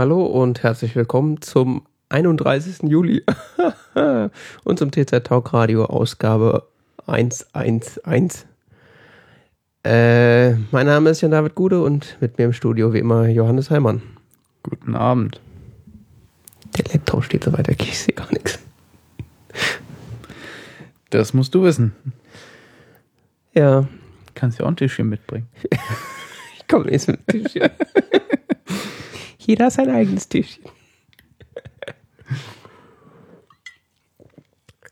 Hallo und herzlich willkommen zum 31. Juli und zum TZ Talk Radio Ausgabe 111. Äh, mein Name ist Jan David Gude und mit mir im Studio wie immer Johannes Heimann. Guten Abend. Der Laptop steht so weiter, ich sehe gar nichts. Das musst du wissen. Ja. Kannst ja auch ein Tischchen mitbringen. ich komme jetzt mit dem Tischchen. Jeder hat sein eigenes Tischchen.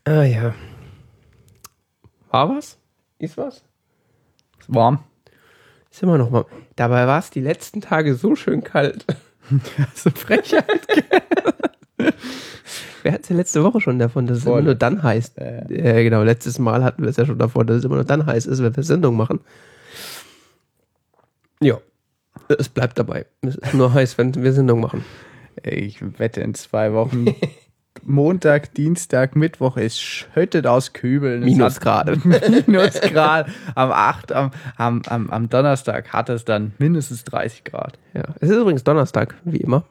ah ja. War was? Ist was? Ist warm. Ist immer noch mal. Dabei war es die letzten Tage so schön kalt. so Frechheit. Wir hatten es ja letzte Woche schon davon, dass es immer nur dann heißt. Ja, Äh, genau, letztes Mal hatten wir es ja schon davon, dass es immer nur dann heiß ist, wenn wir Sendung machen. Ja. Es bleibt dabei. Es ist nur heiß, wenn wir Sendung machen. Ich wette in zwei Wochen. Montag, Dienstag, Mittwoch, es schüttet aus Kübeln. Minusgrade. Minusgrad. Am 8, am, am, am, am Donnerstag hat es dann mindestens 30 Grad. Ja. Es ist übrigens Donnerstag, wie immer.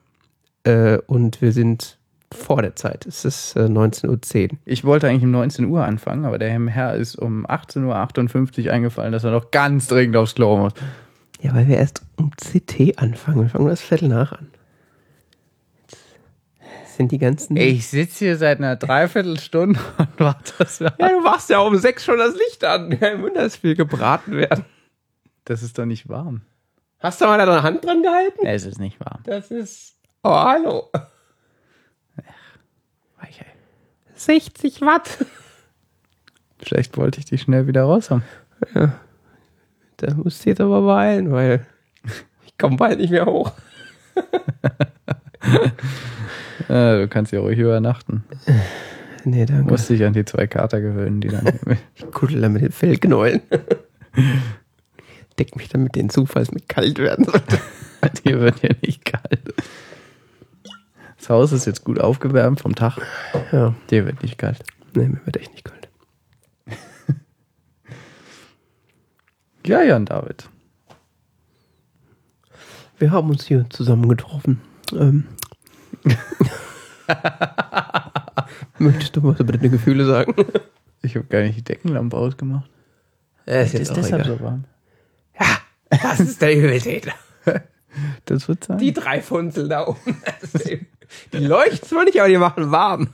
Äh, und wir sind vor der Zeit. Es ist äh, 19.10 Uhr. Ich wollte eigentlich um 19 Uhr anfangen, aber der Herr ist um 18.58 Uhr eingefallen, dass er noch ganz dringend aufs Klo muss. Ja, weil wir erst um CT anfangen. Wir fangen das Viertel nach an. Jetzt sind die ganzen. Ich sitze hier seit einer Dreiviertelstunde und warte, dass wir. Ja, du machst ja um sechs schon das Licht an. Kein Wunder, es will gebraten werden. Das ist doch nicht warm. Hast du mal deine Hand dran gehalten? Es ist nicht warm. Das ist. Oh, hallo. Weichei. 60 Watt. Vielleicht wollte ich dich schnell wieder raus haben. Da musst du jetzt aber beeilen, weil ich komme bald nicht mehr hoch. Äh, du kannst ja ruhig übernachten. Nee, danke. musst dich an die zwei Kater gewöhnen, die dann. Ich kuddel da mit den Fellknäueln. Deck mich dann mit denen zu, falls mir kalt werden sollte. Dir wird ja nicht kalt. Das Haus ist jetzt gut aufgewärmt vom Tag. Ja, Dir wird nicht kalt. nee, mir wird echt nicht kalt. Ja, Jan David. Wir haben uns hier zusammen getroffen. Ähm. Möchtest du was über deine Gefühle sagen? Ich habe gar nicht die Deckenlampe ausgemacht. Äh, ist ist deshalb so warm. Das ist der Übeltäter. Das wird sein. Die drei Funzel da oben. Das Die leuchten zwar nicht, aber die machen warm.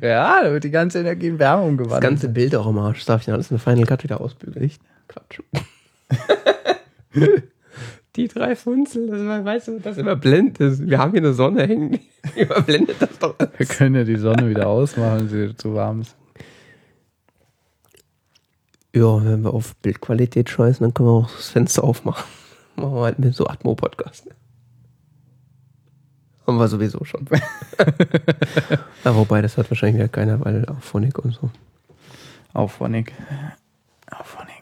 ja, da wird die ganze Energie in Wärme Das umgewandelt. ganze Bild auch im Arsch. Das darf ich ja alles in Final Cut wieder ausbügeln. Quatsch. Die drei Funzel, das war, weißt du, das überblendet ist. Wir haben hier eine Sonne hängen. Die überblendet das doch Wir alles. können ja die Sonne wieder ausmachen, wenn sie zu warm ist. Ja, wenn wir auf Bildqualität scheißen, dann können wir auch das Fenster aufmachen. Machen wir halt mit so Atmo-Podcast. Haben wir sowieso schon. ja, wobei, das hat wahrscheinlich wieder keiner, weil auch Phonik und so. Auphonic. Auphonic.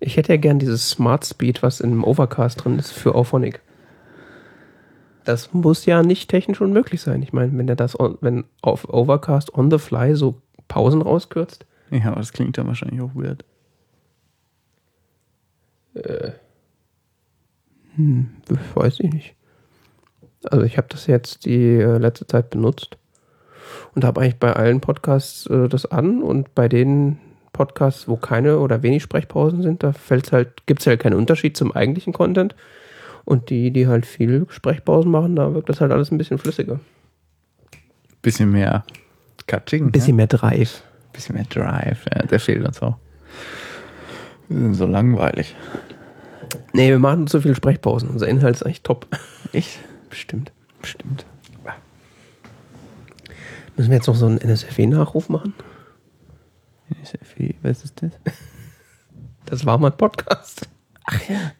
Ich hätte ja gern dieses Smart Speed, was in einem Overcast drin ist, für Auphonic. Das muss ja nicht technisch unmöglich sein. Ich meine, wenn er das, on, wenn auf Overcast on the fly so Pausen rauskürzt, Ja, aber das klingt dann wahrscheinlich auch weird. weiß ich nicht. Also ich habe das jetzt die äh, letzte Zeit benutzt und habe eigentlich bei allen Podcasts äh, das an und bei den Podcasts, wo keine oder wenig Sprechpausen sind, da fällt's halt, gibt es halt keinen Unterschied zum eigentlichen Content. Und die, die halt viel Sprechpausen machen, da wirkt das halt alles ein bisschen flüssiger. Bisschen mehr Cutting. Bisschen mehr Drive. bisschen mehr Drive. Ja, der fehlt uns auch. Wir sind so langweilig. Nee, wir machen so viele Sprechpausen. Unser Inhalt ist eigentlich top. Ich? Bestimmt. Bestimmt. Müssen wir jetzt noch so einen NSFW-Nachruf machen? NSFW, was ist das? Das war mal ein Podcast. Ach ja.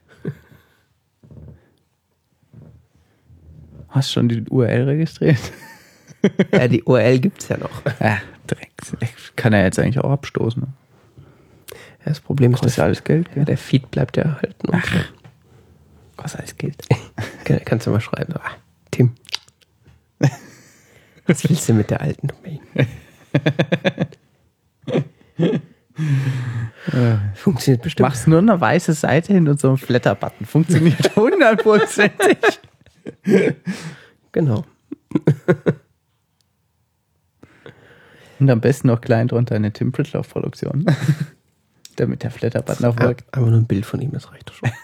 Hast schon die URL registriert? Ja, die URL gibt es ja noch. Ja, Drecks. Kann er jetzt eigentlich auch abstoßen. Ne? Ja, das Problem ist, dass alles Geld, ja, der Feed bleibt ja erhalten. So. Kostet alles Geld. Kann- Kannst du mal schreiben. Ah, Tim. Was willst du mit der alten Domain? Funktioniert bestimmt. Machst nur eine weiße Seite hin und so einen Flatter-Button. Funktioniert hundertprozentig. Genau. Und am besten noch klein drunter eine Tim Pritloff-Produktion. Damit der Flatterbutton auch wirkt. Einfach nur ein Bild von ihm, das reicht doch schon.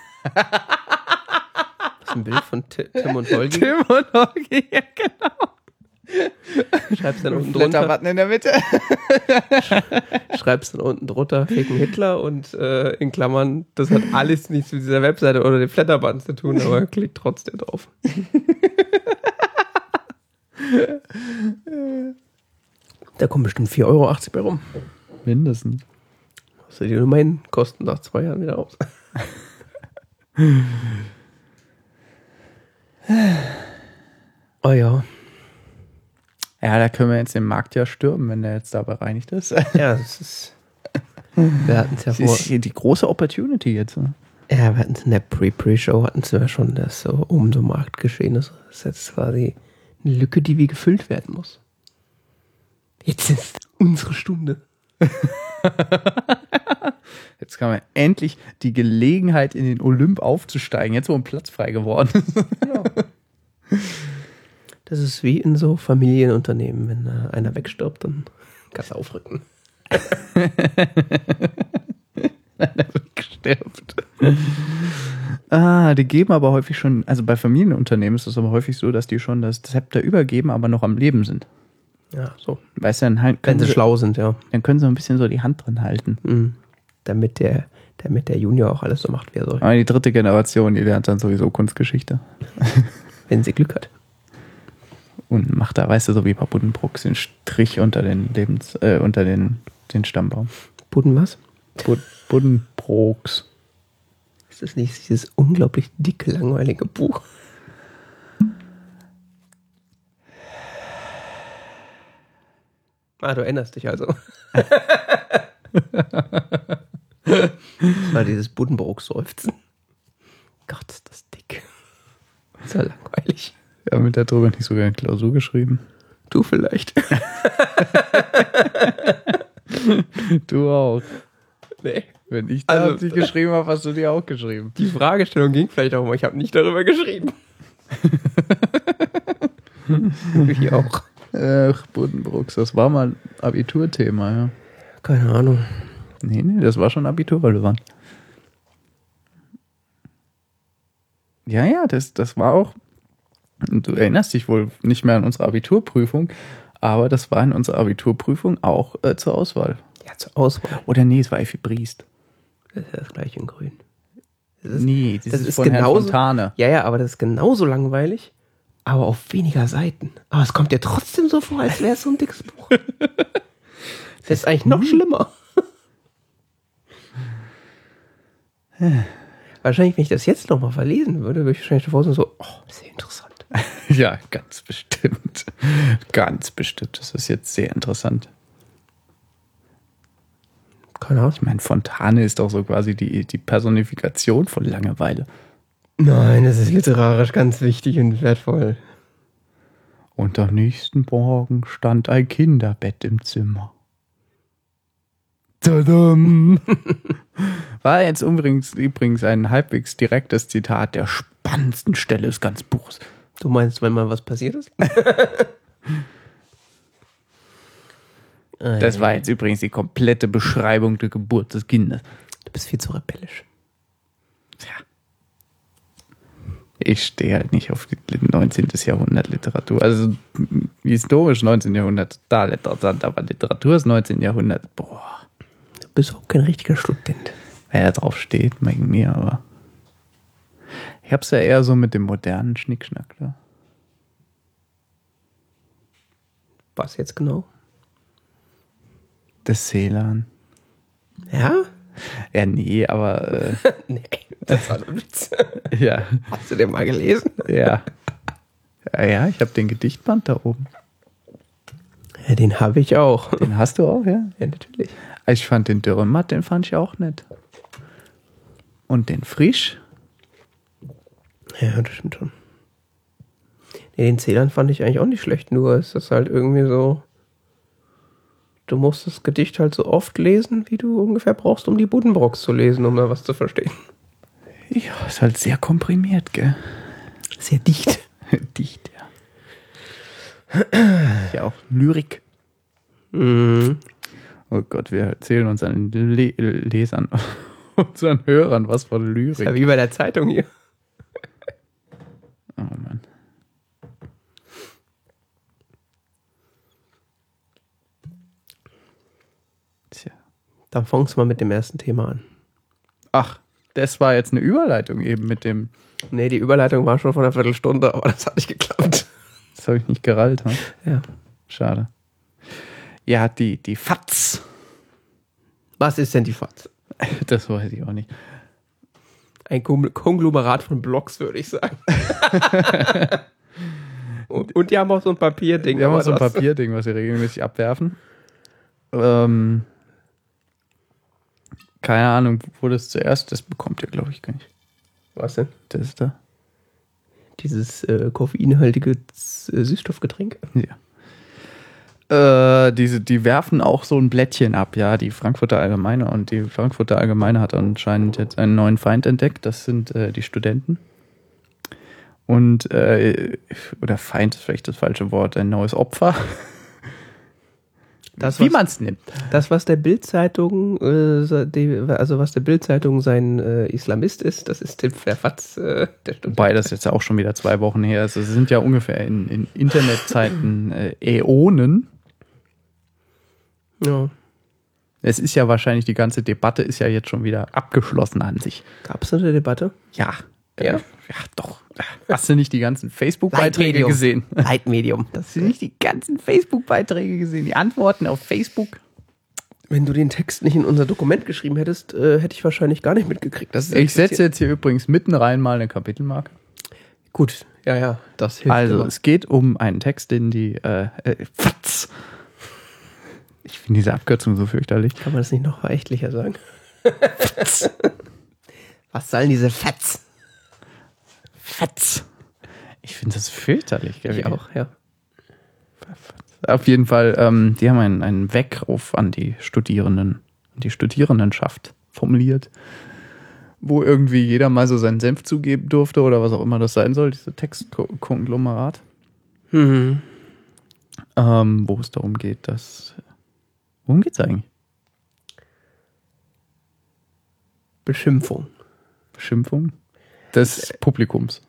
Das ist ein Bild von Ti- Tim und Holgi. Tim und Holgi, ja genau. Schreibst dann unten drunter, Flatterbutton in der Mitte. schreibst dann unten drunter Ficken Hitler und äh, in Klammern, das hat alles nichts mit dieser Webseite oder dem Flatterbutton zu tun, aber klickt trotzdem drauf. Da kommen bestimmt 4,80 Euro bei rum. Mindestens. Hast du die Domain kosten nach zwei Jahren wieder aus. oh ja. Ja, da können wir jetzt den Markt ja stürmen, wenn der jetzt da bereinigt ist. Ja, das ist. Wir hatten es ja Das vor. ist hier die große Opportunity jetzt. ne? Ja, wir hatten es in der Pre-Pre-Show, hatten es ja schon, dass so um so Marktgeschehen ist. Das ist jetzt quasi eine Lücke, die wie gefüllt werden muss. Jetzt ist unsere Stunde. Jetzt kann man endlich die Gelegenheit, in den Olymp aufzusteigen. Jetzt, wo ein Platz frei geworden ist. Das ist wie in so Familienunternehmen. Wenn äh, einer wegstirbt, dann kannst du aufrücken. Stirbt. ah, die geben aber häufig schon, also bei Familienunternehmen ist es aber häufig so, dass die schon das Zepter übergeben, aber noch am Leben sind. Ja, so. Weißt du, dann, halt- Wenn sie sie, schlau sind, ja. dann können sie ein bisschen so die Hand drin halten. Mhm. Damit der, damit der Junior auch alles so macht, wie er soll. Aber die dritte Generation, die lernt dann sowieso Kunstgeschichte. Wenn sie Glück hat. Und macht da, weißt du, so wie bei Buddenbrooks den Strich unter den Lebens, äh, unter den, den Stammbaum. Budden was? Bud Buddenbrooks. Ist das nicht dieses unglaublich dicke, langweilige Buch? Ah, du erinnerst dich also. das war dieses Buddenbrook-Seufzen. Gott, ist das dick. Ja langweilig. Ja, mit der drüber nicht sogar eine Klausur geschrieben. Du vielleicht. Du auch. nee. Wenn ich Also- da die geschrieben habe, hast du die auch geschrieben. Die Fragestellung ging vielleicht auch mal. Ich habe nicht darüber geschrieben. Hier auch. Ach, Buddenbrooks, das war mal Abiturthema, ja. Keine Ahnung. Nee, nee, das war schon abiturrelevant. Ja, ja, das, das war auch. Du erinnerst dich wohl nicht mehr an unsere Abiturprüfung, aber das war in unserer Abiturprüfung auch äh, zur Auswahl. Ja, zur Auswahl. Oder nee, es war Effi Briest. Das ist ja das gleiche in grün. Das ist, Nee, das, das ist, ist von Herrn genauso- Fontane. Ja, ja, aber das ist genauso langweilig, aber auf weniger Seiten. Aber es kommt dir trotzdem so vor, als wäre es so ein dickes Buch. Das ist eigentlich noch schlimmer. Wahrscheinlich, wenn ich das jetzt nochmal verlesen würde, würde ich wahrscheinlich davor so, oh, sehr interessant. Ja, ganz bestimmt. Ganz bestimmt. Das ist jetzt sehr interessant. Keine Ahnung. Ich meine, Fontane ist doch so quasi die, die Personifikation von Langeweile. Nein, das ist literarisch ganz wichtig und wertvoll. Und am nächsten Morgen stand ein Kinderbett im Zimmer. Tadam. War jetzt übrigens, übrigens ein halbwegs direktes Zitat der spannendsten Stelle des ganzen Buches. Du meinst, wenn mal was passiert ist? Das war jetzt übrigens die komplette Beschreibung der Geburt des Kindes. Du bist viel zu rebellisch. Ich stehe halt nicht auf die 19. Jahrhundert Literatur. Also historisch 19. Jahrhundert total interessant, aber Literatur ist 19. Jahrhundert. Boah, Du bist auch kein richtiger Student. wer da drauf steht, wegen mir, aber ich hab's ja eher so mit dem modernen Schnickschnack da. Was jetzt genau? Das Celan. Ja? Ja, nee, aber äh, Nee, das war ein Witz. ja, Hast du den mal gelesen? ja. Ja, ja, ich habe den Gedichtband da oben. Ja, den habe ich auch. Den hast du auch, ja? Ja, natürlich. Ich fand den Dürrematt, den fand ich auch nett. Und den Frisch, Ja, das stimmt schon. Nee, den Zählern fand ich eigentlich auch nicht schlecht, nur ist das halt irgendwie so. Du musst das Gedicht halt so oft lesen, wie du ungefähr brauchst, um die Buddenbrocks zu lesen, um da was zu verstehen. ja, ist halt sehr komprimiert, gell? Sehr dicht. Dicht, ja. ja, auch Lyrik. Mhm. Oh Gott, wir erzählen uns an den Le Lesern, unseren Hörern was von Ist ja Lyrik. wie bei der Zeitung hier. Oh Mann. Tja. Dann fangst du mal mit dem ersten Thema an. Ach, das war jetzt eine Überleitung eben mit dem. Nee, die Überleitung war schon vor einer Viertelstunde, aber das hat nicht geklappt. Das habe ich nicht gerallt. Hm? Ja. Schade. Ja, die, die FATS. Was ist denn die FAZ? Das weiß ich auch nicht. Ein Konglomerat von Blogs, würde ich sagen. und, und die haben auch so ein Papierding. Wir haben auch so ein das- Papierding, was wir regelmäßig abwerfen. Ähm, keine Ahnung, wo das zuerst, das bekommt ihr, glaube ich, gar nicht. Was denn? Das ist da. Dieses äh, koffeinhaltige äh, Süßstoffgetränk. Ja. Äh, diese, die werfen auch so ein Blättchen ab, ja, die Frankfurter Allgemeine. Und die Frankfurter Allgemeine hat anscheinend jetzt einen neuen Feind entdeckt. Das sind äh, die Studenten. Und, äh, oder Feind ist vielleicht das falsche Wort, ein neues Opfer. Das, Wie man es nimmt. Das, was der Bildzeitung, äh, so- die- also was der Bildzeitung sein äh, Islamist ist, das ist Tim Verfatz, der Student. Wobei das jetzt ja auch schon wieder zwei Wochen her ist. Es sind ja ungefähr in, in Internetzeiten äh, Äonen. Ja. Es ist ja wahrscheinlich, die ganze Debatte ist ja jetzt schon wieder abgeschlossen an sich. Gab es eine Debatte? Ja. Ja? Ja, doch. Hast du nicht die ganzen Facebook-Beiträge gesehen? Leitmedium. Das Hast du nicht die ganzen Facebook-Beiträge gesehen? Die Antworten auf Facebook? Wenn du den Text nicht in unser Dokument geschrieben hättest, äh, hätte ich wahrscheinlich gar nicht mitgekriegt. dass es Ich setze jetzt hier übrigens mitten rein mal eine Kapitelmarke. Gut, ja, ja, das hilft. Also, immer. es geht um einen Text, den die äh, äh. Ich finde diese Abkürzung so fürchterlich. Kann man das nicht noch verächtlicher sagen? Was sollen diese Fats? FATS. Ich finde das fürchterlich. gell? Ich auch, ja. Auf jeden Fall, ähm, die haben einen, einen Weckruf an die Studierenden, an die Studierendenschaft formuliert, wo irgendwie jeder mal so seinen Senf zugeben durfte oder was auch immer das sein soll, diese Textkonglomerat, Mhm. ähm, wo es darum geht, dass. Worum geht's eigentlich? Beschimpfung. Beschimpfung des Publikums.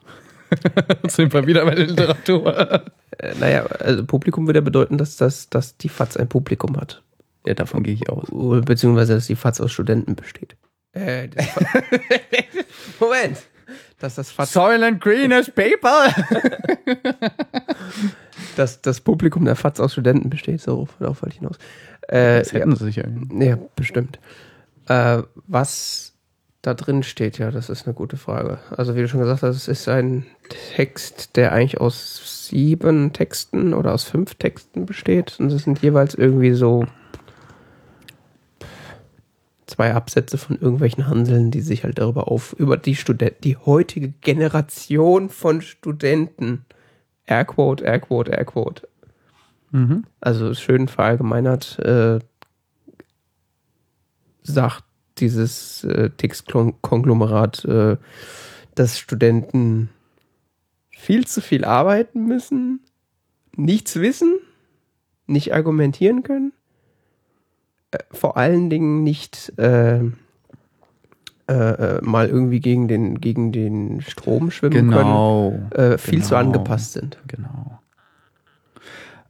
Sind wir wieder bei der Literatur. Äh, naja, also Publikum würde ja bedeuten, dass, das, dass die FAZ ein Publikum hat. Ja, davon gehe ich aus. Beziehungsweise, dass die FAZ aus Studenten besteht. Äh, das Moment. Dass das FAZ, Soylent Green as Paper! dass das Publikum der FAZ aus Studenten besteht. So, darauf wollte ich hinaus. Äh, Das hätten sie sicher. Ja, bestimmt. Äh, was da drin steht, ja, das ist eine gute Frage. Also wie du schon gesagt hast, es ist ein Text, der eigentlich aus sieben Texten oder aus fünf Texten besteht. Und es sind jeweils irgendwie so zwei Absätze von irgendwelchen Hanseln, die sich halt darüber auf, über die Studenten, die heutige Generation von Studenten, Airquote, Airquote, Airquote, Mhm. also schön verallgemeinert, äh, sagt dieses äh, Textkonglomerat, äh, dass Studenten viel zu viel arbeiten müssen, nichts wissen, nicht argumentieren können, äh, vor allen Dingen nicht äh, äh, äh, mal irgendwie gegen den, gegen den Strom schwimmen Genau. können, äh, viel zu Genau. angepasst sind. Genau.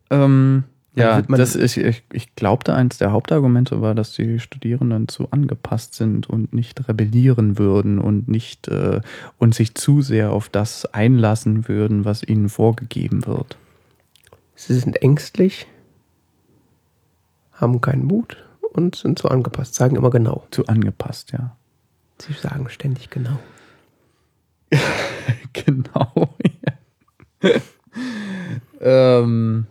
Ähm, ja, das ist, ich, ich glaubte, eins der Hauptargumente war, dass die Studierenden zu angepasst sind und nicht rebellieren würden und nicht äh, und sich zu sehr auf das einlassen würden, was ihnen vorgegeben wird. Sie sind ängstlich, haben keinen Mut und sind so angepasst, sagen immer genau. Zu angepasst, ja. Sie sagen ständig genau. genau. ja. ähm,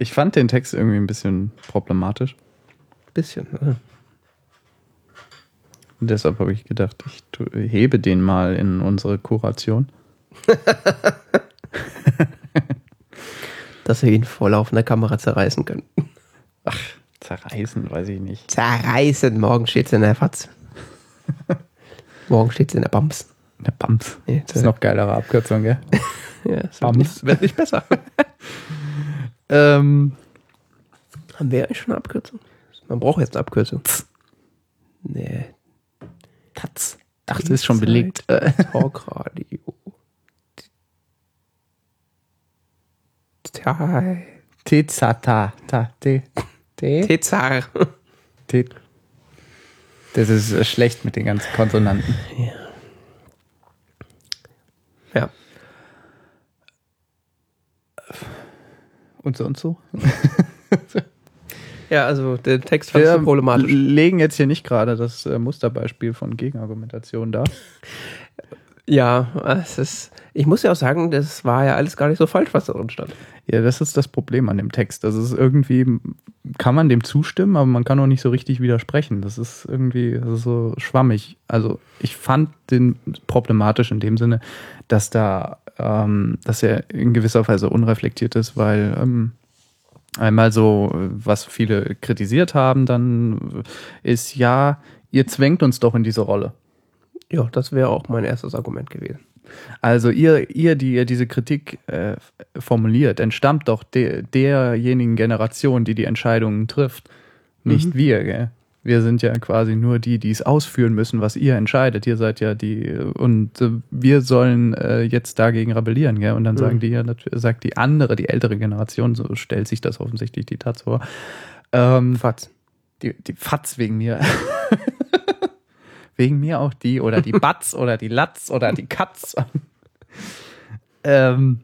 ich fand den Text irgendwie ein bisschen problematisch. Bisschen. ne? Und deshalb habe ich gedacht, ich hebe den mal in unsere Kuration. Dass wir ihn vor laufender Kamera zerreißen können. Zerreißen, weiß ich nicht. Zerreißen. Morgen steht's in der Fatz. Morgen steht's in der Bams. Der Bams. Ja, Das ist noch geilere Abkürzung, gell? Ja, es wird Bams. nicht, wird nicht besser. Ähm, Haben wir eigentlich schon eine Abkürzung? Man braucht jetzt eine Abkürzung. Nee. Taz. Ach, das ist schon belegt. Talkradio. T. Tezata. Ta, te, te, Tezar. te. Das ist schlecht mit den ganzen Konsonanten. Ja. Und so und so. Ja, also der Text fand ich Wir so problematisch. legen jetzt hier nicht gerade das äh, Musterbeispiel von Gegenargumentation dar. Ja, es ist. Ich muss ja auch sagen, das war ja alles gar nicht so falsch, was da drin stand. Ja, das ist das Problem an dem Text. Das ist irgendwie, kann man dem zustimmen, aber man kann auch nicht so richtig widersprechen. Das ist irgendwie das ist so schwammig. Also ich fand den problematisch in dem Sinne, dass da, ähm, dass er in gewisser Weise unreflektiert ist, weil ähm, einmal so, was viele kritisiert haben, dann ist ja, ihr zwängt uns doch in diese Rolle. Ja, das wäre auch mein erstes Argument gewesen. Also ihr, ihr, die ihr diese Kritik äh, formuliert, entstammt doch de, derjenigen Generation, die die Entscheidungen trifft, nicht wir. Gell? Wir sind ja quasi nur die, die es ausführen müssen, was ihr entscheidet. Ihr seid ja die und äh, wir sollen äh, jetzt dagegen rebellieren. Gell? Und dann sagen die ja, sagt die andere, die ältere Generation, so stellt sich das offensichtlich die Taz vor. Ähm, Fatz. die, die Fatz wegen mir. wegen mir auch die oder die Batz oder die Latz oder die Katz. ähm,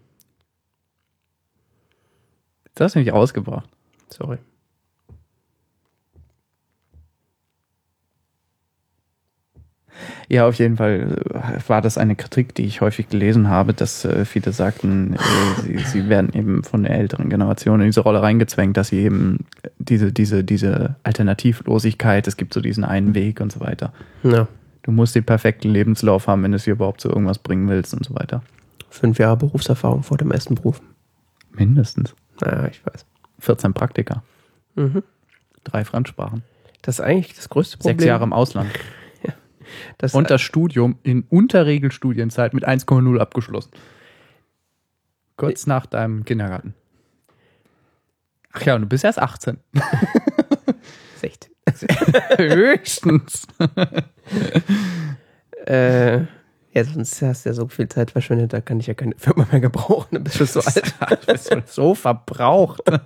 das hast du mich ausgebracht. Sorry. Ja, auf jeden Fall äh, war das eine Kritik, die ich häufig gelesen habe, dass äh, viele sagten, äh, sie, sie werden eben von der älteren Generation in diese Rolle reingezwängt, dass sie eben diese, diese, diese Alternativlosigkeit, es gibt so diesen einen Weg und so weiter. Ja. Du musst den perfekten Lebenslauf haben, wenn du es hier überhaupt zu irgendwas bringen willst und so weiter. Fünf Jahre Berufserfahrung vor dem ersten Beruf. Mindestens. Naja, ich weiß. 14 Praktika, Mhm. drei Fremdsprachen, Das ist eigentlich das größte Problem. sechs Jahre im Ausland. Das, Und das Studium in Unterregelstudienzeit mit 1,0 abgeschlossen. Kurz nach deinem Kindergarten. Ach ja, und du bist erst 18. 16. Höchstens. Äh, ja, sonst hast du ja so viel Zeit verschwendet, da kann ich ja keine Firma mehr gebrauchen. Dann bist du so alt. Du bist schon so verbraucht. ja,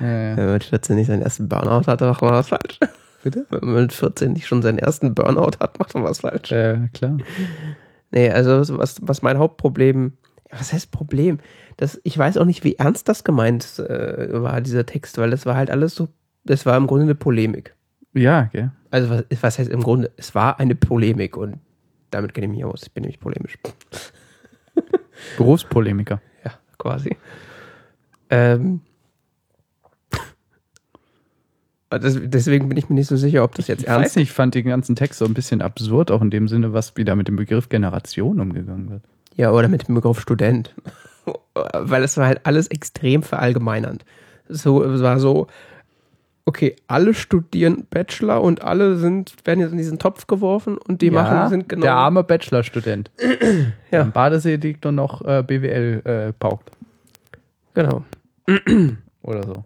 Wenn man mit 14 nicht seinen ersten Burnout hat, dann macht man was falsch. Bitte? Wenn man mit 14 nicht schon seinen ersten Burnout hat, macht man was falsch. äh, klar. Nee, also was, was mein Hauptproblem, ja, was heißt Problem? Das, ich weiß auch nicht, wie ernst das gemeint äh, war, dieser Text, weil das war halt alles so, das war im Grunde eine Polemik. Ja, gell. Also was, was heißt im Grunde, es war eine Polemik und damit kenne ich mich aus, ich bin nämlich polemisch. Berufspolemiker. Ja, quasi. Ähm, das, deswegen bin ich mir nicht so sicher, ob das jetzt Ich ernst nicht, ich fand den ganzen Text so ein bisschen absurd, auch in dem Sinne, was wieder mit dem Begriff Generation umgegangen wird. Ja, oder mit dem Begriff Student. Weil es war halt alles extrem verallgemeinernd. So, es war so, okay, alle studieren Bachelor und alle sind, werden jetzt in diesen Topf geworfen und die machen, sind genau. Der arme Bachelorstudent. Ja. Am Badesee liegt nur noch äh, BWL äh, paukt. Genau. Oder so.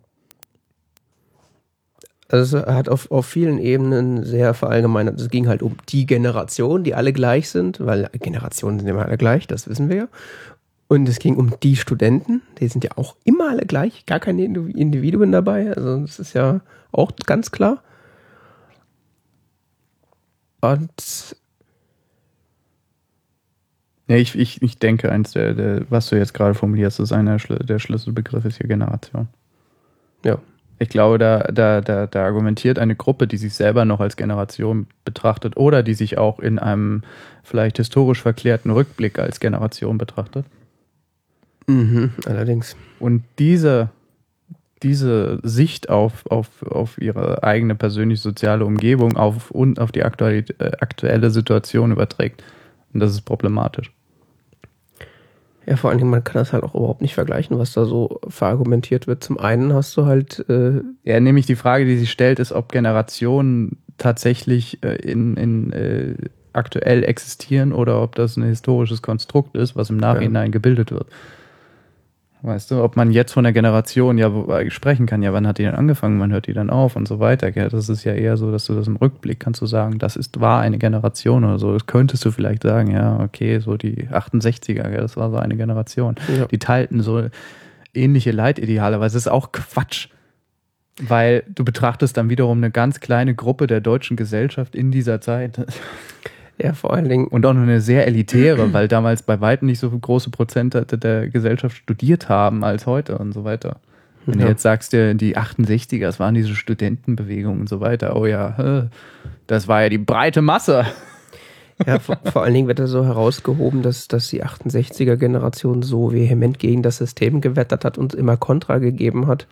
Also es hat auf, auf vielen Ebenen sehr verallgemeinert. Es ging halt um die Generation, die alle gleich sind, weil Generationen sind immer alle gleich, das wissen wir ja. Und es ging um die Studenten, die sind ja auch immer alle gleich, gar keine Indiv- Individuen dabei. Also das ist ja auch ganz klar. Und Ja, ich, ich, ich denke, eins der, der, was du jetzt gerade formulierst, ist einer der Schlüsselbegriff ist hier Generation. ja, Ich glaube, da, da, da, da argumentiert eine Gruppe, die sich selber noch als Generation betrachtet oder die sich auch in einem vielleicht historisch verklärten Rückblick als Generation betrachtet. mhm, allerdings. Und diese, diese Sicht auf, auf, auf ihre eigene persönliche soziale Umgebung auf, und auf die aktuelle, äh, aktuelle Situation überträgt. Und das ist problematisch. Ja, vor allen Dingen, man kann das halt auch überhaupt nicht vergleichen, was da so verargumentiert wird. Zum einen hast du halt, äh, Ja, nämlich die Frage, die sich stellt, ist, ob Generationen tatsächlich äh, in, in, äh, aktuell existieren oder ob das ein historisches Konstrukt ist, was im Nachhinein ja. gebildet wird. Weißt du, ob man jetzt von der Generation ja sprechen kann, ja, wann hat die denn angefangen, wann hört die dann auf und so weiter. Gell? Das ist ja eher so, dass du das im Rückblick kannst du sagen, das ist, war eine Generation oder so. Das könntest du vielleicht sagen, ja, okay, so die 68er, gell? das war so eine Generation. Ja. Die teilten so ähnliche Leitideale, aber es ist auch Quatsch. Weil du betrachtest dann wiederum eine ganz kleine Gruppe der deutschen Gesellschaft in dieser Zeit. Ja, vor allen Dingen. Und auch nur eine sehr elitäre, weil damals bei weitem nicht so große Prozent der Gesellschaft studiert haben als heute und so weiter. Wenn ja. du jetzt sagst, die 68er, das waren diese Studentenbewegungen und so weiter. Oh ja, das war ja die breite Masse. Ja, vor, vor, allen Dingen wird da so herausgehoben, dass, dass die 68er-Generation so vehement gegen das System gewettert hat und immer Kontra gegeben hat.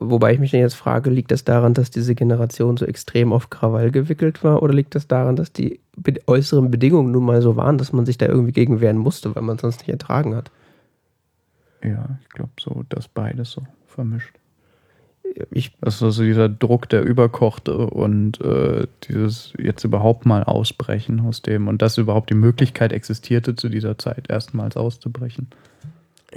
Wobei ich mich dann jetzt frage, liegt das daran, dass diese Generation so extrem auf Krawall gewickelt war oder liegt das daran, dass die äußeren Bedingungen nun mal so waren, dass man sich da irgendwie gegen wehren musste, weil man sonst nicht ertragen hat? Ja, ich glaube so, dass beides so vermischt. Ich, also so dieser Druck, der überkochte und äh, dieses jetzt überhaupt mal ausbrechen aus dem und dass überhaupt die Möglichkeit existierte, zu dieser Zeit erstmals auszubrechen.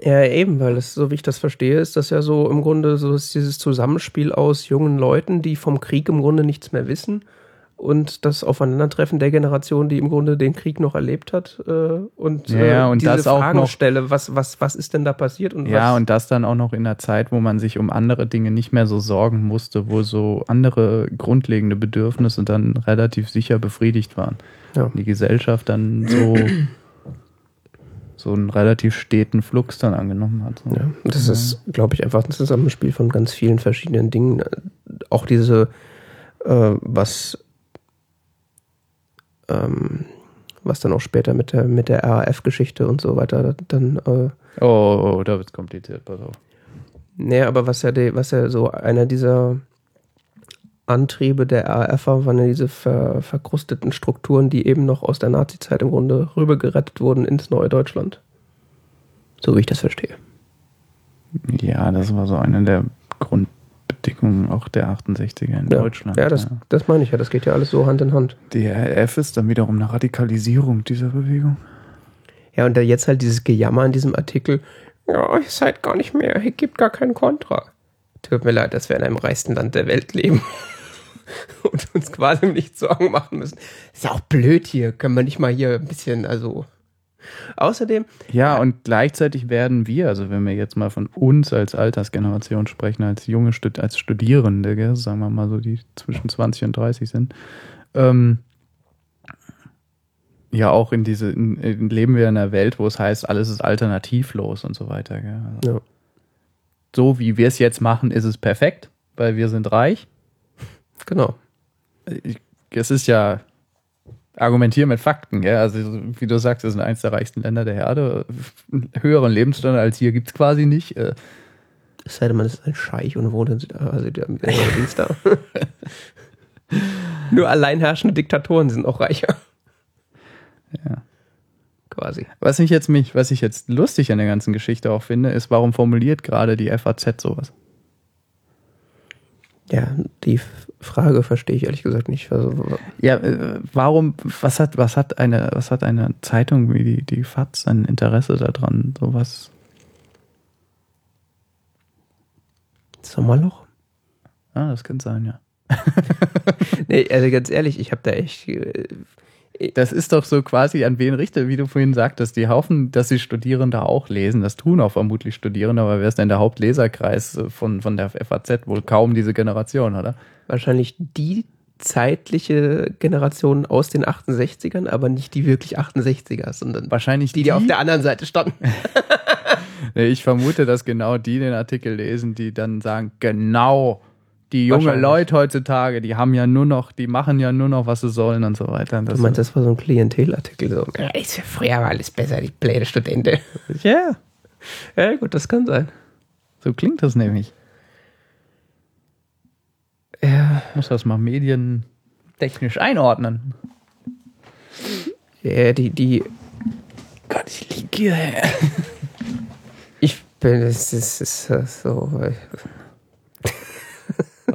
Ja, eben, weil es, so wie ich das verstehe, ist das ja so im Grunde so ist dieses Zusammenspiel aus jungen Leuten, die vom Krieg im Grunde nichts mehr wissen und das Aufeinandertreffen der Generation, die im Grunde den Krieg noch erlebt hat äh, und, ja, äh, und diese das auch Fragen noch, stelle, was, was, was ist denn da passiert? Und ja, was? und das dann auch noch in einer Zeit, wo man sich um andere Dinge nicht mehr so sorgen musste, wo so andere grundlegende Bedürfnisse dann relativ sicher befriedigt waren. Ja. Die Gesellschaft dann so so einen relativ steten Flux dann angenommen hat. So. Ja, das ja. ist, glaube ich, einfach ein Zusammenspiel von ganz vielen verschiedenen Dingen. Auch diese, äh, was, ähm, was dann auch später mit der, mit der RAF-Geschichte und so weiter dann. Äh, oh, oh, oh, da wird es kompliziert, pass auf. Nee, aber was ja, die, was ja so einer dieser Antriebe der RAF waren ja diese ver, verkrusteten Strukturen, die eben noch aus der Nazi-Zeit im Grunde rübergerettet wurden ins neue Deutschland. So wie ich das verstehe. Ja, das war so eine der Grundbedingungen auch der 68er in ja. Deutschland. Ja das, ja, das meine ich ja. Das geht ja alles so Hand in Hand. Die RAF ist dann wiederum eine Radikalisierung dieser Bewegung. Ja, und da jetzt halt dieses Gejammer in diesem Artikel, ja, ihr seid gar nicht mehr, ihr gibt gar keinen Kontra. Tut mir leid, dass wir in einem reichsten Land der Welt leben. und uns quasi nicht Sorgen machen müssen. Ist ja auch blöd hier. Können wir nicht mal hier ein bisschen, also. Außerdem. Ja, und gleichzeitig werden wir, also wenn wir jetzt mal von uns als Altersgeneration sprechen, als junge Stud als Studierende, gell, sagen wir mal so, die zwischen 20 und 30 sind, ähm, ja auch in diese, in, in leben wir in einer Welt, wo es heißt, alles ist alternativlos und so weiter. Gell? Also, ja. So wie wir es jetzt machen, ist es perfekt, weil wir sind reich. Genau. Es ist ja argumentieren mit Fakten, ja. Also wie du sagst, wir sind eines der reichsten Länder der Erde. Höheren Lebensstandard als hier gibt es quasi nicht. Äh. Es sei denn, man ist ein Scheich und wohnt in Südamerika. Also Nur alleinherrschende Diktatoren sind auch reicher. Ja. Quasi. Was ich jetzt mich, was ich jetzt lustig an der ganzen Geschichte auch finde, ist, warum formuliert gerade die FAZ sowas? Ja, die Frage verstehe ich ehrlich gesagt nicht. Also, ja, äh, warum, was hat, was hat eine, was hat eine Zeitung wie die, die FAZ ein Interesse daran, sowas? Sommerloch? Ah, das kann sein, ja. nee, also ganz ehrlich, ich habe da echt äh, das ist doch so quasi an wen richtet, wie du vorhin sagtest, die Haufen, dass die Studierende auch lesen. Das tun auch vermutlich Studierende, aber wer ist denn der Hauptleserkreis von, von der FAZ? Wohl kaum diese Generation, oder? Wahrscheinlich die zeitliche Generation aus den 68ern, aber nicht die wirklich 68er, sondern wahrscheinlich die, die, die auf der anderen Seite standen. ich vermute, dass genau die den Artikel lesen, die dann sagen, genau die junge Leute heutzutage, die haben ja nur noch, die machen ja nur noch, was sie sollen und so weiter. Und das du meinst, das war so ein Klientelartikel? So, ja, früher war alles besser, die blöde Studente. Ja. Ja, gut, das kann sein. So klingt das nämlich. Ja. Ich muss das mal medientechnisch einordnen. Ja, die, die. Gott, ich liege hier. ich bin, es ist, ist so.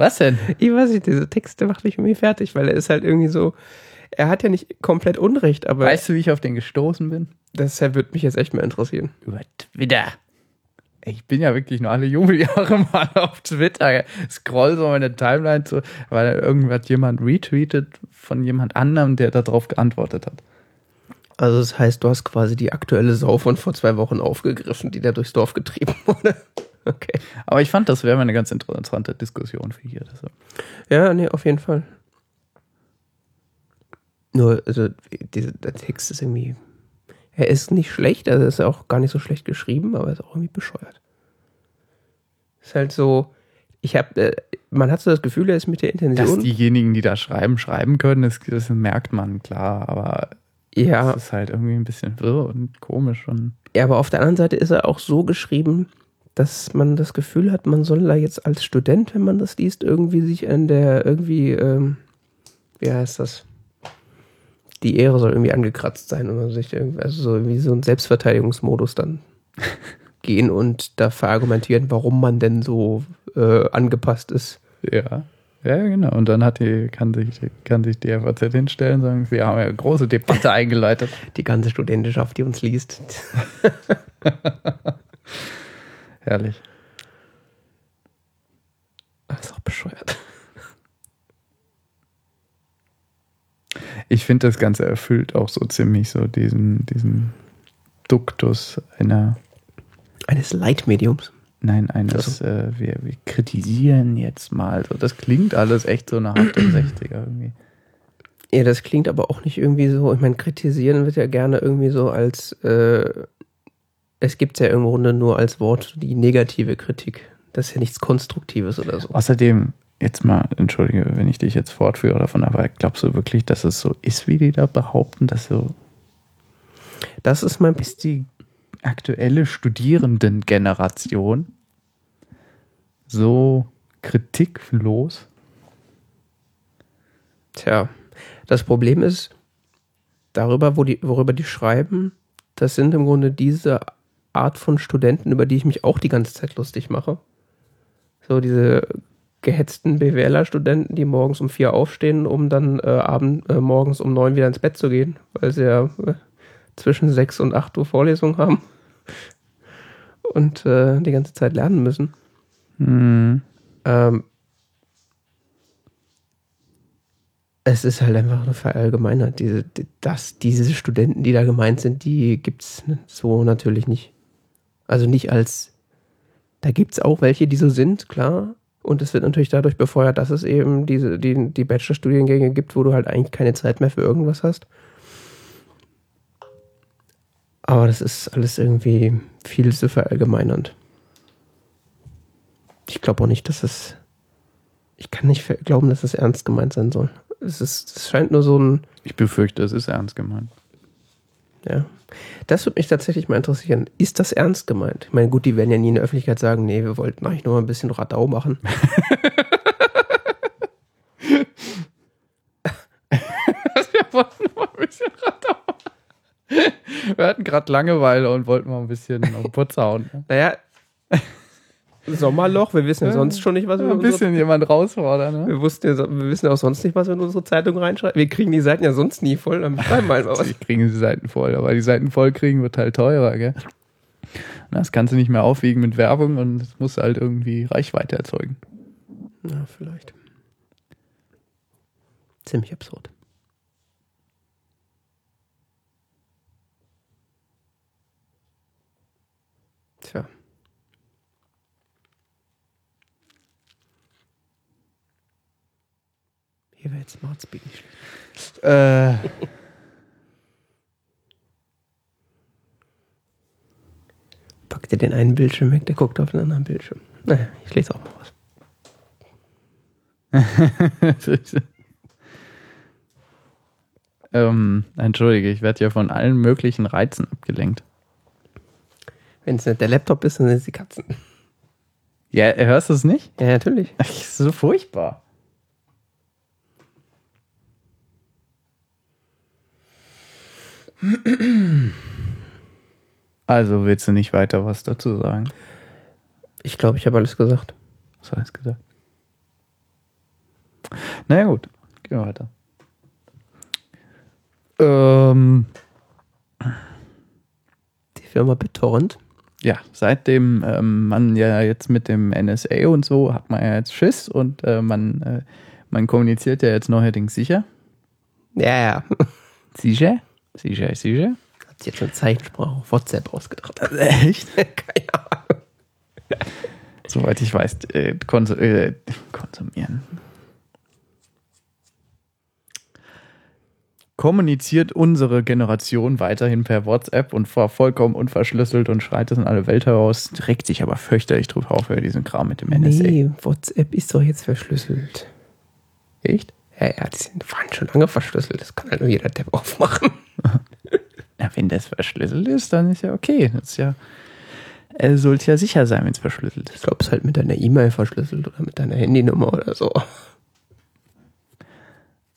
Was denn? Ich weiß nicht, diese Texte macht mich irgendwie fertig, weil er ist halt irgendwie so. er hat ja nicht komplett Unrecht, aber Weißt du, wie ich auf den gestoßen bin? deshalb würde mich jetzt echt mal interessieren. Über Twitter. Ich bin ja wirklich nur alle Jubeljahre mal auf Twitter. Scroll so meine Timeline zu, weil irgendwas jemand retweetet von jemand anderem, der darauf geantwortet hat. Also das heißt, du hast quasi die aktuelle Sau von vor zwei Wochen aufgegriffen, die da durchs Dorf getrieben wurde. Okay. Aber ich fand, das wäre eine ganz interessante Diskussion für hier. Das Ja, nee, auf jeden Fall. Nur, also, diese, der Text ist irgendwie. Er ist nicht schlecht, also ist auch gar nicht so schlecht geschrieben, aber er ist auch irgendwie bescheuert. Ist halt so. Ich habe, äh, man hat so das Gefühl, er ist mit der Dass Intention. diejenigen, die da schreiben, schreiben können, das, das merkt man, klar. Aber ja, es ist halt irgendwie ein bisschen wirr und komisch. Und ja, aber auf der anderen Seite ist er auch so geschrieben, dass man das Gefühl hat, man soll da jetzt als Student, wenn man das liest, irgendwie sich an der, irgendwie, ähm, wie heißt das? Die Ehre soll irgendwie angekratzt sein und man sich irgendwie, also so wie so ein Selbstverteidigungsmodus dann gehen und da verargumentieren, warum man denn so äh, angepasst ist. ja. Ja, genau. Und dann hat die, kann sich, kann sich die FAZ hinstellen und sagen, wir haben ja eine große Debatte eingeleitet. Die ganze Studentenschaft, die uns liest. Herrlich. Das ist auch bescheuert. Ich finde, das Ganze erfüllt auch so ziemlich so diesen, diesen Duktus einer, Eines Leitmediums. nein, eines, äh, wir, wir kritisieren jetzt mal. So, das klingt alles echt so nach 68er irgendwie. Ja, das klingt aber auch nicht irgendwie so. Ich meine, kritisieren wird ja gerne irgendwie so als, äh, es gibt ja im Grunde nur als Wort die negative Kritik. Das ist ja nichts Konstruktives oder so. Außerdem, jetzt mal, entschuldige, wenn ich dich jetzt fortführe davon, aber glaubst du wirklich, dass es so ist, wie die da behaupten, dass so Das ist mein. ist die aktuelle Studierendengeneration so kritiklos? Tja, das Problem ist, darüber, wo die, worüber die schreiben, das sind im Grunde diese Art von Studenten, über die ich mich auch die ganze Zeit lustig mache. So diese gehetzten BWLer-Studenten, die morgens um vier aufstehen, um dann äh, abend, äh, morgens um neun wieder ins Bett zu gehen, weil sie ja äh, zwischen sechs und acht Uhr Vorlesung haben und äh, die ganze Zeit lernen müssen. Hm. Ähm, es ist halt einfach eine Verallgemeinert. Diese, die- dass diese Studenten, die da gemeint sind, die gibt's so natürlich nicht. Also nicht als, da gibt's auch welche, die so sind, klar. Und es wird natürlich dadurch befeuert, dass es eben diese, die, die Bachelorstudiengänge gibt, wo du halt eigentlich keine Zeit mehr für irgendwas hast. Aber das ist alles irgendwie viel zu verallgemeinernd. Ich glaube auch nicht, dass es. Ich kann nicht glauben, dass es ernst gemeint sein soll. Es, ist, es scheint nur so ein. Ich befürchte, es ist ernst gemeint. Ja. Das würde mich tatsächlich mal interessieren. Ist das ernst gemeint? Ich meine, gut, die werden ja nie in der Öffentlichkeit sagen, nee, wir wollten eigentlich nur mal ein bisschen Radau machen. Wir wollten mal ein bisschen Radau. Wir hatten gerade Langeweile und wollten mal ein bisschen auf den Putz hauen. Naja, Sommerloch, wir wissen ja sonst schon nicht, was wir ein in unsere, bisschen jemand herausfordern. Ne? wir, wussten ja, wir wissen ja auch sonst nicht, was wir in unsere Zeitung reinschreiben. Wir kriegen die Seiten ja sonst nie voll, dann schreiben wir einfach was. Die kriegen die Seiten voll, aber die Seiten voll kriegen wird halt teurer, gell? Na, Das kannst du nicht mehr aufwiegen mit Werbung und es muss halt irgendwie Reichweite erzeugen. Ja, vielleicht. Ziemlich absurd. Tja. Hier wäre jetzt Smart Speed nicht schlecht. Äh, Pack dir den einen Bildschirm weg, der guckt auf den anderen Bildschirm. Naja, ich lese auch mal was. ähm, entschuldige, ich werde hier von allen möglichen Reizen abgelenkt. Wenn es nicht der Laptop ist, dann sind es die Katzen. Ja, hörst du es nicht? Ja, natürlich. Ach, ist so furchtbar. Also willst du nicht weiter was dazu sagen? Ich glaube, ich habe alles gesagt. Was hast du gesagt? Naja gut, gehen wir weiter. Ähm, Die Firma BitTorrent. ja, seitdem ähm, man ja jetzt mit dem NSA und so hat man ja jetzt Schiss und äh, man, äh, man kommuniziert ja jetzt neuerdings sicher. Ja, ja. Sicher? Sicher, sicher? Hat sich jetzt schon Zeichensprache auf WhatsApp ausgedacht. Echt? Keine Ahnung. Soweit ich weiß, äh, konsu äh, konsumieren. Kommuniziert unsere Generation weiterhin per WhatsApp und war vollkommen unverschlüsselt und schreit es in alle Welt heraus, regt sich aber fürchterlich drüber auf über diesen Kram mit dem NSA. Nee, WhatsApp ist doch jetzt verschlüsselt. Echt? Ja, ja, die sind, waren schon lange verschlüsselt. Das kann halt nur jeder Depp aufmachen. Ja, wenn das verschlüsselt ist, dann ist ja okay. Das ist ja, er sollte ja sicher sein, wenn es verschlüsselt Ich ist. glaube, es ist halt mit deiner E-Mail verschlüsselt oder mit deiner Handynummer oder so.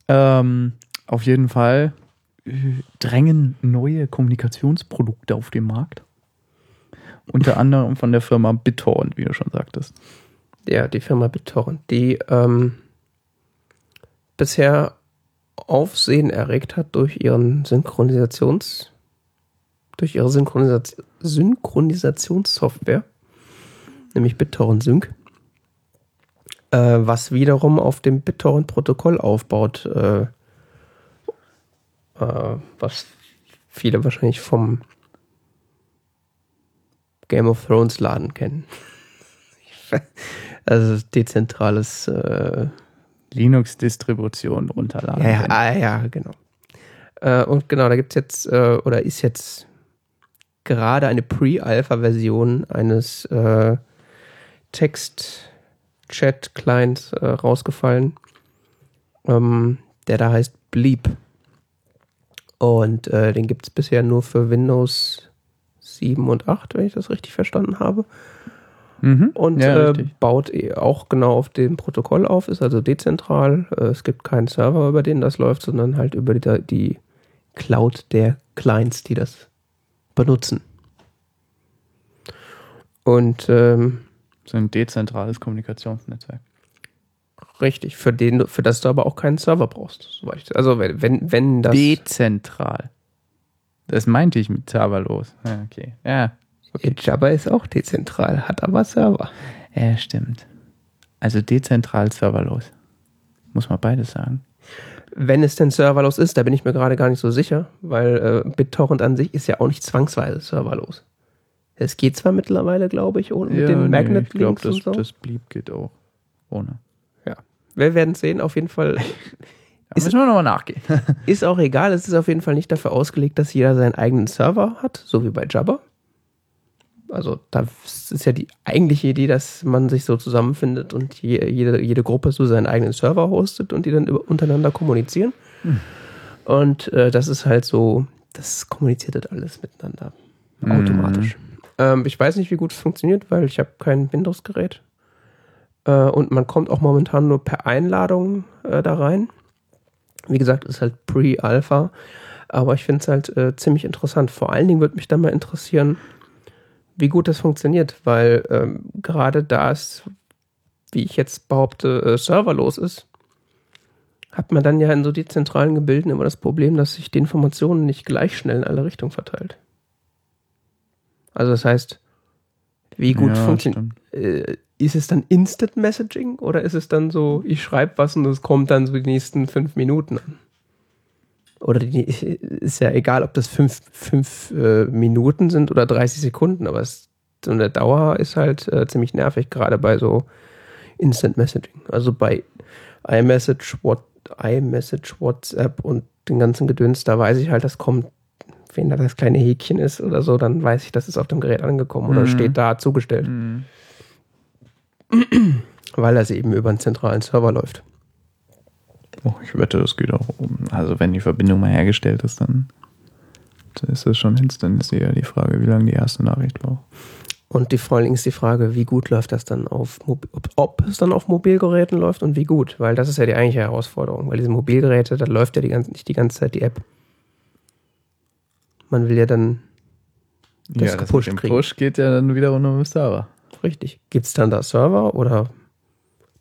Ähm, auf jeden Fall äh, drängen neue Kommunikationsprodukte auf den Markt. Unter anderem von der Firma BitTorrent, wie du schon sagtest. Ja, die Firma BitTorrent, die ähm, bisher Aufsehen erregt hat durch ihren Synchronisations durch ihre Synchronisat Synchronisationssoftware, nämlich BitTorrent Sync, äh, was wiederum auf dem BitTorrent-Protokoll aufbaut, äh, äh, was viele wahrscheinlich vom Game of Thrones Laden kennen. Also dezentrales äh, Linux-Distribution runterladen. ja, ja, ah, ja, genau. Äh, und genau, da gibt es jetzt, äh, oder ist jetzt gerade eine Pre-Alpha-Version eines äh, Text-Chat-Clients äh, rausgefallen, ähm, der da heißt Bleep. Und äh, den gibt es bisher nur für Windows 7 und 8, wenn ich das richtig verstanden habe. Mhm. Und ja, äh, baut eh auch genau auf dem Protokoll auf, ist also dezentral. Äh, es gibt keinen Server, über den das läuft, sondern halt über die, die Cloud der Clients, die das benutzen. Und ähm, So ein dezentrales Kommunikationsnetzwerk. richtig, für den, für das du aber auch keinen Server brauchst. Also wenn, wenn, wenn das. Dezentral. Das meinte ich mit serverlos. Ja, okay. Ja, okay. Jabba ist auch dezentral, hat aber Server. Ja, stimmt. Also dezentral serverlos. Muss man beides sagen. Wenn es denn serverlos ist, da bin ich mir gerade gar nicht so sicher, weil äh, BitTorrent an sich ist ja auch nicht zwangsweise serverlos. Es geht zwar mittlerweile, glaube ich, ohne mit den ich Magnet-Links glaube, das, und so. das blieb geht auch ohne. ja. Wir werden sehen, auf jeden Fall. Ist- müssen wir nochmal nachgehen. Ist auch egal, es ist auf jeden Fall nicht dafür ausgelegt, dass jeder seinen eigenen Server hat, so wie bei Jabba. Also da ist ja die eigentliche Idee, dass man sich so zusammenfindet und je, jede, jede Gruppe so seinen eigenen Server hostet und die dann über, untereinander kommunizieren. Und äh, das ist halt so, das kommuniziert halt alles miteinander automatisch. Ähm, ich weiß nicht, wie gut es funktioniert, weil ich habe kein Windows-Gerät. Äh, und man kommt auch momentan nur per Einladung äh, da rein. Wie gesagt, ist halt Pre-Alpha. Aber ich finde es halt äh, ziemlich interessant. Vor allen Dingen würde mich dann mal interessieren, wie gut das funktioniert, weil ähm, gerade da es, wie ich jetzt behaupte, äh, serverlos ist, hat man dann ja in so dezentralen Gebilden immer das Problem, dass sich die Informationen nicht gleich schnell in alle Richtungen verteilt. Also das heißt, wie gut Ja, funktioniert, äh, ist es dann Instant Messaging oder ist es dann so, ich schreibe was und es kommt dann so die nächsten fünf Minuten an? Oder die, ist ja egal, ob das fünf, fünf äh, Minuten sind oder 30 Sekunden, aber es, so eine Dauer ist halt äh, ziemlich nervig, gerade bei so Instant Messaging. Also bei iMessage, What, iMessage, WhatsApp und den ganzen Gedöns, da weiß ich halt, das kommt, wenn da das kleine Häkchen ist oder so, dann weiß ich, das ist auf dem Gerät angekommen oder Mhm. steht da zugestellt, Mhm. weil das eben über einen zentralen Server läuft. Oh, ich wette, das geht auch um. Also wenn die Verbindung mal hergestellt ist, dann ist das schon instant. Ist eher die Frage, wie lange die erste Nachricht braucht. Und die, vor allen Dingen ist die Frage, wie gut läuft das dann auf, ob, ob es dann auf Mobilgeräten läuft und wie gut, weil das ist ja die eigentliche Herausforderung, weil diese Mobilgeräte, da läuft ja die ganze, nicht die ganze Zeit die App. Man will ja dann, Das ja, das gepusht mit dem kriegen. Push geht ja dann wiederum um den Server. richtig, gibt es dann da Server oder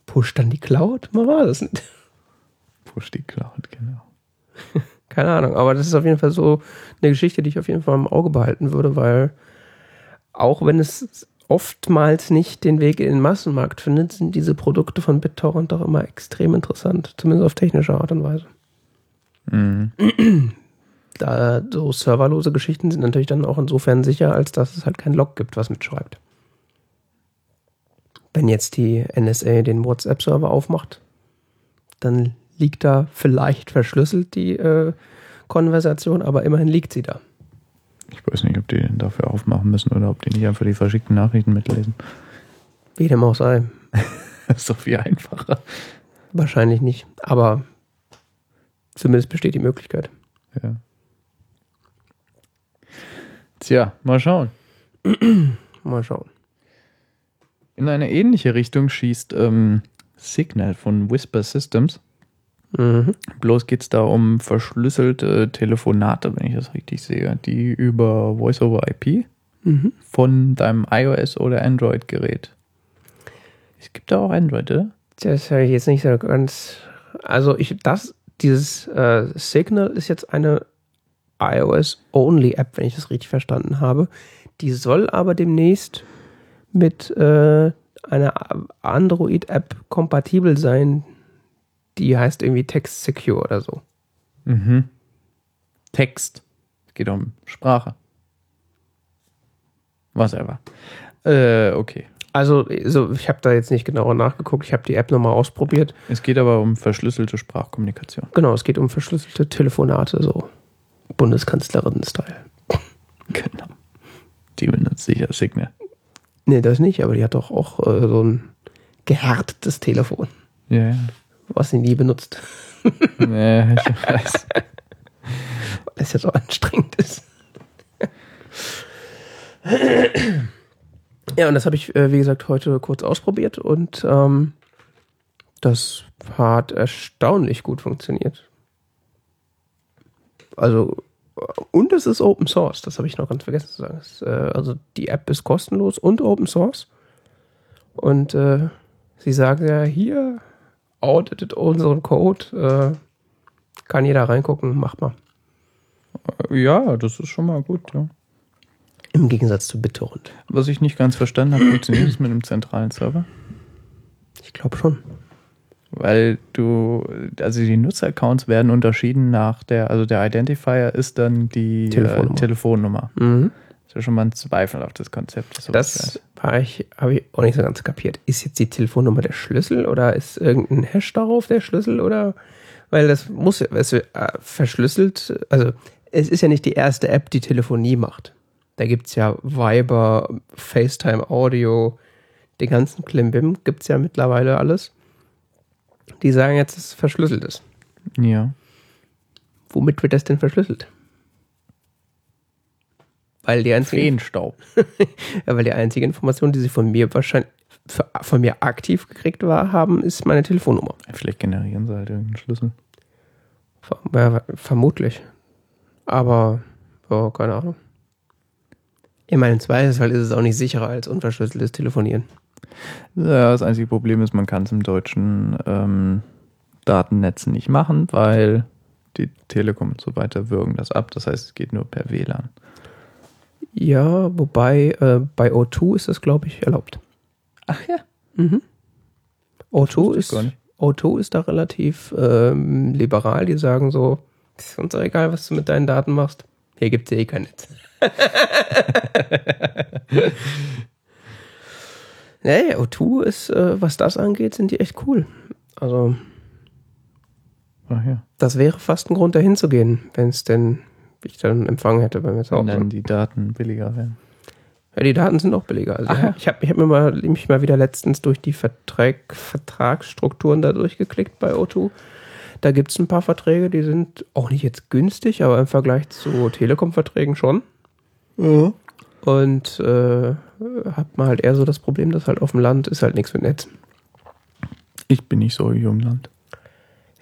pusht dann die Cloud? Man weiß es nicht. Push die Cloud, genau. Keine Ahnung, aber das ist auf jeden Fall so eine Geschichte, die ich auf jeden Fall im Auge behalten würde, weil auch wenn es oftmals nicht den Weg in den Massenmarkt findet, sind diese Produkte von BitTorrent doch immer extrem interessant, zumindest auf technische Art und Weise. Mhm. Da so serverlose Geschichten sind natürlich dann auch insofern sicher, als dass es halt kein Log gibt, was mitschreibt. Wenn jetzt die NSA den WhatsApp-Server aufmacht, dann liegt da vielleicht verschlüsselt die äh, Konversation, aber immerhin liegt sie da. Ich weiß nicht, ob die den dafür aufmachen müssen oder ob die nicht einfach die verschickten Nachrichten mitlesen. Wie dem auch sei. Ist doch viel einfacher. Wahrscheinlich nicht, aber zumindest besteht die Möglichkeit. Ja. Tja, mal schauen. Mal schauen. In eine ähnliche Richtung schießt ähm, Signal von Whisper Systems. Mhm. Bloß geht es da um verschlüsselte Telefonate, wenn ich das richtig sehe, die über Voice-over-IP Mhm. von deinem iOS oder Android-Gerät. Es gibt da auch Android, oder? Das habe ich jetzt nicht so ganz. Also ich, das, dieses äh, Signal ist jetzt eine iOS-Only-App, wenn ich das richtig verstanden habe. Die soll aber demnächst mit äh, einer Android-App kompatibel sein. Die heißt irgendwie Text Secure oder so. Mhm. Text. Es geht um Sprache. Was ever. Äh, okay. Also, so, ich habe da jetzt nicht genauer nachgeguckt. Ich habe die App nochmal ausprobiert. Es geht aber um verschlüsselte Sprachkommunikation. Genau, es geht um verschlüsselte Telefonate, so Bundeskanzlerinnen-Style. Genau. Die benutzt sicher Signal. Nee, das nicht, aber die hat doch auch äh, so ein gehärtetes Telefon, Ja, ja. Was sie nie benutzt, Nee, ich weiß. weil es ja so anstrengend ist. ja, und das habe ich, äh, wie gesagt, heute kurz ausprobiert und ähm, das hat erstaunlich gut funktioniert. Also, äh, und es ist Open Source, das habe ich noch ganz vergessen zu sagen. Es, äh, also, die App ist kostenlos und Open Source. Und äh, sie sagen ja, hier, auditet unseren Code, äh, kann jeder reingucken, macht mal. Ja, das ist schon mal gut, ja. Im Gegensatz zu BitTorrent. Was ich nicht ganz verstanden habe, funktioniert es mit einem zentralen Server? Ich glaube schon. Weil du, also die Nutzeraccounts werden unterschieden nach der, also der Identifier ist dann die Telefonnummer. Äh, Telefonnummer. Mhm. Das ist schon mal ein zweifelhaftes Konzept. so was Das war ich, habe ich auch nicht so ganz kapiert. Ist jetzt die Telefonnummer der Schlüssel oder ist irgendein Hash darauf der Schlüssel oder weil das muss ja, es äh, verschlüsselt, also es ist ja nicht die erste App, die Telefonie macht. Da gibt es ja Viber, FaceTime Audio, den ganzen Klimbim gibt es ja mittlerweile alles. Die sagen jetzt, dass es verschlüsselt ist. Ja. Womit wird das denn verschlüsselt? Weil die einzige Feenstaub. Weil die einzige Information, die sie von mir wahrscheinlich von mir aktiv gekriegt war, haben, ist meine Telefonnummer. Vielleicht generieren sie halt irgendeinen Schlüssel. Ver vermutlich. Aber, ja, keine Ahnung. Ich meine, im Zweifelsfall ist es auch nicht sicherer als unverschlüsseltes Telefonieren. Ja, das einzige Problem ist, man kann es im deutschen ähm, Datennetz nicht machen, weil die Telekom und so weiter würgen das ab. Das heißt, es geht nur per WLAN. Ja, wobei äh, bei O2 ist das, glaube ich, erlaubt. Ach ja. Mhm. O2 wusste ich ist, gar nicht. O2 ist da relativ ähm, liberal. Die sagen so, ist uns doch egal, was du mit deinen Daten machst. Hier gibt es ja eh kein Netz. nee, O2 ist, äh, was das angeht, sind die echt cool. Also, Ach ja. das wäre fast ein Grund, dahin zu gehen, wenn es denn ich dann Empfang hätte bei mir zu Wenn dann die Daten billiger werden. Ja, die Daten sind auch billiger. Also Ach ja. Ich habe ich hab mir mal, mich mal wieder letztens durch die Vertrag, Vertragsstrukturen da durchgeklickt bei O2. Da gibt es ein paar Verträge, die sind auch nicht jetzt günstig, aber im Vergleich zu Telekom-Verträgen schon. Und äh, hat man halt eher so das Problem, dass halt auf dem Land ist halt nichts mit Netz. Ich bin nicht so hier im Land.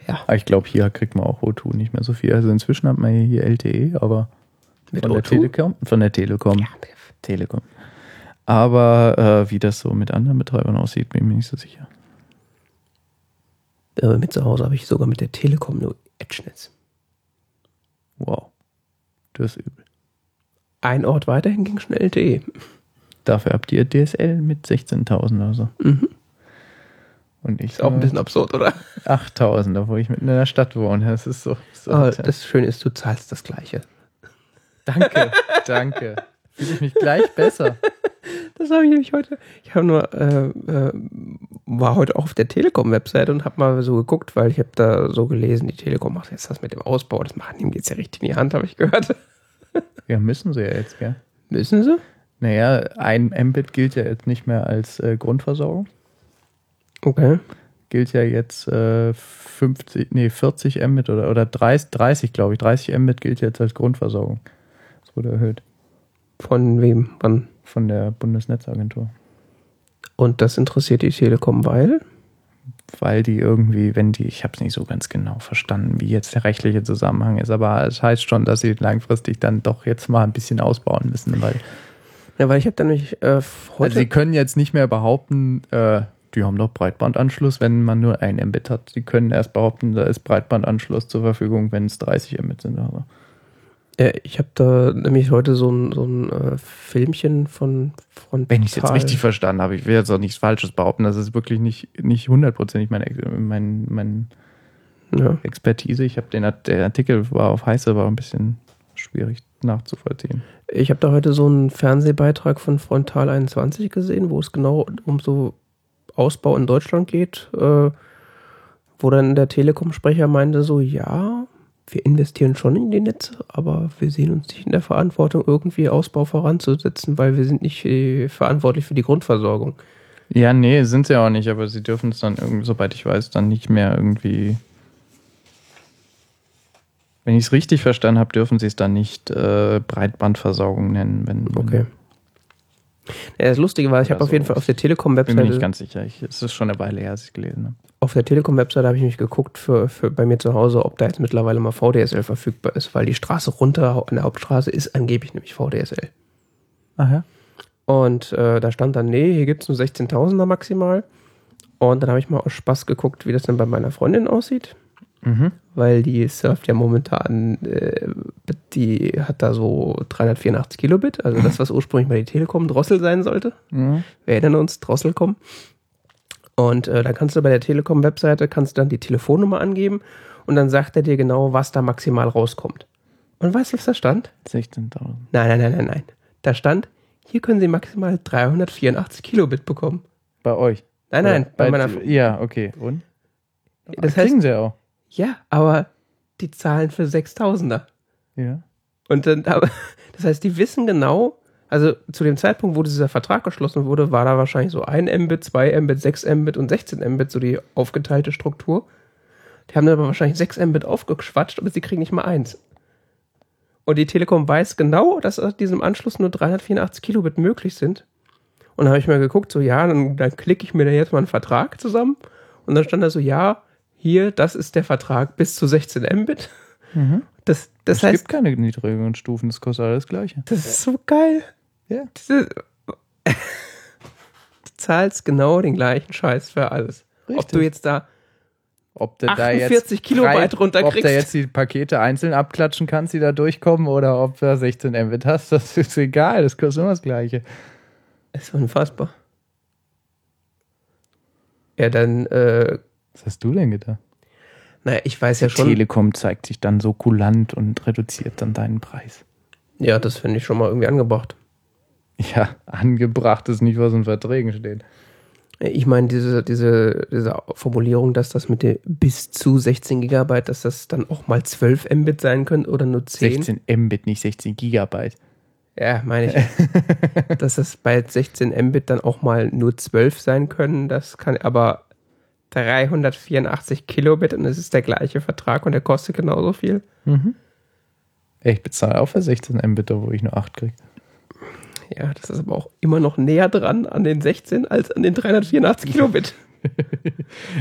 Ja. Aber ich glaube, hier kriegt man auch O2 nicht mehr so viel. Also inzwischen hat man hier LTE, aber Mit von der O2? Telekom. Von der Telekom. Ja, Telekom. Aber äh, wie das so mit anderen Betreibern aussieht, bin ich mir nicht so sicher. äh, mit zu Hause habe ich sogar mit der Telekom nur Edge-Netz. Wow. Das ist übel. Ein Ort weiterhin ging schnell LTE. Dafür habt ihr DSL mit 16.000 oder so. Mhm. Und ich Ist auch ein bisschen absurd, oder? 8.000, obwohl ich mitten in der Stadt wohne. Das ist so. so Aber das Schöne ist, du zahlst das Gleiche. danke, danke. Fühle ich mich gleich besser. Das habe ich nämlich heute. Ich habe nur, äh, äh, war heute auch auf der Telekom-Webseite und habe mal so geguckt, weil ich habe da so gelesen, die Telekom macht jetzt das mit dem Ausbau. Das machen ihm jetzt ja richtig in die Hand, habe ich gehört. Ja, müssen sie ja jetzt, gell? Müssen sie? Naja, ein Mbit gilt ja jetzt nicht mehr als äh, Grundversorgung. Okay. Gilt ja jetzt äh, 50, nee, 40 Mbit oder, oder 30, 30 glaube ich. 30 Mbit gilt jetzt als Grundversorgung. Das wurde erhöht Von wem? Wann? von der Bundesnetzagentur. Und das interessiert die Telekom, weil? Weil die irgendwie, wenn die, ich habe es nicht so ganz genau verstanden, wie jetzt der rechtliche Zusammenhang ist, aber es heißt schon, dass sie langfristig dann doch jetzt mal ein bisschen ausbauen müssen, weil Ja, weil ich habe dann nämlich äh, heute. Also sie können jetzt nicht mehr behaupten, äh, die haben doch Breitbandanschluss, wenn man nur ein Mbit hat. Sie können erst behaupten, da ist Breitbandanschluss zur Verfügung, wenn es 30 Mbit sind. Also. äh, ich habe da nämlich heute so ein, so ein äh, Filmchen von, von Wenn ich es jetzt richtig verstanden habe, ich will jetzt auch nichts Falsches behaupten, das ist wirklich nicht, nicht hundertprozentig meine, mein, mein Ja. Expertise. Ich habe den der Artikel war auf heiße, war ein bisschen schwierig nachzuvollziehen. Ich habe da heute so einen Fernsehbeitrag von Frontal 21 gesehen, wo es genau um so Ausbau in Deutschland geht, äh, wo dann der Telekom-Sprecher meinte so, ja, wir investieren schon in die Netze, aber wir sehen uns nicht in der Verantwortung, irgendwie Ausbau voranzusetzen, weil wir sind nicht äh, verantwortlich für die Grundversorgung. Ja, nee, sind sie auch nicht, aber sie dürfen es dann irgendwie, soweit ich weiß, dann nicht mehr irgendwie. Wenn ich es richtig verstanden habe, dürfen sie es dann nicht äh, Breitbandversorgung nennen. Wenn, Okay. Ja, das Lustige war, ich habe auf jeden. Fall auf der Bin mir nicht Telekom-Webseite ganz sicher. Ich, es ist schon eine Weile her, als ich es gelesen habe. auf der Telekom-Webseite habe ich mich geguckt für, für bei mir zu Hause, ob da jetzt mittlerweile mal VDSL verfügbar ist, weil die Straße runter an der Hauptstraße ist angeblich nämlich VDSL. Ach ja? Und äh, da stand dann, nee, hier gibt es nur 16.000er maximal. Und dann habe ich mal aus Spaß geguckt, wie das denn bei meiner Freundin aussieht, Mhm. Weil die surft ja momentan, äh, die hat da so 384 Kilobit, also das, was ursprünglich mal die Telekom Drossel sein sollte. Mhm. Wir erinnern uns, Drosselcom. Und äh, dann kannst du bei der Telekom-Webseite kannst du dann die Telefonnummer angeben und dann sagt er dir genau, was da maximal rauskommt. Und weißt du, was da stand? 16.000. Nein, nein, nein, nein, nein. Da stand, hier können Sie maximal 384 Kilobit bekommen. Bei euch? Nein, nein, Oder bei meiner. Ja, okay. Und? Das Kriegen heißt, sie auch. Ja, aber die zahlen für 6000er. Ja. Und dann, aber, das heißt, die wissen genau, also zu dem Zeitpunkt, wo dieser Vertrag geschlossen wurde, war da wahrscheinlich so 1 Mbit, 2 Mbit, 6 Mbit und 16 Mbit, so die aufgeteilte Struktur. Die haben dann aber wahrscheinlich 6 Mbit aufgeschwatscht, aber sie kriegen nicht mal eins. Und die Telekom weiß genau, dass aus diesem Anschluss nur 384 Kilobit möglich sind. Und dann habe ich mal geguckt, so ja, dann, dann klicke ich mir da jetzt mal einen Vertrag zusammen. Und dann stand da so, ja, hier, das ist der Vertrag bis zu 16 Mbit. Mhm. Das, das es heißt, gibt keine niedrigeren Stufen, das kostet alles das Gleiche. das ist so geil. Ja. Diese, du zahlst genau den gleichen Scheiß für alles. Ob Richtig. du jetzt da Ob du da 48 jetzt Kilobyte runterkriegst. Ob du jetzt die Pakete einzeln abklatschen kannst, die da durchkommen, oder ob du 16 Mbit hast, das ist egal, das kostet immer das Gleiche. ist unfassbar. Ja, dann, äh, Was hast du denn gedacht? naja, ich weiß ja schon. Telekom zeigt sich dann so kulant und reduziert dann deinen Preis. Ja, das finde ich schon mal irgendwie angebracht. Ja, angebracht ist nicht, was in Verträgen steht. Ich meine, diese, diese, diese Formulierung, dass das mit bis zu 16 Gigabyte, dass das dann auch mal 12 Mbit sein können oder nur 10. 16 Mbit, nicht 16 Gigabyte. Ja, meine ich. dass das bei 16 Mbit dann auch mal nur 12 sein können, das kann aber 384 Kilobit und es ist der gleiche Vertrag und der kostet genauso viel. Mhm. Ich bezahle auch für 16 Mbit, obwohl ich nur 8 kriege. Ja, das ist aber auch immer noch näher dran an den 16 als an den 384 Kilobit.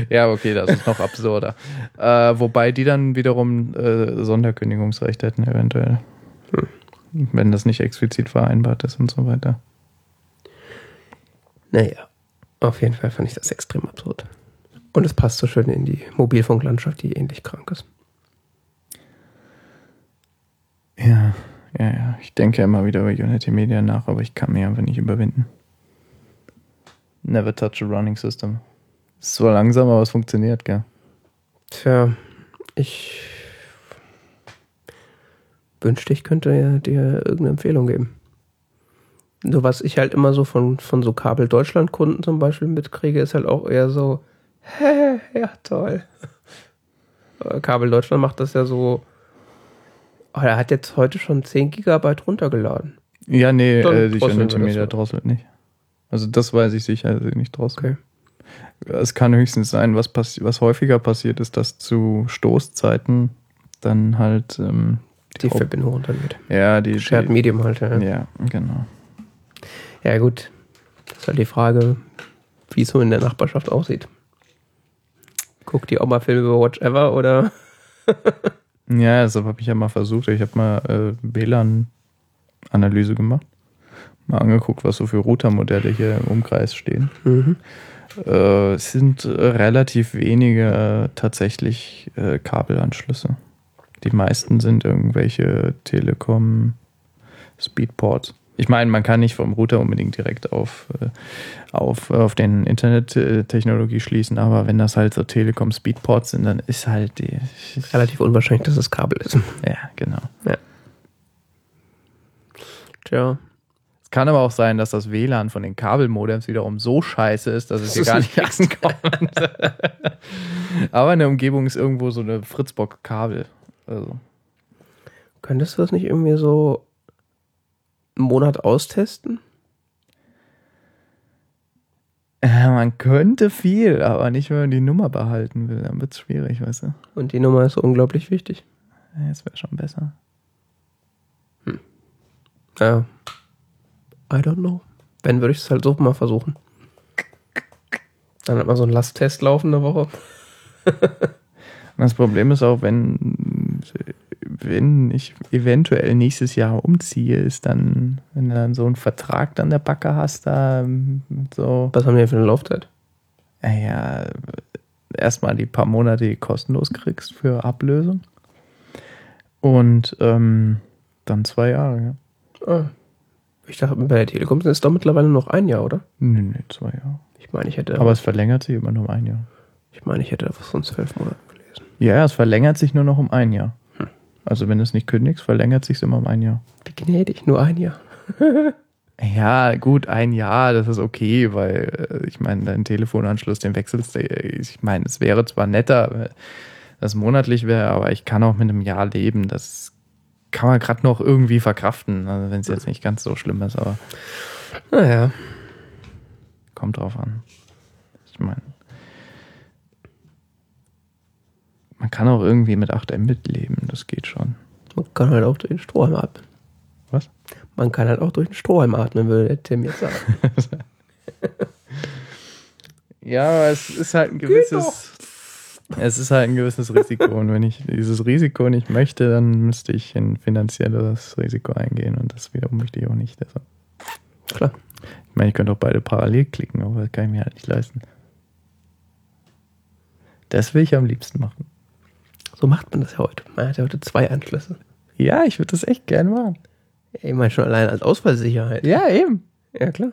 Ja, okay, das ist noch absurder. Äh, wobei die dann wiederum äh, Sonderkündigungsrecht hätten, eventuell. Wenn das nicht explizit vereinbart ist und so weiter. Naja, auf jeden Fall fand ich das extrem absurd. Und es passt so schön in die Mobilfunklandschaft, die ähnlich krank ist. Ja, ja, ja. Ich denke immer wieder über Unity Media nach, aber ich kann mir einfach nicht überwinden. Never touch a running system. Ist zwar langsam, aber es funktioniert, gell? Tja, ich wünschte, ich könnte dir irgendeine Empfehlung geben. Nur was ich halt immer so von, von so Kabel Deutschland Kunden zum Beispiel mitkriege, ist halt auch eher so, ja toll. Kabel Deutschland macht das ja so, oh, er hat jetzt heute schon 10 Gigabyte runtergeladen. Ja, nee, Dann äh, die Unity das Media mal. drosselt nicht. Also das weiß ich sicher, sie nicht drosselt. Okay. Es kann höchstens sein, was, passi was häufiger passiert ist, dass zu Stoßzeiten dann halt ähm, Die Haupt- Verbindung runtergeht. ja, die, Shared die Medium halt, ja. Ja, genau. Ja, gut. Das ist halt die Frage, wie es so in der Nachbarschaft aussieht. Guckt die auch mal Filme über Watch Ever oder? Ja, das habe ich ja mal versucht. Ich habe mal äh, WLAN-Analyse gemacht. Mal angeguckt, was so für Routermodelle hier im Umkreis stehen. Mhm. Äh, es sind äh, relativ wenige äh, tatsächlich äh, Kabelanschlüsse. Die meisten sind irgendwelche Telekom Speedports. Ich meine, man kann nicht vom Router unbedingt direkt auf, äh, auf, auf den Internettechnologie schließen, aber wenn das halt so Telekom Speedports sind, dann ist halt die. Relativ unwahrscheinlich, dass es Kabel ist. Ja, genau. Tja. Es kann aber auch sein, dass das WLAN von den Kabelmodems wiederum so scheiße ist, dass es hier gar nicht ankommt. aber in der Umgebung ist irgendwo so eine Fritzbox-Kabel. Also. Könntest du das nicht irgendwie so einen Monat austesten? Äh, man könnte viel, aber nicht, wenn man die Nummer behalten will. Dann wird es schwierig, weißt du? Und die Nummer ist unglaublich wichtig. Ja, Das wäre schon besser. Ja. I don't know. Wenn, würde ich es halt so mal versuchen. Dann hat man so einen Lasttest laufen eine Woche. Das Problem ist auch, wenn, wenn ich eventuell nächstes Jahr umziehe, ist dann, wenn du dann so einen Vertrag an der Backe hast, da mit so, Was haben die denn für eine Laufzeit? naja, erstmal die paar Monate die kostenlos kriegst für Ablösung. Und ähm, dann zwei Jahre, ja. Ah. Ich dachte, bei der Telekom ist es doch mittlerweile noch ein Jahr, oder? Nee, nee, zwei Jahre. Ich meine, ich hätte, Aber es verlängert sich immer nur um ein Jahr. ich meine, ich hätte was von zwölf Monaten gelesen. Ja, es verlängert sich nur noch um ein Jahr. Also wenn du es nicht kündigst, verlängert sich immer um ein Jahr. Wie gnädig, nur ein Jahr. Ja, gut, ein Jahr, das ist okay, weil äh, ich meine, dein Telefonanschluss, den wechselst du. Ich meine, es wäre zwar netter, wenn das monatlich wäre, aber ich kann auch mit einem Jahr leben. Das kann man gerade noch irgendwie verkraften, also wenn es jetzt nicht ganz so schlimm ist, aber Naja. kommt drauf an. Ich meine, man kann auch irgendwie mit 8 Mbit leben, das geht schon. Man kann halt auch durch den Strohhalm atmen. Was? Man kann halt auch durch den Strohhalm atmen, würde der Tim jetzt sagen. Ja, aber es ist halt ein gewisses. Es ist halt ein gewisses Risiko. Und wenn ich dieses Risiko nicht möchte, dann müsste ich ein finanzielles Risiko eingehen. Und das wiederum möchte ich auch nicht. Also, Klar. ich meine, ich könnte auch beide parallel klicken, aber das kann ich mir halt nicht leisten. Das will ich am liebsten machen. So macht man das ja heute. Man hat ja heute zwei Anschlüsse. Ja, ich würde das echt gerne machen. Ich meine schon allein als Ausfallsicherheit. Ja, eben. Ja, klar.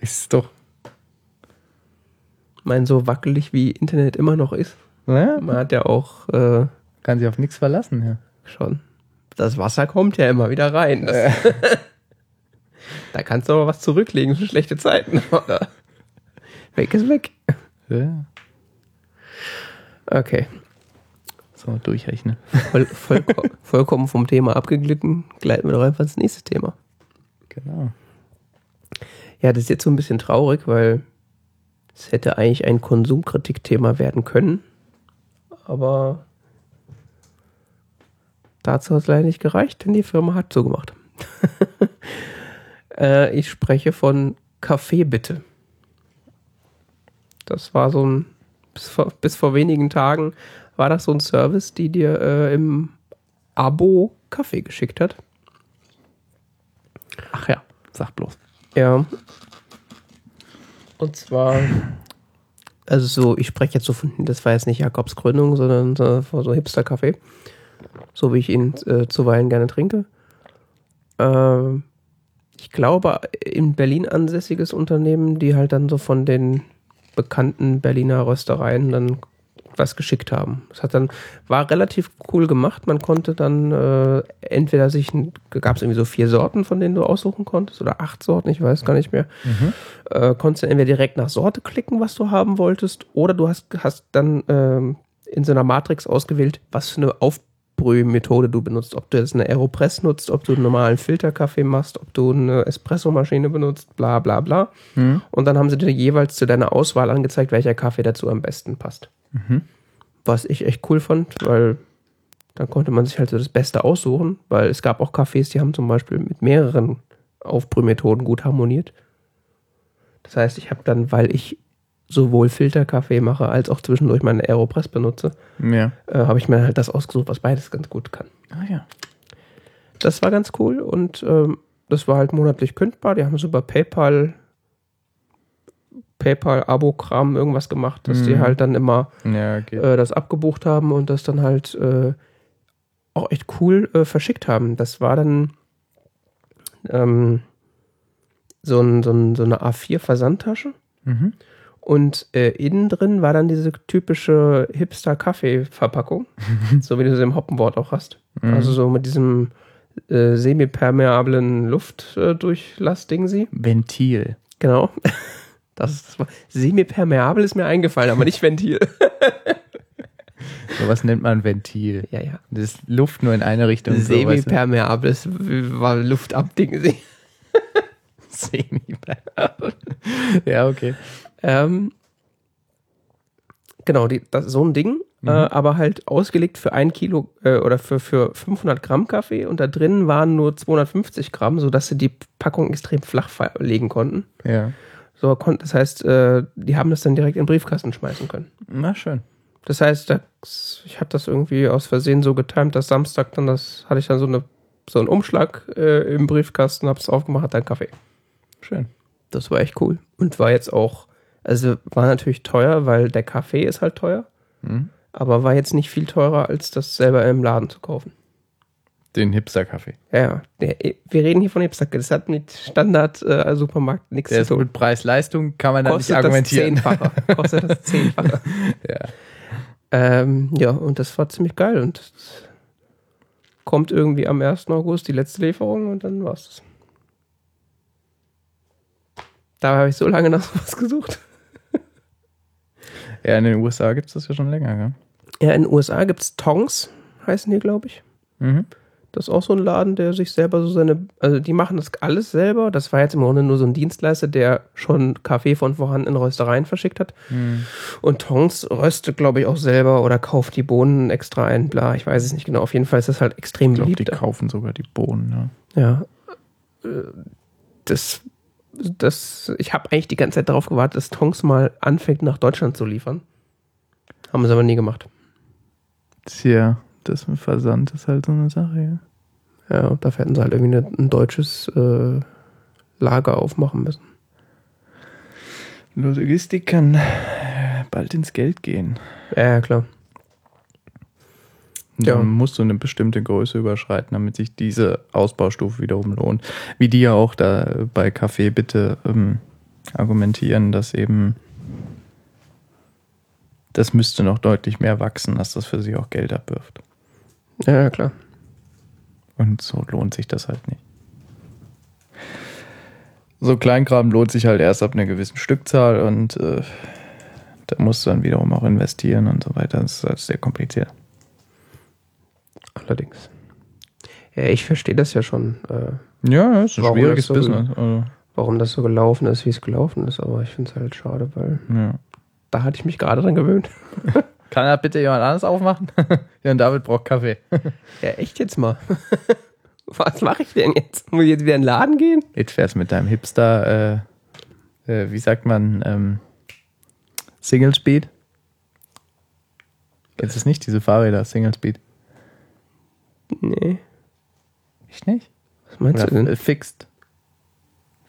Ist doch. Ich meine, so wackelig wie Internet immer noch ist. Ne? Man hat ja auch äh, Kann sich auf nichts verlassen, ja. schon. Das Wasser kommt ja immer wieder rein. Das, da kannst du aber was zurücklegen für schlechte Zeiten. Oder? Weg ist weg. ja. Okay. So, durchrechnen. Voll, vollko vollkommen vom Thema abgeglitten. Gleiten wir doch einfach ins nächste Thema. Genau. Ja, das ist jetzt so ein bisschen traurig, weil es hätte eigentlich ein Konsumkritikthema werden können. Aber dazu hat es leider nicht gereicht, denn die Firma hat zugemacht. äh, ich spreche von Kaffee bitte. Das war so ein, bis vor, bis vor wenigen Tagen war das so ein Service, die dir äh, im Abo Kaffee geschickt hat. Ach ja, sag bloß. Ja. Und zwar, also so, ich spreche jetzt so von, das war jetzt nicht Jakobs Gründung, sondern so, von so Hipster-Café. so wie ich ihn äh, zuweilen gerne trinke. Ähm, ich glaube, in Berlin ansässiges Unternehmen, die halt dann so von den bekannten Berliner Röstereien dann was geschickt haben. Das hat dann, war relativ cool gemacht. Man konnte dann äh, entweder sich, gab es irgendwie so vier Sorten, von denen du aussuchen konntest, oder acht Sorten, ich weiß gar nicht mehr. Mhm. Äh, konntest du entweder direkt nach Sorte klicken, was du haben wolltest, oder du hast, hast dann ähm, in so einer Matrix ausgewählt, was für eine Aufbrühmethode du benutzt. Ob du jetzt eine Aeropress nutzt, ob du einen normalen Filterkaffee machst, ob du eine Espressomaschine benutzt, bla bla bla. Mhm. Und dann haben sie dir jeweils zu deiner Auswahl angezeigt, welcher Kaffee dazu am besten passt. Mhm. Was ich echt cool fand, weil dann konnte man sich halt so das Beste aussuchen, weil es gab auch Cafés, die haben zum Beispiel mit mehreren Aufbrühmethoden gut harmoniert. Das heißt, ich habe dann, weil ich sowohl Filterkaffee mache, als auch zwischendurch meine Aeropress benutze, Ja. äh, habe ich mir halt das ausgesucht, was beides ganz gut kann. Ah ja. Das war ganz cool und ähm, das war halt monatlich kündbar. Die haben so über PayPal, PayPal-Abo-Kram irgendwas gemacht, dass die Mhm. halt dann immer Ja, okay. äh, das abgebucht haben und das dann halt äh, auch echt cool äh, verschickt haben. Das war dann ähm, so, ein, so, ein, so eine A4-Versandtasche Mhm. Und äh, innen drin war dann diese typische Hipster-Kaffee-Verpackung, so wie du sie im Hoppenwort auch hast. Mhm. Also so mit diesem äh, semipermeablen Luftdurchlass-Ding sie. Ventil. Genau. Das ist das Wort. Semipermeabel ist mir eingefallen, aber nicht Ventil. Sowas nennt man Ventil. Ja, ja. Das ist Luft nur in eine Richtung. so. Semipermeables war Luftabding. Semi-permeabel. ja, okay. Ähm, genau, die, das, so ein Ding, äh, aber halt ausgelegt für ein Kilo äh, oder für, für 500 Gramm Kaffee und da drin waren nur 250 Gramm, sodass sie die Packung extrem flach legen konnten. Ja. So das heißt, äh, die haben das dann direkt in den Briefkasten schmeißen können. Na schön. Das heißt, das, ich hatte das irgendwie aus Versehen so getimt, dass Samstag dann das, hatte ich dann so eine so einen Umschlag äh, im Briefkasten, hab's aufgemacht, hat dann Kaffee. Schön. Das war echt cool. Und war jetzt auch, also war natürlich teuer, weil der Kaffee ist halt teuer, Mhm. aber war jetzt nicht viel teurer, als das selber im Laden zu kaufen. Den Hipster-Kaffee. Ja, ja. Wir reden hier von Hipster. Das hat mit Standard-Supermarkt nichts Der zu ist tun. mit Preis-Leistung, kann man da nicht argumentieren. das Zehnfache. Kostet das Zehnfache. Ja. Ähm, ja, und das war ziemlich geil und kommt irgendwie am 1. August die letzte Lieferung und dann war's das. Da habe ich so lange nach sowas gesucht. Ja, in den USA gibt es das ja schon länger, gell? Ja, in den USA gibt's Tongs, heißen die, glaube ich. Mhm. Das ist auch so ein Laden, der sich selber so seine, also die machen das alles selber. Das war jetzt im Grunde nur so ein Dienstleister, der schon Kaffee von vorhandenen Röstereien verschickt hat. Mhm. Und Tongs röstet, glaube ich, auch selber oder kauft die Bohnen extra ein, bla, ich weiß es nicht genau. Auf jeden Fall ist das halt extrem Ich glaube, die beliebt. kaufen sogar die Bohnen. Ne? Ja. Äh, Das, das, ich habe eigentlich die ganze Zeit darauf gewartet, dass Tongs mal anfängt, nach Deutschland zu liefern. Haben sie aber nie gemacht. Tja, das mit Versand ist halt so eine Sache, ja. Ja, und dafür hätten sie halt irgendwie eine, ein deutsches äh, Lager aufmachen müssen. Logistik kann bald ins Geld gehen. Ja, klar. Ja. Dann musst du eine bestimmte Größe überschreiten, damit sich diese Ausbaustufe wiederum lohnt. Wie die ja auch da bei Kaffee bitte ähm, argumentieren, dass eben das müsste noch deutlich mehr wachsen, dass das für sie auch Geld abwirft. Ja, ja, klar. Und so lohnt sich das halt nicht. So Kleinkram lohnt sich halt erst ab einer gewissen Stückzahl und äh, da musst du dann wiederum auch investieren und so weiter. Das ist halt sehr kompliziert. Allerdings. Ja, ich verstehe das ja schon, äh, Ja, das ist ein schwieriges das so Business. Also, warum das so gelaufen ist, wie es gelaufen ist. Aber ich finde es halt schade, weil ja. da hatte ich mich gerade dran gewöhnt. Kann da bitte jemand anderes aufmachen? Jan David braucht Kaffee. Ja, echt jetzt mal. Was mache ich denn jetzt? Muss ich jetzt wieder in den Laden gehen? Jetzt fährst mit deinem Hipster, äh, äh, wie sagt man, ähm, Single Speed? Kennst du es nicht, diese Fahrräder, Single Speed? Nee. Ich nicht? Was meinst du Oder denn? äh, Fixed.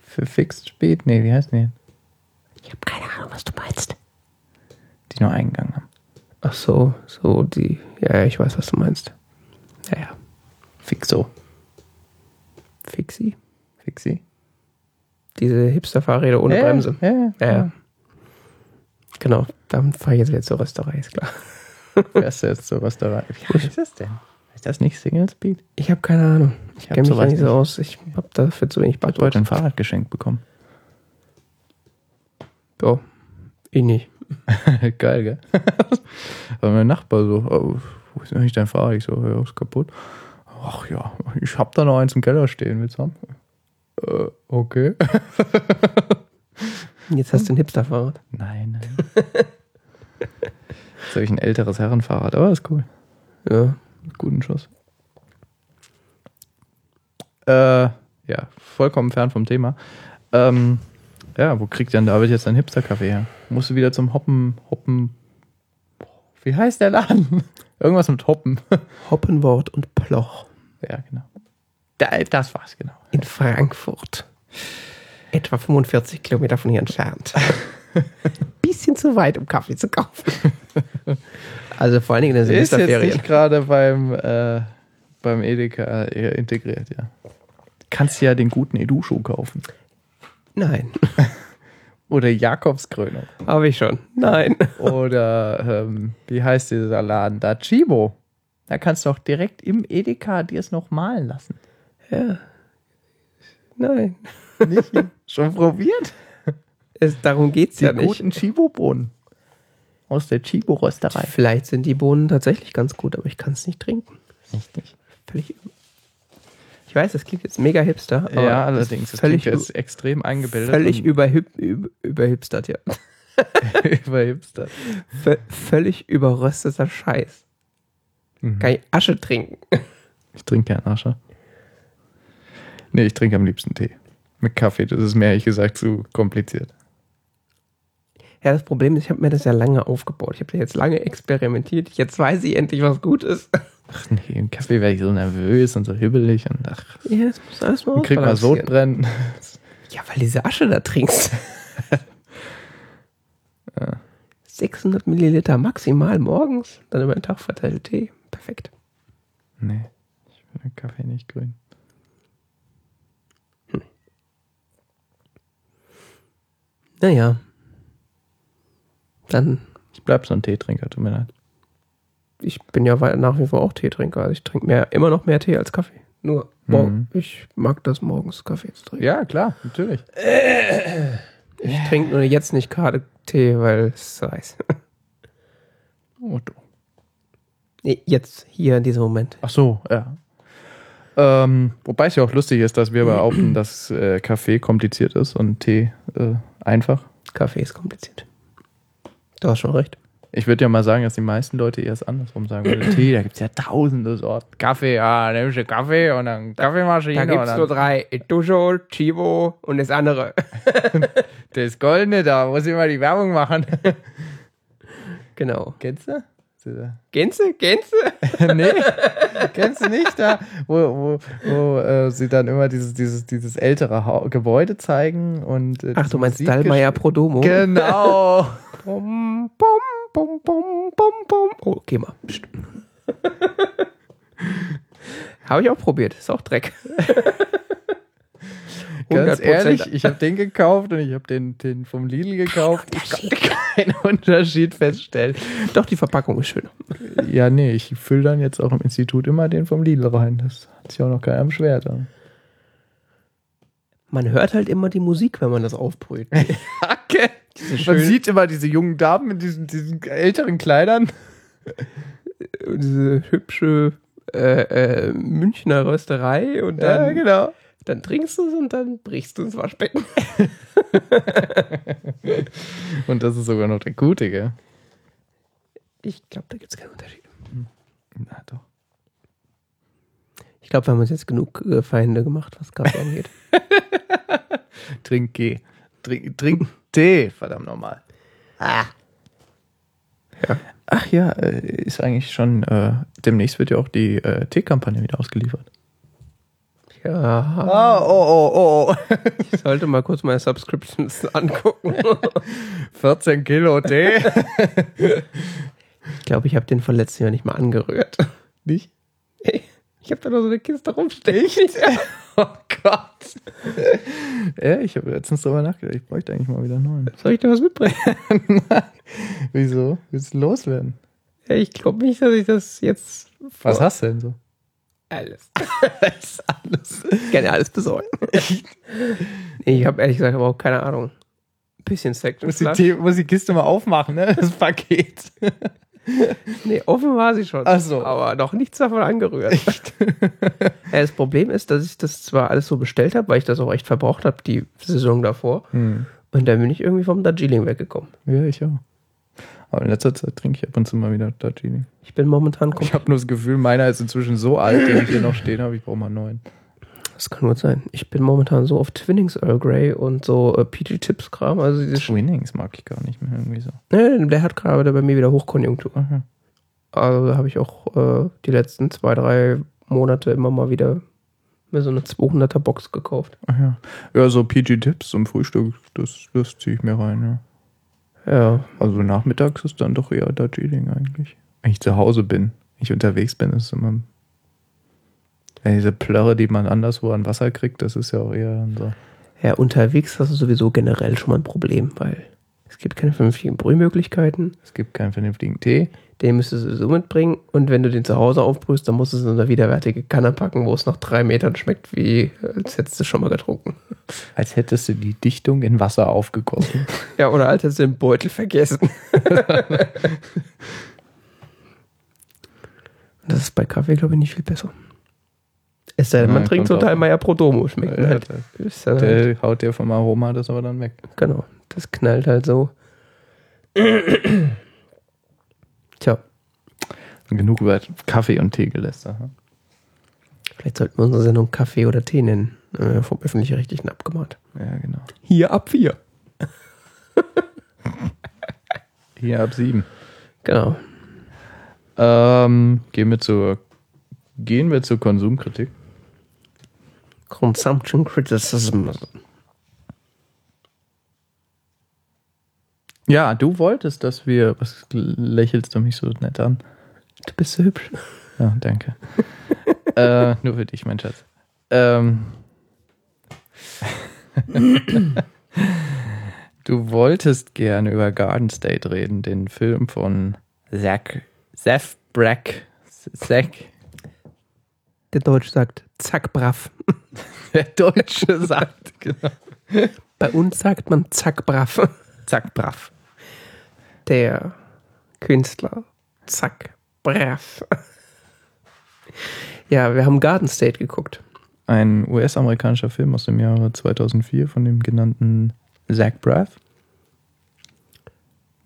Für Fixed Speed? Nee, wie heißt die? Ich habe keine Ahnung, was du meinst. Die nur einen Gang haben. Ach so, so die. Ja, ja, ich weiß, was du meinst. Ja, ja. Fixo. Fixi. Fixi. Diese Hipster-Fahrräder ohne Ja, Bremse. Ja, ja. Ja, ja. Genau. Damit fahre ich jetzt wieder zur Rösterei, ist klar. Fährst du jetzt da rein? Wie heißt das denn? Ist das nicht Single Speed? Ich habe keine Ahnung. Ich, Ich kenne mich nicht so aus. Ich habe dafür zu wenig Ich habe Budget. heute ein Fahrrad geschenkt bekommen. Ja, ich nicht. Geil, gell? Aber mein Nachbar so, oh, wo ist eigentlich dein Fahrrad? Ich so, ja, ist kaputt. Ach ja, ich hab da noch eins im Keller stehen, willst du haben? Äh, okay. Jetzt hast du ein Hipster-Fahrrad. Nein, nein. Jetzt habe ich ein älteres Herrenfahrrad, aber ist cool. Ja. Guten Schuss. Äh, ja, vollkommen fern vom Thema. Ähm, ja, wo kriegt denn David jetzt ein Hipster-Kaffee her? Musst du wieder zum Hoppen, Hoppen. Wie heißt der Laden? Irgendwas mit Hoppen. Hoppenwort und Ploch ja, genau. Da, das war's, genau. in Frankfurt. Etwa 45 Kilometer von hier entfernt. Bisschen zu weit, um Kaffee zu kaufen. Also vor allen Dingen in den Ist jetzt Semesterferien. nicht gerade beim, äh, beim Edeka integriert, ja. Kannst ja den guten Edu-Schuh kaufen. Nein, Oder Jakobskrönung. habe ich schon. Nein. Oder ähm, wie heißt dieser Laden da? Chibo. Da kannst du auch direkt im Edeka dir es noch malen lassen. Ja. Nein. Nicht? Schon probiert? Es, darum geht es Die ja nicht. guten Chibo-Bohnen. Aus der Chibo-Rösterei. Vielleicht sind die Bohnen tatsächlich ganz gut, aber ich kann es nicht trinken. Richtig. Völlig. Ich weiß, das klingt jetzt mega hipster. Aber Ja, allerdings. ist Das völlig, klingt jetzt extrem eingebildet. völlig überhip, über, überhipstert, ja. überhipster. V völlig überrösteter Scheiß. Mhm. Kann ich Asche trinken? Ich trinke keinen Asche. Nee, ich trinke am liebsten Tee. Mit Kaffee, das ist mir ehrlich gesagt zu kompliziert. Ja, das Problem ist, ich habe mir das ja lange aufgebaut. Ich habe jetzt lange experimentiert. Jetzt weiß ich endlich, was gut ist. Ach nee, im Kaffee werde ich so nervös und so hibbelig und ach, Ja, das muss alles mal kriegt man. Sodbrennen. Ja, weil diese Asche da trinkst. 600 Milliliter maximal morgens, dann über den Tag verteilt Tee. Perfekt. Nee, ich den Kaffee nicht grün. Naja. Dann, Ich bleib so ein Teetrinker, tut mir leid. ich bin ja nach wie vor auch Teetrinker. Also ich trinke mehr, immer noch mehr Tee als Kaffee. Nur, Mhm. ich mag das morgens Kaffee zu trinken. Ja, klar, natürlich. Ich trinke nur jetzt nicht gerade Tee, weil es heiß. Oh, du. Nee, jetzt, hier in diesem Moment. Ach so, ja. Ähm, wobei es ja auch lustig ist, dass wir behaupten, dass äh, Kaffee kompliziert ist und Tee äh, einfach. Kaffee ist kompliziert. Du hast schon recht. Ich würde ja mal sagen, dass die meisten Leute eher es andersrum sagen. Weil Tee, da gibt es ja tausende Sorten. Kaffee, ja, nimmst du Kaffee und dann Kaffeemaschine. Da gibt es nur drei. Itujo, Chibo und das andere. das Goldene, da muss ich mal die Werbung machen. Genau. Kennst du? Gänse? Gänse? nee, kennst du nicht da, wo, wo, wo äh, sie dann immer dieses, dieses, dieses ältere ha Gebäude zeigen und äh, Ach, du meinst Dallmayr Prodomo? Genau. Bum, bum, bum, bum, bum, bum. Oh, geh mal. Habe ich auch probiert. Ist auch Dreck. Ganz 100% ehrlich, ich habe den gekauft und ich habe den, den vom Lidl gekauft. Ich konnte keinen Unterschied feststellen. Doch, die Verpackung ist schön. Ja, nee, ich fülle dann jetzt auch im Institut immer den vom Lidl rein. Das hat sich auch noch keiner beschwert. Man hört halt immer die Musik, wenn man das aufbrüht. Hacke. Man sieht immer diese jungen Damen in diesen, diesen älteren Kleidern. Diese hübsche äh, äh, Münchner Rösterei und dann, genau. dann trinkst du es und dann brichst du ins Waschbecken. Und das ist sogar noch der gute, gell? Ich glaube, da gibt es keinen Unterschied. Na doch. Ich glaube, wir haben uns jetzt genug äh, Feinde gemacht, was Kaffee angeht. Trink G. Trink, trink Tee, verdammt nochmal. Ah. Ja. Ach ja, äh, ist eigentlich schon, äh, demnächst wird ja auch die äh, Teekampagne wieder ausgeliefert. Ja, Oh, oh, oh, oh. ich sollte mal kurz meine Subscriptions angucken. 14 Kilo Tee. Ich glaube, ich habe den von letztem Jahr nicht mal angerührt. Nicht? Ich habe da noch so eine Kiste rumstehen. Oh Gott. ja, ich habe letztens darüber nachgedacht. Ich bräuchte eigentlich mal wieder einen neuen. Soll ich dir was mitbringen? Wieso? Willst du loswerden? Ja, ich glaube nicht, dass ich das jetzt. Was hast du denn so? Alles. alles. alles. Ich kann ja alles besorgen. nee, ich habe ehrlich gesagt überhaupt keine Ahnung. Bisschen Section Muss die, muss die Kiste mal aufmachen, ne? Das Paket. Nee, offen war sie schon. Ach so. Aber noch nichts davon angerührt. ja, das Problem ist, dass ich das zwar alles so bestellt habe, weil ich das auch echt verbraucht habe, die Saison davor. Hm. Und dann bin ich irgendwie vom Darjeeling weggekommen. Ja, ich auch. Aber in letzter Zeit trinke ich ab und zu mal wieder Darjeeling. Ich bin momentan Ich habe nur das Gefühl, meiner ist inzwischen so alt, den ich hier noch stehen habe, ich brauche mal einen neuen. Das kann gut sein. Ich bin momentan so auf Twinnings Earl Grey und so äh, PG Tips Kram. Also dieses. Winnings mag ich gar nicht mehr irgendwie so. Nee, der hat gerade bei mir wieder Hochkonjunktur. Aha. Also da habe ich auch äh, die letzten zwei, drei Monate immer mal wieder mir so eine 200er Box gekauft. Ach ja. ja, so PG-Tipps zum Frühstück, das, das ziehe ich mir rein, ja. Ja, Also nachmittags ist dann doch eher Darjeeling eigentlich. Wenn ich zu Hause bin, wenn ich unterwegs bin, ist es immer. Ja, diese Plörre, die man anderswo an Wasser kriegt, das ist ja auch eher so. Ja, unterwegs hast du sowieso generell schon mal ein Problem, weil es gibt keine vernünftigen Brühmöglichkeiten. Es gibt keinen vernünftigen Tee. Den müsstest du so mitbringen. Und wenn du den zu Hause aufbrühst, dann musst du es in eine widerwärtige Kanne packen, wo es nach drei Metern schmeckt, wie als hättest du schon mal getrunken. Als hättest du die Dichtung in Wasser aufgegossen. Ja, oder als hättest du den Beutel vergessen. das ist bei Kaffee, glaube ich, nicht viel besser. Es sei denn, man Ja, trinkt so Teilmeier Pro Domo. Schmeckt Ja, halt. der- dann halt Der haut dir vom Aroma das aber dann weg. genau. Das knallt halt so. Tja, Genug über Kaffee und Tee gelästert. hm? vielleicht sollten wir unsere Sendung Kaffee oder Tee nennen. Äh, vom Öffentlich-Rechtlichen abgemahnt. Ja, genau. Hier ab vier. Hier ab sieben. Genau. Ähm, gehen wir zur gehen wir zur Konsumkritik. Consumption Criticism. Ja, du wolltest, dass wir. Was lächelst du mich so nett an? Du bist so hübsch. Ja, danke. äh, nur für dich, mein Schatz. Ähm, du wolltest gerne über Garden State reden, den Film von Zach, Zeph Brack. Zach, Der Deutsch sagt zack brav. der Deutsche sagt, genau. Bei uns sagt man zack brav. Zack, brav. Der Künstler zack brav. Ja, wir haben Garden State geguckt. Ein US-amerikanischer Film aus dem Jahre 2004 von dem genannten Zach Braff,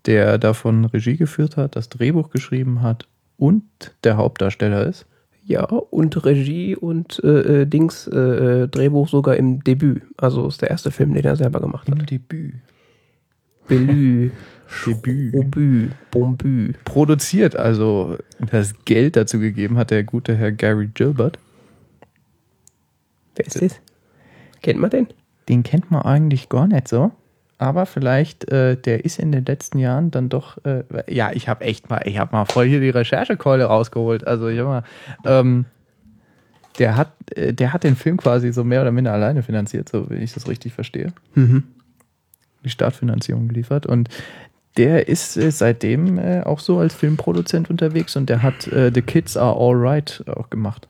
der davon Regie geführt hat, das Drehbuch geschrieben hat und der Hauptdarsteller ist. Ja, und Regie und äh, äh, Dings, äh, äh, Drehbuch sogar im Debüt. Also ist der erste Film, den er selber gemacht hat. Debüt. Belü, Debüt. Obü, Bombü. Produziert, also das Geld dazu gegeben hat der gute Herr Gary Gilbert. Wer ist das? Kennt man den? Den kennt man eigentlich gar nicht so. Aber vielleicht, äh, der ist in den letzten Jahren dann doch, äh, ja, ich habe echt mal, ich habe mal voll hier die Recherchekeule rausgeholt. Also ich hab mal, ähm, der hat, äh, der hat den Film quasi so mehr oder minder alleine finanziert, so wenn ich das richtig verstehe. Mhm. Die Startfinanzierung geliefert und der ist äh, seitdem äh, auch so als Filmproduzent unterwegs und der hat äh, The Kids Are Alright auch gemacht.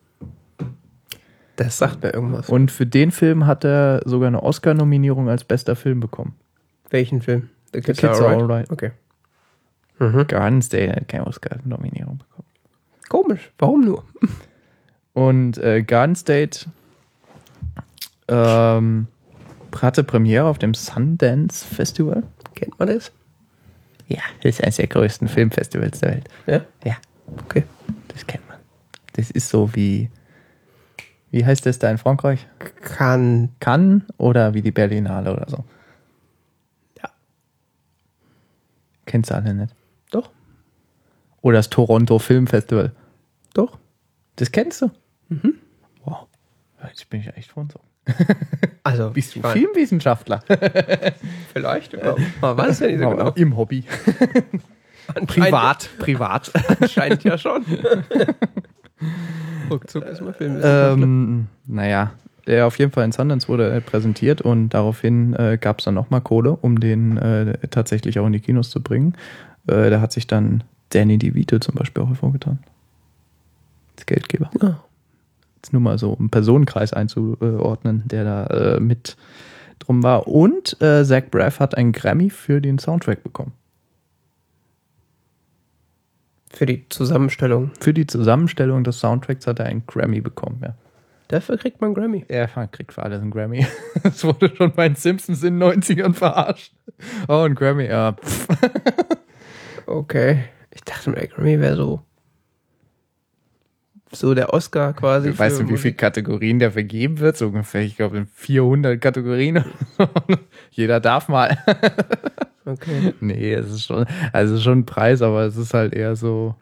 Das sagt mir irgendwas. Und für den Film hat er sogar eine Oscar-Nominierung als bester Film bekommen. Welchen Film? The Kids Are Alright. Okay. Mhm. Garden State hat keine Oscar-Nominierung bekommen. Komisch. Warum nur? Und äh, Garden State ähm, hatte Premiere auf dem Sundance Festival. Kennt man das? Ja, das ist eines der größten Filmfestivals der Welt. Ja. Ja, Okay. das kennt man. Das ist so wie, wie heißt das da in Frankreich? Kann. Cannes oder wie die Berlinale oder so. Ja. Kennst du alle nicht. Doch. Oder das Toronto Film Festival. Doch. Das kennst du? Mhm. Wow. Jetzt bin ich echt von so. Also, Bist du Filmwissenschaftler? Vielleicht. Ja. Man weiß ja nicht so genau. Im Hobby. privat. Privat. Anscheinend ja schon. Ruckzuck ist mal Film. Ähm, naja, der auf jeden Fall in Sundance wurde er präsentiert und daraufhin äh, gab es dann nochmal Kohle, um den äh, tatsächlich auch in die Kinos zu bringen. Äh, da hat sich dann Danny DeVito zum Beispiel auch hervorgetan. Als Geldgeber. Ja. Jetzt nur mal so um Personenkreis einzuordnen, der da äh, mit drum war. Und äh, Zach Braff hat einen Grammy für den Soundtrack bekommen. Für die Zusammenstellung. Für die Zusammenstellung des Soundtracks hat er einen Grammy bekommen, ja. Dafür kriegt man Grammy. Er kriegt für alles einen Grammy. Das wurde schon bei den Simpsons in den 90ern verarscht. Oh, ein Grammy, ja. Pff. Okay. Ich dachte mir, Grammy wäre so. So der Oscar quasi. Weißt du, wie viele. Kategorien der vergeben wird? So ungefähr, ich glaube, in 400 Kategorien. Jeder darf mal. Okay. Nee, es ist schon, also es ist schon ein Preis, aber es ist halt eher so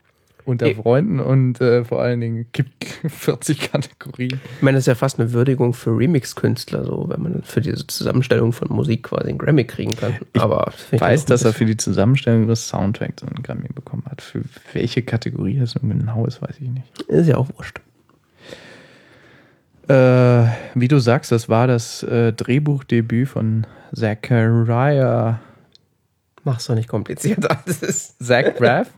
unter Eh. Freunden und äh, vor allen Dingen gibt 40 Kategorien. Ich meine, das ist ja fast eine Würdigung für Remix-Künstler, so, wenn man für diese Zusammenstellung von Musik quasi einen Grammy kriegen kann. Aber Ich weiß, dass er für die Zusammenstellung des Soundtracks einen Grammy bekommen hat. Für welche Kategorie das nun genau ist, weiß ich nicht. Ist ja auch wurscht. Äh, wie du sagst, das war das äh, Drehbuchdebüt von Zachariah Mach's doch nicht komplizierter. Das ist Zach Braff,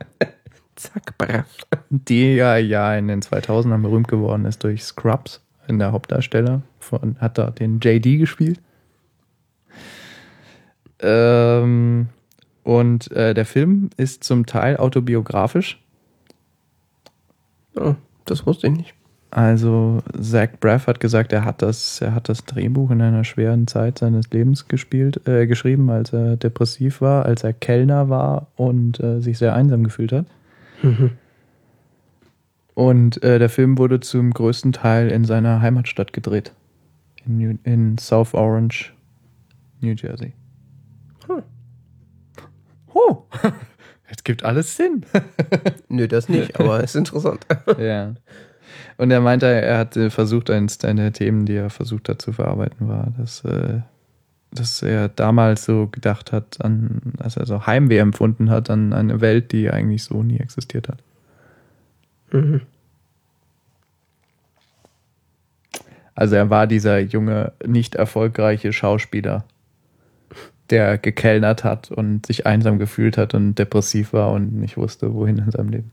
zack, brav. der ja in den 2000ern berühmt geworden ist durch Scrubs in der Hauptdarsteller. Von, hat da den JD gespielt. Ähm, und äh, der Film ist zum Teil autobiografisch. Oh, das wusste ich nicht. Also Zach Braff hat gesagt, er hat das, er hat das Drehbuch in einer schweren Zeit seines Lebens gespielt, äh, geschrieben, als er depressiv war, als er Kellner war und äh, sich sehr einsam gefühlt hat. Und äh, der Film wurde zum größten Teil in seiner Heimatstadt gedreht. In, New, in South Orange, New Jersey. Hm. Oh, jetzt gibt alles Sinn. Nö, das nicht, aber ist interessant. ja. Und er meinte, er hat versucht, eines der Themen, die er versucht hat zu verarbeiten, war, dass, äh, dass er damals so gedacht hat, an, als er so Heimweh empfunden hat, an eine Welt, die eigentlich so nie existiert hat. Mhm. Also er war dieser junge, nicht erfolgreiche Schauspieler, der gekellnert hat und sich einsam gefühlt hat und depressiv war und nicht wusste, wohin in seinem Leben.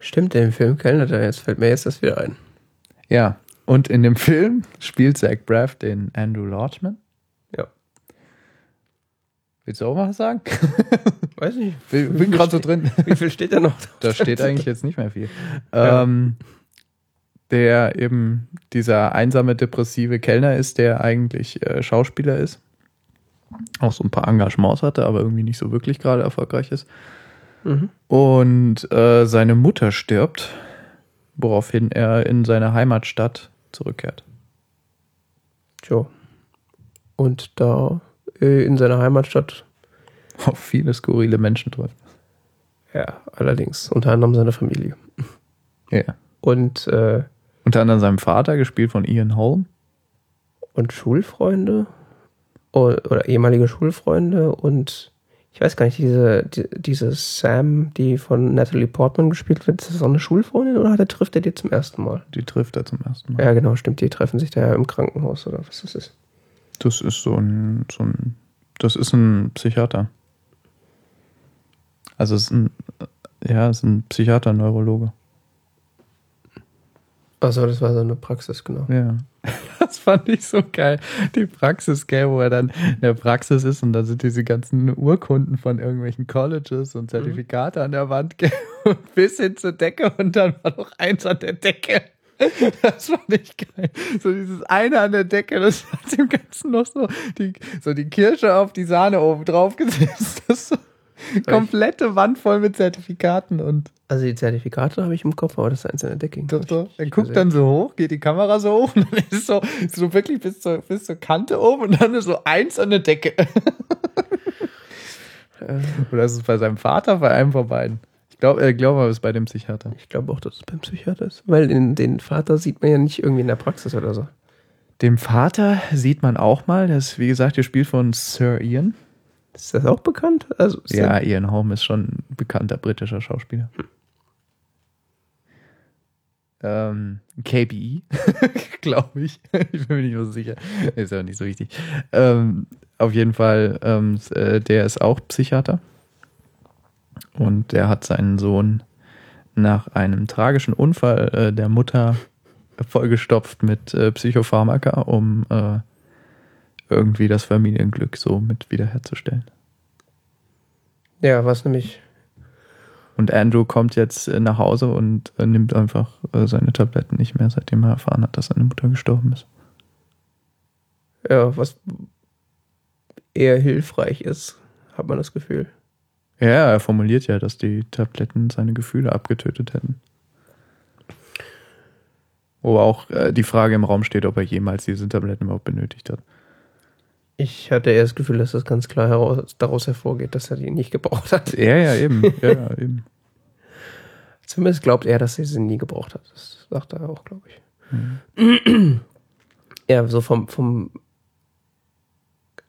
Stimmt, den Film kellnert er jetzt, fällt mir jetzt das wieder ein. Ja, und in dem Film spielt Zach Braff den Andrew Lodgman. Ja. Willst du auch mal was sagen? Weiß nicht. Ich bin gerade so drin. Wie viel steht da noch? Da steht eigentlich jetzt nicht mehr viel. Ähm, der eben dieser einsame, depressive Kellner ist, der eigentlich äh, Schauspieler ist. Auch so ein paar Engagements hatte, aber irgendwie nicht so wirklich gerade erfolgreich ist. Mhm. Und äh, seine Mutter stirbt, woraufhin er in seine Heimatstadt zurückkehrt. Jo. Und da äh, in seiner Heimatstadt, Auf viele skurrile Menschen trifft. ja, allerdings, unter anderem seine Familie. Ja. Und, äh, Unter anderem seinem Vater, gespielt von Ian Holm. und Schulfreunde oder, oder ehemalige Schulfreunde und ich weiß gar nicht, diese, die, diese Sam, die von Natalie Portman gespielt wird, ist das auch eine Schulfreundin oder er, trifft er die zum ersten Mal? Die trifft er zum ersten Mal. Ja, genau, stimmt, die treffen sich da ja im Krankenhaus oder was das ist. Das ist so ein, so ein, das ist ein Psychiater. Also es ist ein, ja, es ist ein Psychiater, Neurologe. Achso, das war so eine Praxis, genau. Ja. Das fand ich so geil. Die Praxis, gell, wo er dann in der Praxis ist und da sind diese ganzen Urkunden von irgendwelchen Colleges und Zertifikate an der Wand, gell, bis hin zur Decke und dann war noch eins an der Decke. Das fand ich geil. So dieses eine an der Decke, das hat dem Ganzen noch so die, so die Kirsche auf die Sahne oben drauf gesetzt. Das so komplette Wand voll mit Zertifikaten und Also die Zertifikate habe ich im Kopf, aber das ist der Decking. so, so. Er guckt dann so hoch, geht die Kamera so hoch und dann ist so, so wirklich bis zur, bis zur Kante oben und dann ist so eins an der Decke. Oder ist es bei seinem Vater, bei einem von beiden? Ich glaube, ich glaube, es ist bei dem Psychiater. Ich glaube auch, dass es beim Psychiater ist. Weil den, den Vater sieht man ja nicht irgendwie in der Praxis oder so. Dem Vater sieht man auch mal, das ist, wie gesagt, gespielt von Sir Ian. Ist das auch bekannt? Also Ja, Ian Holm ist schon ein bekannter britischer Schauspieler. ähm, KBI, glaube ich. ich bin mir nicht so sicher. Ist ja nicht so wichtig. Ähm, auf jeden Fall, ähm, äh, der ist auch Psychiater. Und der hat seinen Sohn nach einem tragischen Unfall äh, der Mutter vollgestopft mit äh, Psychopharmaka, um äh, irgendwie das Familienglück so mit wiederherzustellen. Ja, was nämlich und Andrew kommt jetzt äh, nach Hause und äh, nimmt einfach äh, seine Tabletten nicht mehr, seitdem er erfahren hat, dass seine Mutter gestorben ist. Ja, was eher hilfreich ist, hat man das Gefühl. Ja, er formuliert ja, dass die Tabletten seine Gefühle abgetötet hätten. Wo auch die Frage im Raum steht, ob er jemals diese Tabletten überhaupt benötigt hat. Ich hatte eher das Gefühl, dass das ganz klar heraus, daraus hervorgeht, dass er die nicht gebraucht hat. Ja, ja, eben. ja, ja, eben. Zumindest glaubt er, dass er sie nie gebraucht hat. Das sagt er auch, glaube ich. Mhm. Ja, so vom, vom,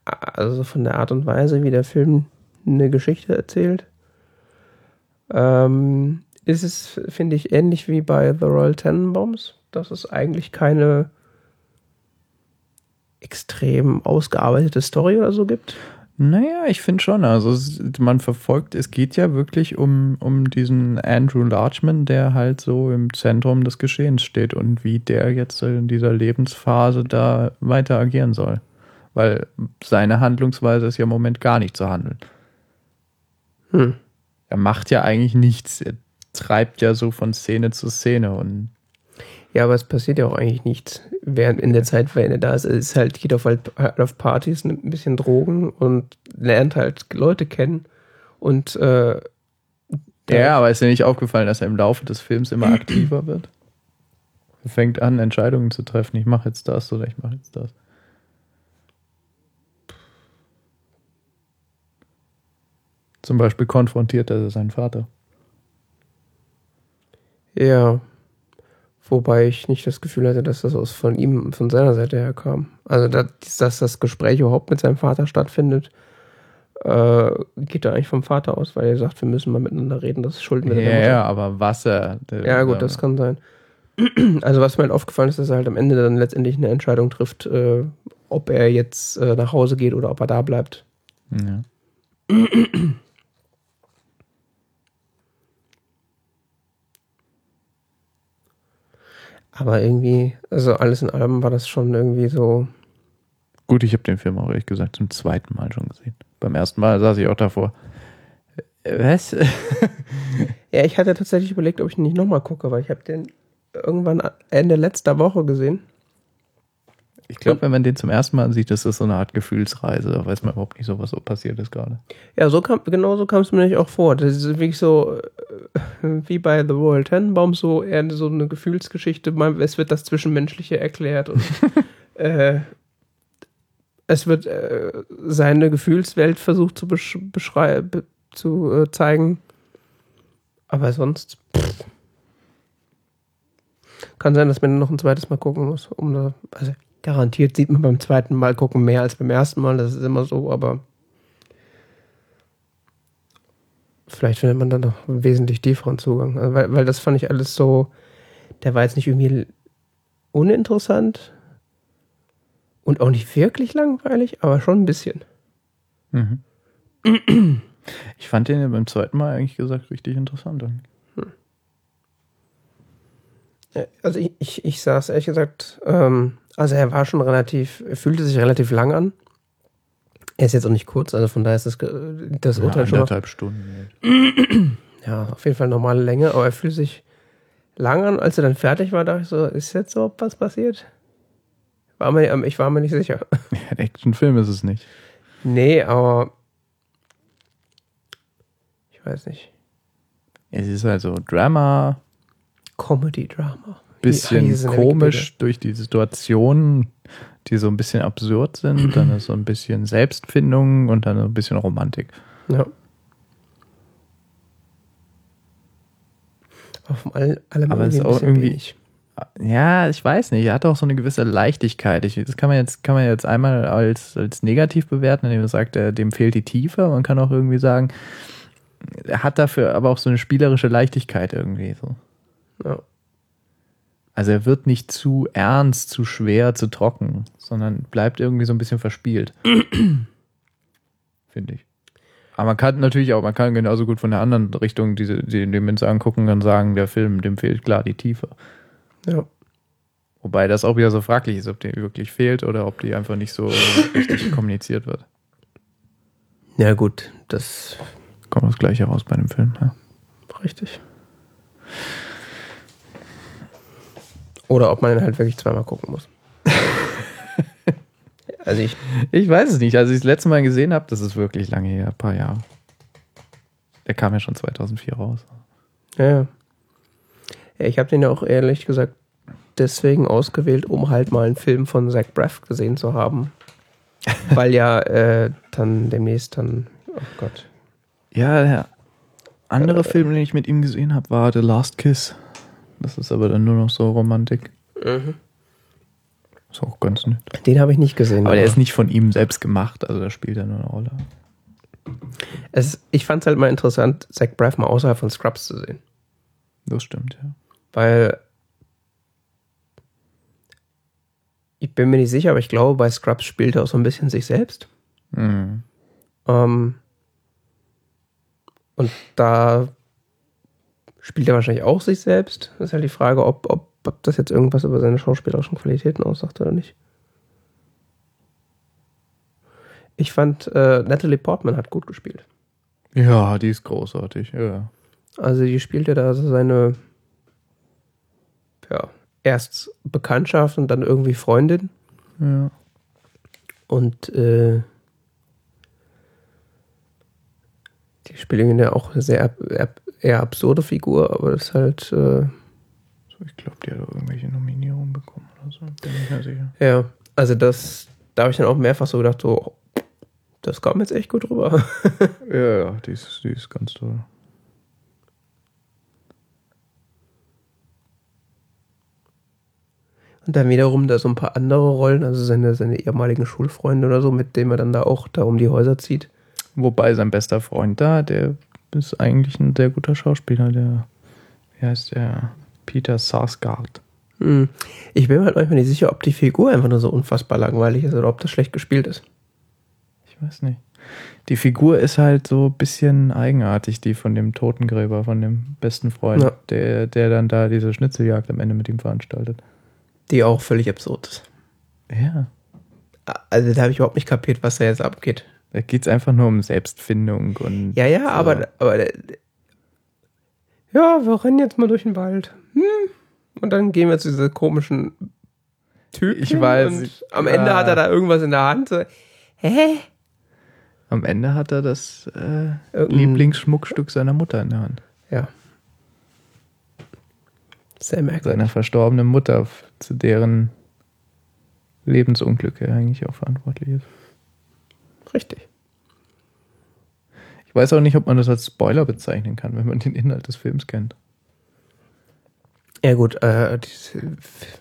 also von der Art und Weise, wie der Film eine Geschichte erzählt, ähm, ist es, finde ich, ähnlich wie bei The Royal Tenenbaums, dass es eigentlich keine extrem ausgearbeitete Story oder so gibt? Naja, ich finde schon. Also man verfolgt, es geht ja wirklich um, um diesen Andrew Larchman, der halt so im Zentrum des Geschehens steht und wie der jetzt in dieser Lebensphase da weiter agieren soll. Weil seine Handlungsweise ist ja im Moment gar nicht zu handeln. Hm. Er macht ja eigentlich nichts. Er treibt ja so von Szene zu Szene und ja, aber es passiert ja auch eigentlich nichts, während in der Zeit, wenn er da ist. Es ist halt, geht auf, halt auf Partys, nimmt ein bisschen Drogen und lernt halt Leute kennen. Und äh, ja, aber ist dir nicht aufgefallen, dass er im Laufe des Films immer aktiver wird? Er fängt an, Entscheidungen zu treffen. Ich mache jetzt das oder ich mache jetzt das. Zum Beispiel konfrontiert er seinen Vater. Ja. Wobei ich nicht das Gefühl hatte, dass das aus von ihm, von seiner Seite her kam. Also, dass, dass das Gespräch überhaupt mit seinem Vater stattfindet, äh, geht da eigentlich vom Vater aus, weil er sagt, wir müssen mal miteinander reden, das schulden wir Ja, ja, aber was er. ja, gut, das kann sein. Also, was mir halt aufgefallen ist, dass er halt am Ende dann letztendlich eine Entscheidung trifft, äh, ob er jetzt äh, nach Hause geht oder ob er da bleibt. Ja. Aber irgendwie, also alles in allem war das schon irgendwie so. Gut, ich habe den Film auch ehrlich gesagt zum zweiten Mal schon gesehen. Beim ersten Mal saß ich auch davor. Äh, was? ja, ich hatte tatsächlich überlegt, ob ich ihn nicht nochmal gucke, weil ich habe den irgendwann Ende letzter Woche gesehen. Ich glaube, wenn man den zum ersten Mal sieht, ist das so eine Art Gefühlsreise. Da weiß man überhaupt nicht so, was so passiert ist gerade. Ja, so kam, genau so kam es mir nämlich auch vor. Das ist wirklich so äh, wie bei The Royal Tenenbaum, so eher so eine Gefühlsgeschichte. Es wird das Zwischenmenschliche erklärt und äh, es wird äh, seine Gefühlswelt versucht zu beschreiben, zu äh, zeigen. Aber sonst. Pff. Kann sein, dass man noch ein zweites Mal gucken muss, um da. Also Garantiert sieht man beim zweiten Mal gucken mehr als beim ersten Mal, das ist immer so, aber vielleicht findet man dann noch einen wesentlich tieferen Zugang. Also weil, weil das fand ich alles so, der war jetzt nicht irgendwie uninteressant und auch nicht wirklich langweilig, aber schon ein bisschen. Mhm. Ich fand den beim zweiten Mal eigentlich gesagt richtig interessant. Hm. Also ich, ich, ich saß ehrlich gesagt ähm, also er war schon relativ, er fühlte sich relativ lang an. Er ist jetzt auch nicht kurz, also von daher ist das, das Urteil ja, schon. Anderthalb Stunden. Ja, auf jeden Fall normale Länge, aber er fühlt sich lang an. Als er dann fertig war, dachte ich so, ist jetzt so was passiert? War mir, ich war mir nicht sicher. Ja, ein Actionfilm ist es nicht. Nee, aber ich weiß nicht. Es ist also Drama. Comedy-Drama bisschen die, komisch durch die Situationen, die so ein bisschen absurd sind. Dann ist so ein bisschen Selbstfindung und dann ein bisschen Romantik. Ja. Auf all, allem Aber es ist auch irgendwie. Wenig. Ja, ich weiß nicht. Er hat auch so eine gewisse Leichtigkeit. Ich, das kann man jetzt, kann man jetzt einmal als, als negativ bewerten, indem man sagt, er, dem fehlt die Tiefe. Man kann auch irgendwie sagen, er hat dafür aber auch so eine spielerische Leichtigkeit irgendwie so. Ja. Also er wird nicht zu ernst, zu schwer, zu trocken, sondern bleibt irgendwie so ein bisschen verspielt. Finde ich. Aber man kann natürlich auch, man kann genauso gut von der anderen Richtung diese, die, den Minz angucken und sagen, der Film, dem fehlt klar die Tiefe. Ja. Wobei das auch wieder so fraglich ist, ob die wirklich fehlt oder ob die einfach nicht so richtig kommuniziert wird. Ja, gut, das Kommt das gleiche raus bei dem Film. Ja. richtig. Oder ob man ihn halt wirklich zweimal gucken muss. also ich, Ich weiß es nicht. Als ich das letzte Mal gesehen habe, das ist wirklich lange her, ein paar Jahre. Der kam ja schon 2004 raus. ja, ja. Ich habe den ja auch ehrlich gesagt deswegen ausgewählt, um halt mal einen Film von Zach Braff gesehen zu haben. Weil ja äh, dann demnächst dann, oh Gott. Ja, der andere Film, den ich mit ihm gesehen habe, war The Last Kiss. Das ist aber dann nur noch so Romantik. Ist auch ganz nett. Den habe ich nicht gesehen. Aber der ist nicht von ihm selbst gemacht, also da spielt er nur eine Rolle. es, ich fand es halt mal interessant, Zach Braff mal außerhalb von Scrubs zu sehen. Das stimmt, ja. Weil ich bin mir nicht sicher, aber ich glaube, bei Scrubs spielt er auch so ein bisschen sich selbst. Mhm. Ähm, und da spielt er wahrscheinlich auch sich selbst. Das ist halt die Frage, ob, ob, ob das jetzt irgendwas über seine schauspielerischen Qualitäten aussagt oder nicht. Ich fand, äh, Natalie Portman hat gut gespielt. Ja, die ist großartig, ja. Also die spielt ja da so seine, ja, erst Bekanntschaft und dann irgendwie Freundin. Ja. Und äh, die spielen ja auch sehr eher absurde Figur, aber das ist halt, äh, So, ich glaube, die hat auch irgendwelche Nominierungen bekommen oder so. Bin nicht mehr sicher. ja, also das, da habe ich dann auch mehrfach so gedacht, so, das kam jetzt echt gut rüber. Ja, ja, die ist, die ist ganz toll. Und dann wiederum da so ein paar andere Rollen, also seine, seine ehemaligen Schulfreunde oder so, mit denen er dann da auch da um die Häuser zieht. Wobei sein bester Freund da, der ist eigentlich ein sehr guter Schauspieler, der, wie heißt der? Peter Sarsgaard. Hm. Ich bin mir halt manchmal nicht sicher, ob die Figur einfach nur so unfassbar langweilig ist oder ob das schlecht gespielt ist. Ich weiß nicht. Die Figur ist halt so ein bisschen eigenartig, die von dem Totengräber, von dem besten Freund, Ja. der, der dann da diese Schnitzeljagd am Ende mit ihm veranstaltet. Die auch völlig absurd ist. Ja. Also da habe ich überhaupt nicht kapiert, was da jetzt abgeht. Da geht es einfach nur um Selbstfindung und. Ja, ja, so. aber, aber ja, wir rennen jetzt mal durch den Wald. Hm. Und dann gehen wir zu dieser komischen Typen. Ich weiß, Und ich- am Ende ja. hat er da irgendwas in der Hand. So, hä? Am Ende hat er das äh, Lieblingsschmuckstück seiner Mutter in der Hand. Ja. Sehr merkwürdig. Seiner verstorbenen Mutter, zu deren Lebensunglück er eigentlich auch verantwortlich ist. Richtig. Ich weiß auch nicht, ob man das als Spoiler bezeichnen kann, wenn man den Inhalt des Films kennt. Ja gut, äh,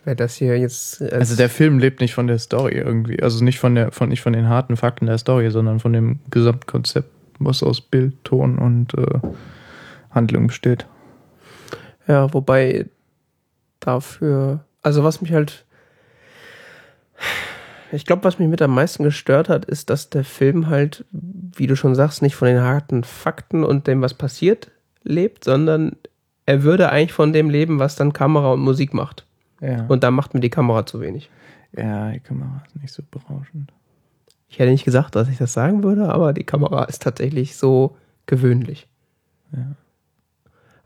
wer das hier jetzt... als- Also der Film lebt nicht von der Story irgendwie. Also nicht von der, von nicht von den harten Fakten der Story, sondern von dem Gesamtkonzept, was aus Bild, Ton und äh, Handlung besteht. Ja, wobei dafür, also was mich halt, ich glaube, was mich mit am meisten gestört hat, ist, dass der Film halt, wie du schon sagst, nicht von den harten Fakten und dem, was passiert, lebt, sondern er würde eigentlich von dem leben, was dann Kamera und Musik macht. Ja. Und da macht mir die Kamera zu wenig. ja, die Kamera ist nicht so berauschend. Ich hätte nicht gesagt, dass ich das sagen würde, aber die Kamera ist tatsächlich so gewöhnlich. Ja.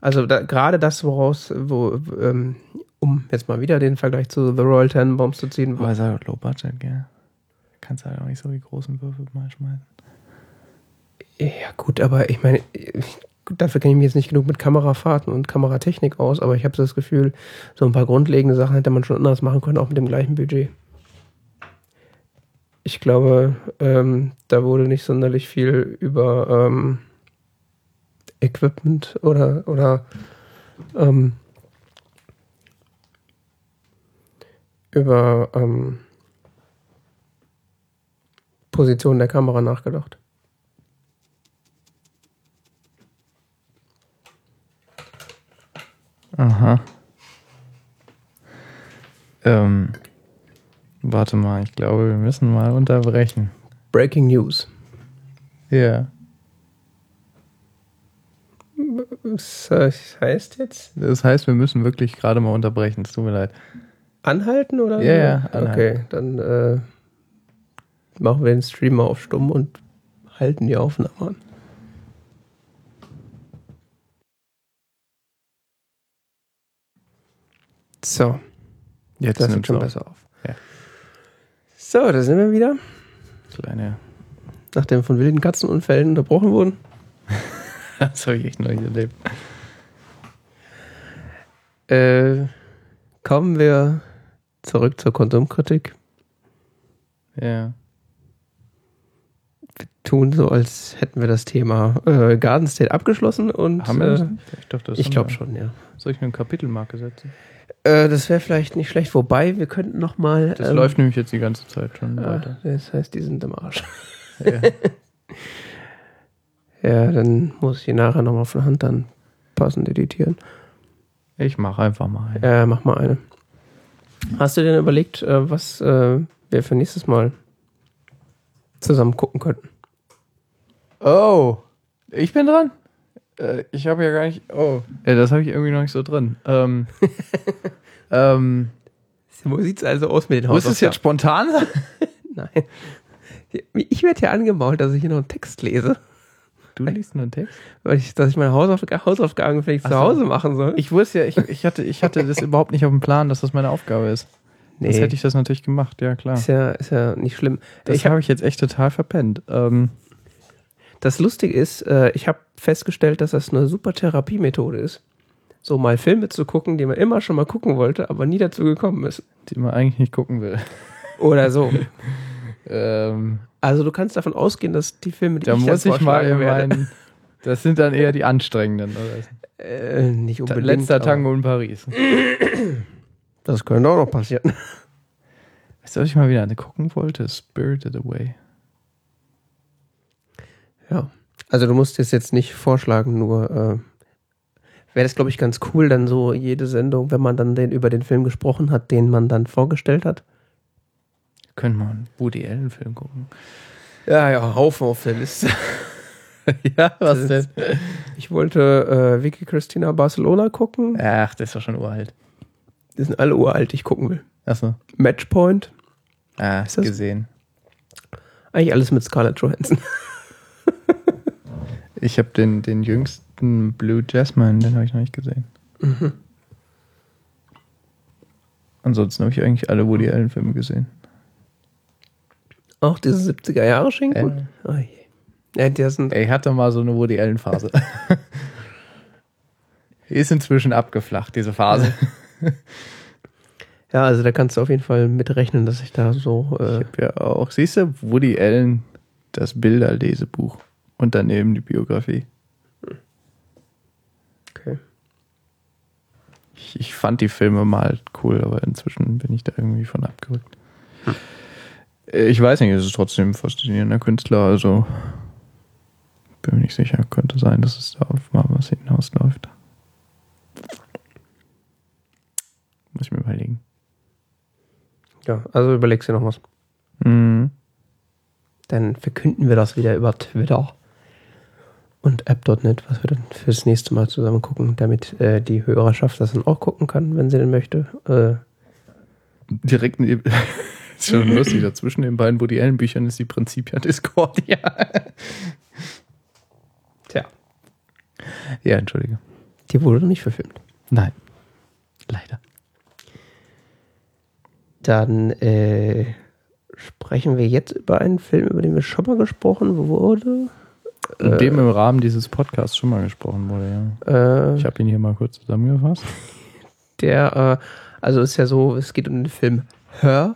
Also da, gerade das, woraus, wo, ähm, um jetzt mal wieder den Vergleich zu The Royal Tenenbaums zu ziehen, Aber es ist halt low budget, gell? Kannst halt auch nicht so die großen Würfel mal schmeißen. Ja, gut, aber ich meine, dafür kenne ich mich jetzt nicht genug mit Kamerafahrten und Kameratechnik aus, aber ich habe so das Gefühl, so ein paar grundlegende Sachen hätte man schon anders machen können, auch mit dem gleichen Budget. Ich glaube, ähm, da wurde nicht sonderlich viel über ähm, Equipment oder, oder ähm, über ähm, Position der Kamera nachgedacht. Aha. Ähm, warte mal, ich glaube, wir müssen mal unterbrechen. Breaking News. Ja. Was heißt jetzt? Das heißt, wir müssen wirklich gerade mal unterbrechen. Es tut mir leid. Anhalten oder? Ja, ja, anhalten. Okay, dann äh, machen wir den Stream mal auf stumm und halten die Aufnahme an. So, Jetzt das nimmt nimmt schon auf. besser auf. Ja. So, da sind wir wieder, Kleine. nachdem von wilden Katzenunfällen unterbrochen wurden. Das habe ich echt noch nicht erlebt. Äh, kommen wir zurück zur Konsumkritik. Ja. Tun so, als hätten wir das Thema äh, Garden State abgeschlossen und Haben wir äh? Ich, dachte, ich glaube wir. schon, ja. Soll ich eine Kapitelmarke setzen? Äh, das wäre vielleicht nicht schlecht, wobei wir könnten noch mal. Das ähm, läuft nämlich jetzt die ganze Zeit schon ah, weiter. das heißt, die sind im Arsch. Ja. Ja, dann muss ich die nachher nochmal von Hand dann passend editieren. Ich mache einfach mal. einen. Äh, mach mal eine. Hast du denn überlegt, äh, was äh, wir für nächstes Mal zusammen gucken könnten? Oh, ich bin dran? Äh, ich habe ja gar nicht. Oh, ja, das habe ich irgendwie noch nicht so drin. Ähm, ähm, Wo sieht's also aus mit den muss es jetzt spontan sein? Nein. Ich werde ja angemault, dass ich hier noch einen Text lese, Du liest nur einen Text? weil ich, dass ich meine Hausaufg Hausaufgaben vielleicht Ach zu. Hause machen soll. Ich wusste ja, ich, ich, hatte, ich hatte das überhaupt nicht auf dem Plan, dass das meine Aufgabe ist. nee, Das hätte ich das natürlich gemacht, ja klar. ist ja, ist ja nicht schlimm. Das ich hab, habe ich jetzt echt total verpennt. Ähm, das Lustige ist, äh, ich habe festgestellt, dass das eine super Therapiemethode ist. So mal Filme zu gucken, die man immer schon mal gucken wollte, aber nie dazu gekommen ist. die man eigentlich nicht gucken will. Oder so. Ähm, Also du kannst davon ausgehen, dass die Filme, die da ich muss ich mal werde, meinen. Das sind dann eher die anstrengenden. Oder? äh, nicht unbedingt. Letzter Tango in Paris. Das könnte auch noch passieren. Weißt du, was ich mal wieder gucken wollte? Spirited Away. Ja. Also du musst es jetzt nicht vorschlagen, nur äh, wäre das, glaube ich, ganz cool, dann so jede Sendung, wenn man dann den über den Film gesprochen hat, den man dann vorgestellt hat. Können wir einen Woody Allen Film gucken? Ja, ja, Haufen auf der Liste. ja, was denn? Ich wollte äh, Vicky Christina Barcelona gucken. Ach, das ist doch schon uralt. Die sind alle uralt, die ich gucken will. Achso. Matchpoint. Ah, Ist das- gesehen. Eigentlich alles mit Scarlett Johansson. Ich habe den, den jüngsten Blue Jasmine, den habe ich noch nicht gesehen. Mhm. Ansonsten habe ich eigentlich alle Woody Allen Filme gesehen. Auch diese 70er Jahre Schinken. Oh je. Ja, sind. Ey, ich hatte mal so eine Woody Allen Phase. Ist inzwischen abgeflacht, diese Phase. Ja, also da kannst du auf jeden Fall mitrechnen, dass ich da so. Ich Äh, habe ja auch, siehst du, Woody Allen, das Bilderlesebuch und daneben die Biografie. okay. Ich, ich fand die Filme mal cool, aber inzwischen bin ich da irgendwie von abgerückt. Äh, Ich weiß nicht, es ist trotzdem ein faszinierender Künstler, also bin mir nicht sicher, könnte sein, dass es da auf mal was hinausläuft. Muss ich mir überlegen. Ja, also überlegst dir noch was. Mhm. Dann verkünden wir das wieder über Twitter und app.net, was wir dann fürs nächste Mal zusammen gucken, damit äh, die Hörerschaft das dann auch gucken kann, wenn sie denn möchte. Äh, Direkt neben. ist schon lustig, dazwischen den beiden Woody Allen Büchern ist die Prinzipia Discordia. tja, ja, entschuldige. die wurde noch nicht verfilmt. Nein. Leider. Dann äh, sprechen wir jetzt über einen Film, über den wir schon mal gesprochen wurde. In dem im Rahmen dieses Podcasts schon mal gesprochen wurde, ja. Äh, Ich habe ihn hier mal kurz zusammengefasst. der, äh, also ist ja so, es geht um den Film Her.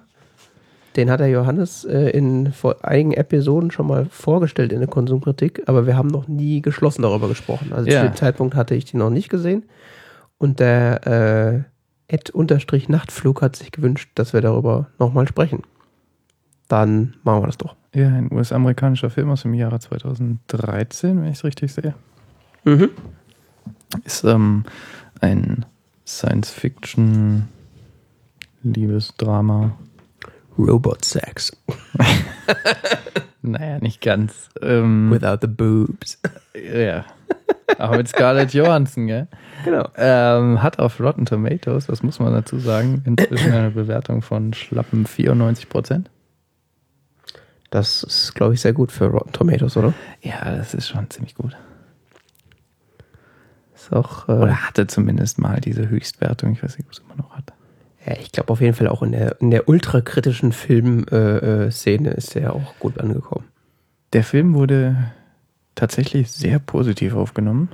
Den hat der Johannes äh, in vor einigen Episoden schon mal vorgestellt in der Konsumkritik, aber wir haben noch nie geschlossen darüber gesprochen. Also Ja. zu dem Zeitpunkt hatte ich den noch nicht gesehen. Und der äh, Ed-Nachtflug hat sich gewünscht, dass wir darüber nochmal sprechen. Dann machen wir das doch. Ja, ein US-amerikanischer Film aus dem Jahre 2013, wenn ich es richtig sehe. Mhm. Ist ähm, ein Science-Fiction Liebesdrama. Robot Sex. Naja, nicht ganz. Ähm, Without the boobs. ja. Aber mit Scarlett Johansson, gell? Genau. Ähm, hat auf Rotten Tomatoes, das muss man dazu sagen, inzwischen eine Bewertung von schlappen 94 Prozent. Das ist, glaube ich, sehr gut für Rotten Tomatoes, oder? Ja, das ist schon ziemlich gut. Ist auch, äh, Oder hatte zumindest mal diese Höchstwertung. Ich weiß nicht, ob es immer noch hat. Ja, ich glaube auf jeden Fall auch in der, in der ultrakritischen Filmszene äh, Szene ist der auch gut angekommen. Der Film wurde tatsächlich sehr positiv aufgenommen.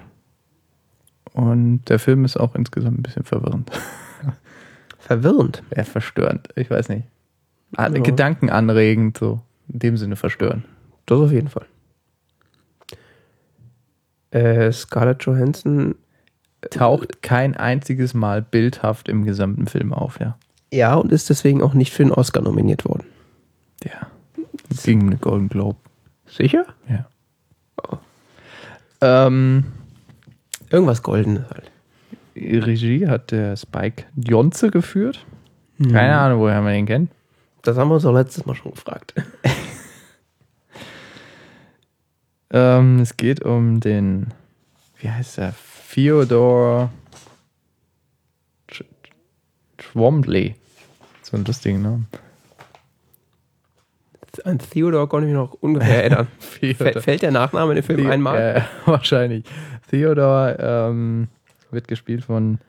Und der Film ist auch insgesamt ein bisschen verwirrend. Verwirrend. Ja, verstörend. Ich weiß nicht. An- Ja. Gedankenanregend, so. In dem Sinne verstörend. Das auf jeden Fall. Äh, Scarlett Johansson, Taucht kein einziges Mal bildhaft im gesamten Film auf, ja. ja, und ist deswegen auch nicht für den Oscar nominiert worden. Ja. Gegen eine Golden Globe. Sicher? Ja. Ähm, Irgendwas Goldenes halt. Regie hat der Spike Jonze geführt. Keine Ahnung, woher man den kennt. Das haben wir uns auch letztes Mal schon gefragt. Ähm, es geht um den, wie heißt er? Theodore Twombly. So ein lustigen Namen. An Theodore konnte ich mich noch ungefähr erinnern. Fällt, fällt der Nachname in den Film The- einmal? Äh, wahrscheinlich. Theodore ähm, wird gespielt von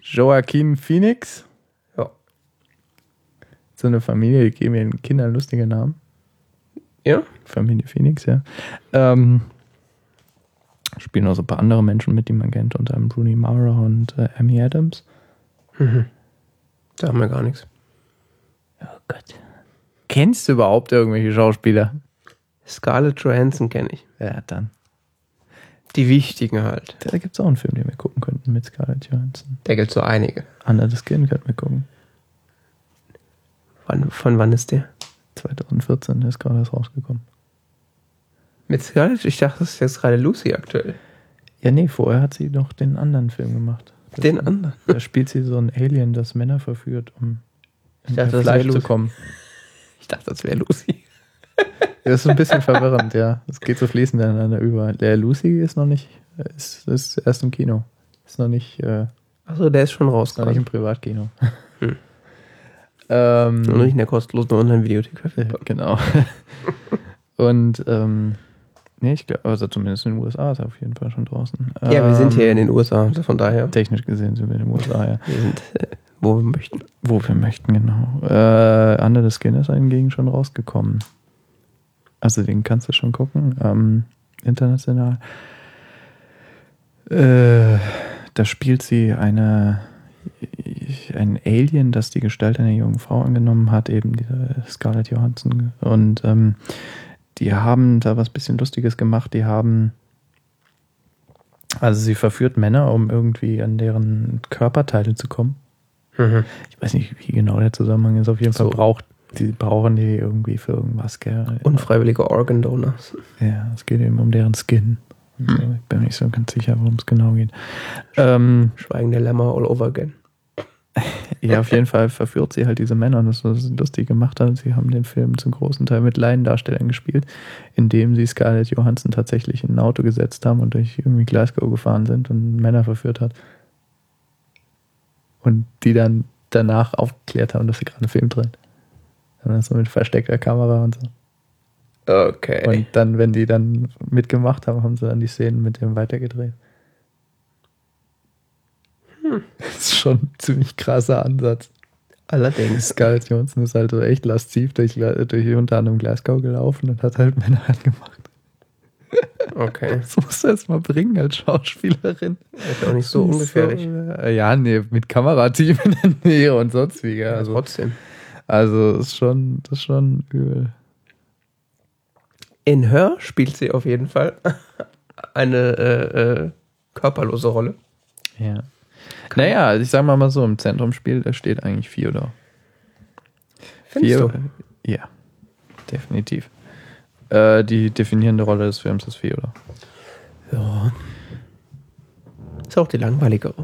Joaquin Phoenix. Ja. So eine Familie, die geben ihren Kindern lustige Namen. Ja? Familie Phoenix, ja. Ähm, spielen auch so ein paar andere Menschen mit, die man kennt, unter anderem Rooney Mara und äh, Amy Adams. Da haben wir gar nichts. Oh Gott. Kennst du überhaupt irgendwelche Schauspieler? Scarlett Johansson kenne ich. Ja, dann. Die wichtigen halt. Da gibt es auch einen Film, den wir gucken könnten mit Scarlett Johansson. Der gilt so einige. Under the Skin könnten wir gucken. Wann, von wann ist der? 2014 ist gerade erst rausgekommen. Mit Scarlett? Ich dachte, das ist jetzt gerade Lucy aktuell. Ja, nee, vorher hat sie noch den anderen Film gemacht. Das- Den anderen. Da spielt sie so ein Alien, das Männer verführt, um in dachte, Fleisch zu kommen. Ich dachte, das wäre Lucy. Das ist ein bisschen verwirrend, ja. Es geht so fließend ineinander über. Der Lucy ist noch nicht, ist, ist erst im Kino. Ist noch nicht, äh, Achso, der ist schon raus. ist noch nicht im Privatkino. Hm. ähm, Nur nicht in der kostenlosen Online-Videothek genau. Und ähm, nee, ich glaube, also zumindest in den USA ist er auf jeden Fall schon draußen. Ja, wir sind hier in Ähm, den USA, also von daher. Technisch gesehen sind wir in den USA, ja. Wir sind, äh, wo wir möchten. Wo wir möchten, genau. Äh, Under the Skin ist hingegen schon rausgekommen. Also den kannst du schon gucken. Ähm, international. Äh, da spielt sie eine ein Alien, das die Gestalt einer jungen Frau angenommen hat, eben diese Scarlett Johansson. Und ähm, die haben da was bisschen Lustiges gemacht. Die haben also sie verführt Männer, um irgendwie an deren Körperteile zu kommen. Ich weiß nicht, wie genau der Zusammenhang ist. Auf jeden Fall So. braucht die brauchen die irgendwie für irgendwas, gell? Unfreiwillige Organ Donors. Ja, es geht eben um deren Skin. So. Ich bin nicht so ganz sicher, worum es genau geht. Ähm, Schweigen der Lämmer all over again. ja, auf jeden Fall verführt sie halt diese Männer und das, was sie lustig gemacht hat. Sie haben den Film zum großen Teil mit Laiendarstellern gespielt, indem sie Scarlett Johansson tatsächlich in ein Auto gesetzt haben und durch irgendwie Glasgow gefahren sind und Männer verführt hat. Und die dann danach aufgeklärt haben, dass sie gerade einen Film drehen. Und das so mit versteckter Kamera und so. Okay. Und dann, wenn die dann mitgemacht haben, haben sie dann die Szenen mit dem weitergedreht. Das ist schon ein ziemlich krasser Ansatz. Allerdings. Scarlett Johansson ist halt so echt lasziv durch, durch unter anderem Glasgow gelaufen und hat halt Männer angemacht. Okay. Das musst du erst mal bringen als Schauspielerin. Ist auch nicht so ungefährlich. So, äh, ja, nee, mit Kamerateam in der Nähe und sonst wie. Ja, Also, trotzdem. also ist schon, das ist schon übel. In Her spielt sie auf jeden Fall eine äh, äh, körperlose Rolle. Ja. Naja, also ich sag mal mal so, im Zentrum spielt, da steht eigentlich Theodor. Findest Theo- du? Ja, definitiv. Äh, die definierende Rolle des Films ist Theodor. Ja. Ist auch die langweiligere.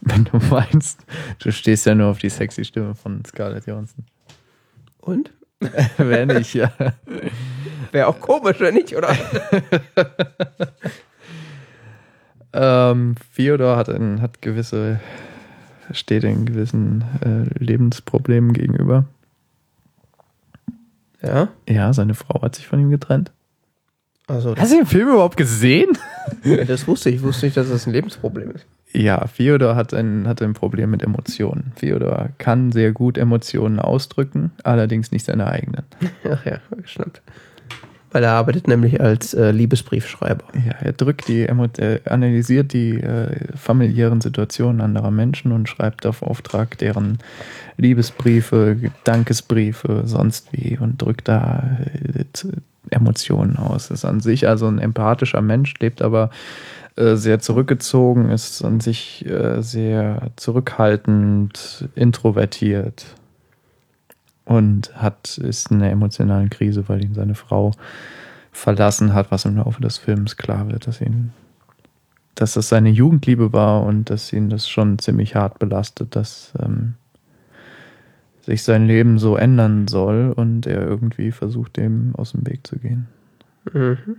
Wenn du meinst, du stehst ja nur auf die sexy Stimme von Scarlett Johansson. Und? Wenn nicht, ja. Wäre auch komisch, wenn nicht, oder? ähm, Theodor hat, ein, hat gewisse, steht in gewissen äh, Lebensproblemen gegenüber. Ja. Ja, seine Frau hat sich von ihm getrennt. Also, Hast du den Film überhaupt gesehen? das wusste ich. Ich wusste nicht, dass das ein Lebensproblem ist. Ja, Theodor hat ein, hat ein Problem mit Emotionen. Theodor kann sehr gut Emotionen ausdrücken, allerdings nicht seine eigenen. Ach ja, geschnappt. Weil er arbeitet nämlich als äh, Liebesbriefschreiber. Ja, er drückt die, äh, analysiert die äh, familiären Situationen anderer Menschen und schreibt auf Auftrag deren Liebesbriefe, Dankesbriefe, sonst wie und drückt da äh, Emotionen aus. Ist an sich also ein empathischer Mensch, lebt aber äh, sehr zurückgezogen, ist an sich äh, sehr zurückhaltend, introvertiert und hat ist in einer emotionalen Krise, weil ihn seine Frau verlassen hat, was im Laufe des Films klar wird, dass ihn dass das seine Jugendliebe war und dass ihn das schon ziemlich hart belastet, dass ähm, sich sein Leben so ändern soll und er irgendwie versucht, dem aus dem Weg zu gehen. Mhm.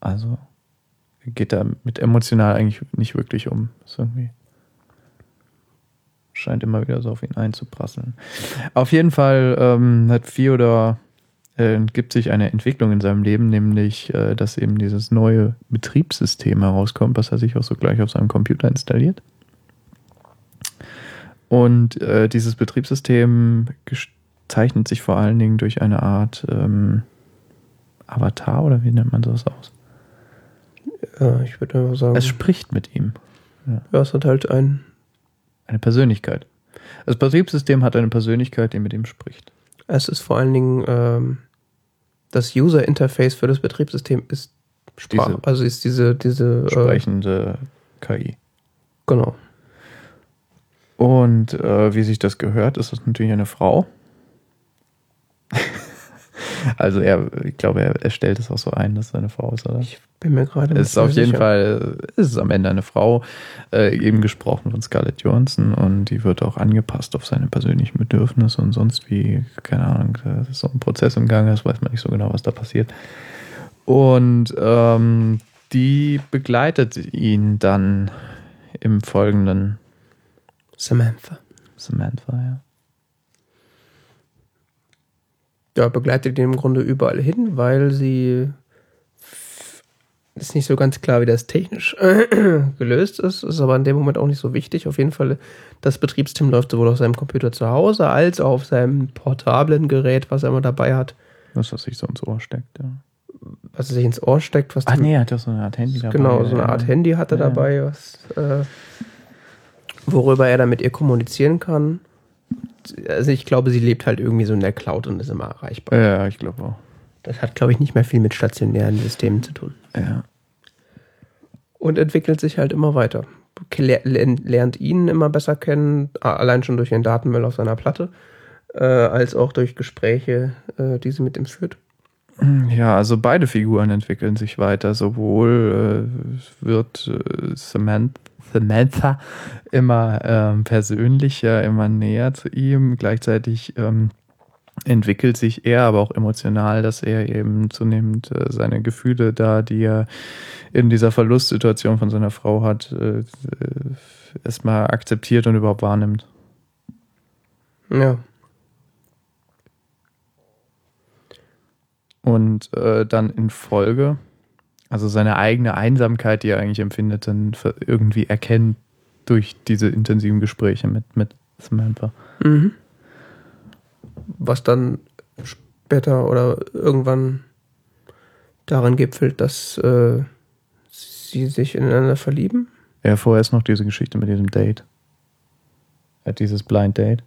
Also geht da mit emotional eigentlich nicht wirklich um. Ist irgendwie scheint immer wieder so auf ihn einzuprasseln. Auf jeden Fall ähm, hat Fiodor äh, gibt sich eine Entwicklung in seinem Leben, nämlich, äh, dass eben dieses neue Betriebssystem herauskommt, was er sich auch so gleich auf seinem Computer installiert. Und äh, dieses Betriebssystem zeichnet sich vor allen Dingen durch eine Art ähm, Avatar oder wie nennt man das aus? Ja, ich würde einfach sagen. Es spricht mit ihm. Ja, es hat halt ein. Eine Persönlichkeit. Das Betriebssystem hat eine Persönlichkeit, die mit ihm spricht. Es ist vor allen Dingen ähm, das User Interface für das Betriebssystem ist Sprache. Diese also ist diese, diese Sprechende KI. Genau. Und äh, wie sich das gehört, ist das natürlich eine Frau. Also er, ich glaube, er, er stellt es auch so ein, dass es eine Frau ist, oder? Ich bin mir gerade Es ist auf jeden Fall, ist es am Ende eine Frau, äh, eben gesprochen von Scarlett Johansson und die wird auch angepasst auf seine persönlichen Bedürfnisse und sonst wie, keine Ahnung, da ist so ein Prozess im Gange, das weiß man nicht so genau, was da passiert. Und ähm, die begleitet ihn dann im folgenden Samantha. Samantha, ja. Ja, begleitet ihn im Grunde überall hin, weil sie ist nicht so ganz klar, wie das technisch gelöst ist, ist aber in dem Moment auch nicht so wichtig. Auf jeden Fall, das Betriebssystem läuft sowohl auf seinem Computer zu Hause als auch auf seinem portablen Gerät, was er immer dabei hat. Was er sich so ins Ohr steckt, ja. Was er sich ins Ohr steckt, was Ach nee, er hat ja so eine Art Handy dabei. Genau, so eine Art Handy hat er Ja. dabei, was, äh, worüber er dann mit ihr kommunizieren kann. Also ich glaube, sie lebt halt irgendwie so in der Cloud und ist immer erreichbar. Ja, ich glaube auch. Das hat, glaube ich, nicht mehr viel mit stationären Systemen zu tun. Ja. Und entwickelt sich halt immer weiter. Ler- ler- Lernt ihn immer besser kennen, allein schon durch den Datenmüll auf seiner Platte, äh, als auch durch Gespräche, äh, die sie mit ihm führt. Ja, also beide Figuren entwickeln sich weiter. Sowohl äh, wird äh, Samantha, Samantha immer ähm, persönlicher, immer näher zu ihm. Gleichzeitig ähm, entwickelt sich er aber auch emotional, dass er eben zunehmend äh, seine Gefühle da, die er in dieser Verlustsituation von seiner Frau hat, äh, äh, erstmal akzeptiert und überhaupt wahrnimmt. Ja. und äh, dann in Folge, also seine eigene Einsamkeit, die er eigentlich empfindet, dann irgendwie erkennt durch diese intensiven Gespräche mit, mit Samantha. Mhm. Was dann später oder irgendwann darin gipfelt, dass äh, sie sich ineinander verlieben. Ja, vorher ist noch diese Geschichte mit diesem Date. Er hat dieses Blind Date.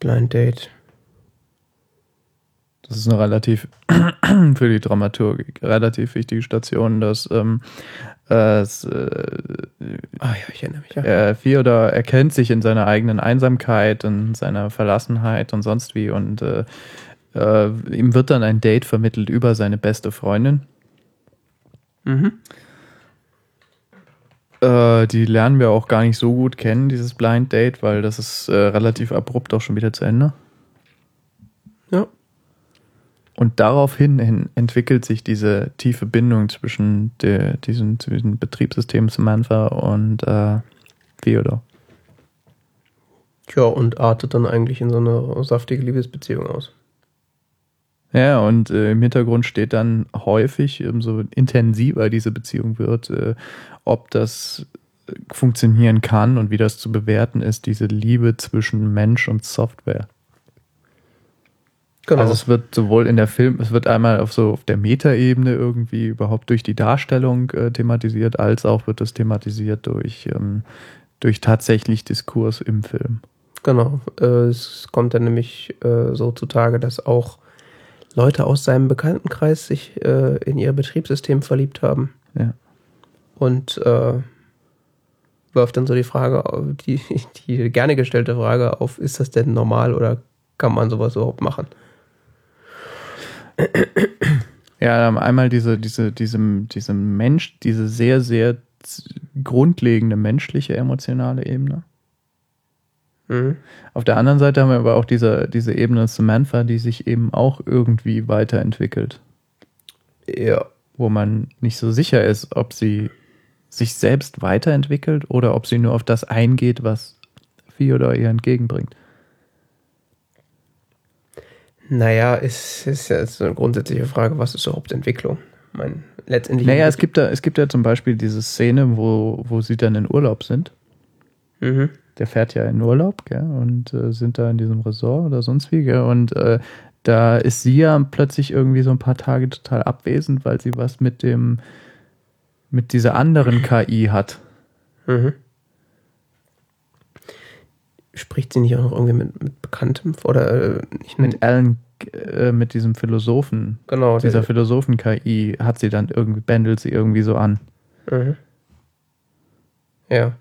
Blind Date. Das ist eine relativ für die Dramaturgik relativ wichtige Station, dass ähm, äh, es, äh, Ah ja, ich erinnere mich. Ja. er, Theodor erkennt sich in seiner eigenen Einsamkeit und seiner Verlassenheit und sonst wie und äh, äh, ihm wird dann ein Date vermittelt über seine beste Freundin. Mhm. Äh, die lernen wir auch gar nicht so gut kennen, dieses Blind Date, weil das ist äh, relativ abrupt auch schon wieder zu Ende. Ja. Und daraufhin hin entwickelt sich diese tiefe Bindung zwischen der, diesem, diesem Betriebssystem Samantha und äh, Theodor. Tja, und artet dann eigentlich in so eine saftige Liebesbeziehung aus. Ja, und äh, im Hintergrund steht dann häufig, umso intensiver diese Beziehung wird, äh, ob das funktionieren kann und wie das zu bewerten ist, diese Liebe zwischen Mensch und Software. Genau. Also es wird sowohl in der Film, es wird einmal auf so auf der Metaebene irgendwie überhaupt durch die Darstellung äh, thematisiert, als auch wird es thematisiert durch, ähm, durch tatsächlich Diskurs im Film. Genau. Äh, es kommt dann nämlich äh, so zutage, dass auch Leute aus seinem Bekanntenkreis sich äh, in ihr Betriebssystem verliebt haben. Ja. Und äh, wirft dann so die Frage, die, die gerne gestellte Frage auf, ist das denn normal oder kann man sowas überhaupt machen? Ja, ähm, einmal diese, diese, diesem, diesem Mensch, diese sehr, sehr grundlegende menschliche emotionale Ebene. Mhm. Auf der anderen Seite haben wir aber auch diese, diese Ebene Samantha, die sich eben auch irgendwie weiterentwickelt, Ja. wo man nicht so sicher ist, ob sie sich selbst weiterentwickelt oder ob sie nur auf das eingeht, was Theodor ihr entgegenbringt. Naja, es ist ja so eine grundsätzliche Frage, was ist überhaupt Entwicklung? Ich meine, letztendlich. Naja, es gibt da, es gibt ja zum Beispiel diese Szene, wo, wo sie dann in Urlaub sind. Mhm. der fährt ja in Urlaub, gell, und äh, sind da in diesem Resort oder sonst wie, gell, und äh, da ist sie ja plötzlich irgendwie so ein paar Tage total abwesend, weil sie was mit dem, mit dieser anderen KI hat. Mhm. Spricht sie nicht auch noch irgendwie mit, mit Bekanntem oder äh, nicht Mit Alan, äh, mit diesem Philosophen, Genau, dieser der- Philosophen-KI hat sie dann irgendwie, bändelt sie irgendwie so an. Mhm. Ja.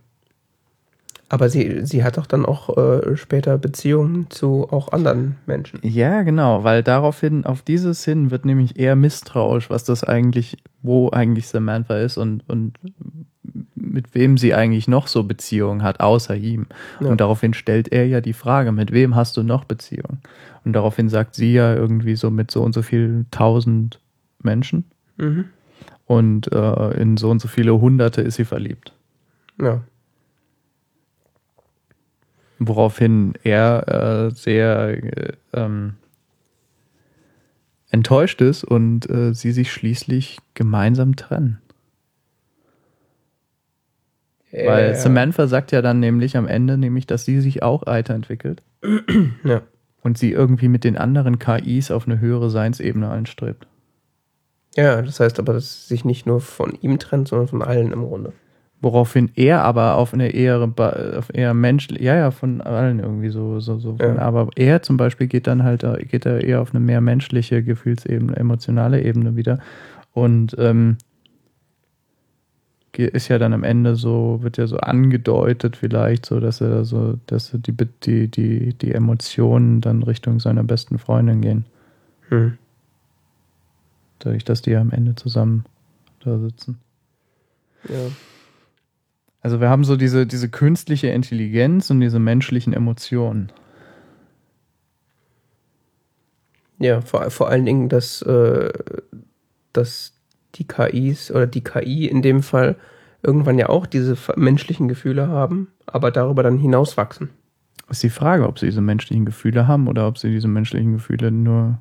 Aber sie, sie hat doch dann auch äh, später Beziehungen zu auch anderen Menschen. Ja, genau, weil daraufhin, auf dieses hin wird nämlich eher misstrauisch, was das eigentlich, wo eigentlich Samantha ist und, und mit wem sie eigentlich noch so Beziehungen hat, außer ihm. Ja. Und daraufhin stellt er ja die Frage, mit wem hast du noch Beziehungen? Und daraufhin sagt sie ja irgendwie so mit so und so viel tausend Menschen Mhm. und äh, in so und so viele Hunderte ist sie verliebt. Ja. Woraufhin er äh, sehr äh, ähm, enttäuscht ist und äh, sie sich schließlich gemeinsam trennen. Weil Ja. Samantha sagt ja dann nämlich am Ende, nämlich, dass sie sich auch weiterentwickelt Ja. und sie irgendwie mit den anderen KIs auf eine höhere Seinsebene einstrebt. ja, das heißt aber, dass sie sich nicht nur von ihm trennt, sondern von allen im Grunde. Woraufhin er aber auf eine eher, auf eher Mensch, ja, ja, von allen irgendwie so, so, so. Von, Ja. Aber er zum Beispiel geht dann halt, äh, geht er eher auf eine mehr menschliche Gefühlsebene, emotionale Ebene wieder. Und ähm, ist ja dann am Ende so, wird ja so angedeutet vielleicht so, dass er so, dass die, die, die, die Emotionen dann Richtung seiner besten Freundin gehen. Hm. Dadurch, dass die ja am Ende zusammen da sitzen. Ja. Also wir haben so diese, diese künstliche Intelligenz und diese menschlichen Emotionen. Ja, vor, vor allen Dingen, dass, äh, dass die KIs oder die KI in dem Fall irgendwann ja auch diese menschlichen Gefühle haben, aber darüber dann hinauswachsen. Ist die Frage, ob sie diese menschlichen Gefühle haben oder ob sie diese menschlichen Gefühle nur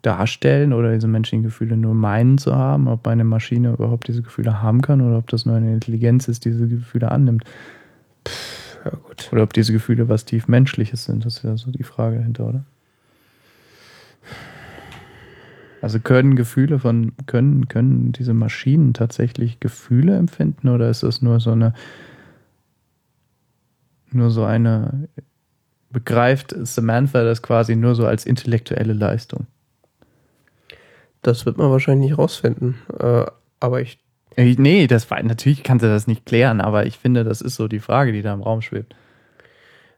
darstellen oder diese menschlichen Gefühle nur meinen zu haben, ob eine Maschine überhaupt diese Gefühle haben kann oder ob das nur eine Intelligenz ist, die diese Gefühle annimmt. Ja, gut. Oder ob diese Gefühle was tief Menschliches sind, das ist ja so die Frage dahinter, oder? Also können Gefühle von, können, können diese Maschinen tatsächlich Gefühle empfinden oder ist das nur so eine, nur so eine, begreift Samantha das quasi nur so als intellektuelle Leistung? Das wird man wahrscheinlich nicht rausfinden. Äh, aber ich, Nee, das war, natürlich kann sie das nicht klären, aber ich finde, das ist so die Frage, die da im Raum schwebt.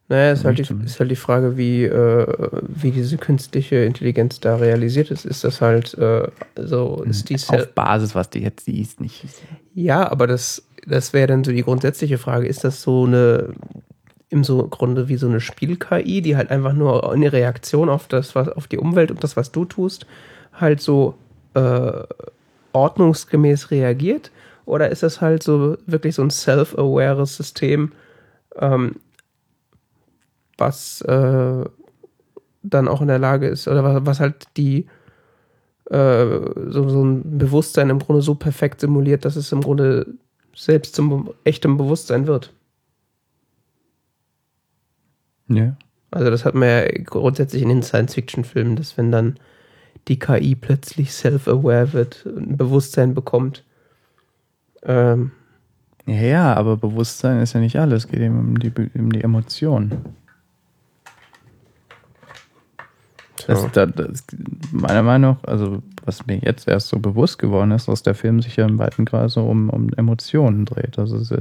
Naja, ist halt, die, ist halt die Frage, wie, äh, wie diese künstliche Intelligenz da realisiert ist. Ist das halt äh, so, ist die Auf Basis, was die jetzt siehst, nicht. Ja, aber das, das wäre dann so die grundsätzliche Frage. Ist das so eine, im so Grunde wie so eine Spiel-KI, die halt einfach nur eine Reaktion auf das, was, auf die Umwelt und das, was du tust, halt so äh, ordnungsgemäß reagiert? Oder ist das halt so wirklich so ein self-awares System, ähm, was äh, dann auch in der Lage ist, oder was, was halt die äh, so, so ein Bewusstsein im Grunde so perfekt simuliert, dass es im Grunde selbst zum echtem Bewusstsein wird. Ja. Also das hat man ja grundsätzlich in den Science-Fiction-Filmen, dass wenn dann die KI plötzlich self-aware wird, ein Bewusstsein bekommt. Ähm, Ja, ja, aber Bewusstsein ist ja nicht alles. Es geht eben um die, um die Emotionen. Das, das, meiner Meinung nach, also was mir jetzt erst so bewusst geworden ist, dass der Film sich ja im weiten Kreise um, um Emotionen dreht. Also es,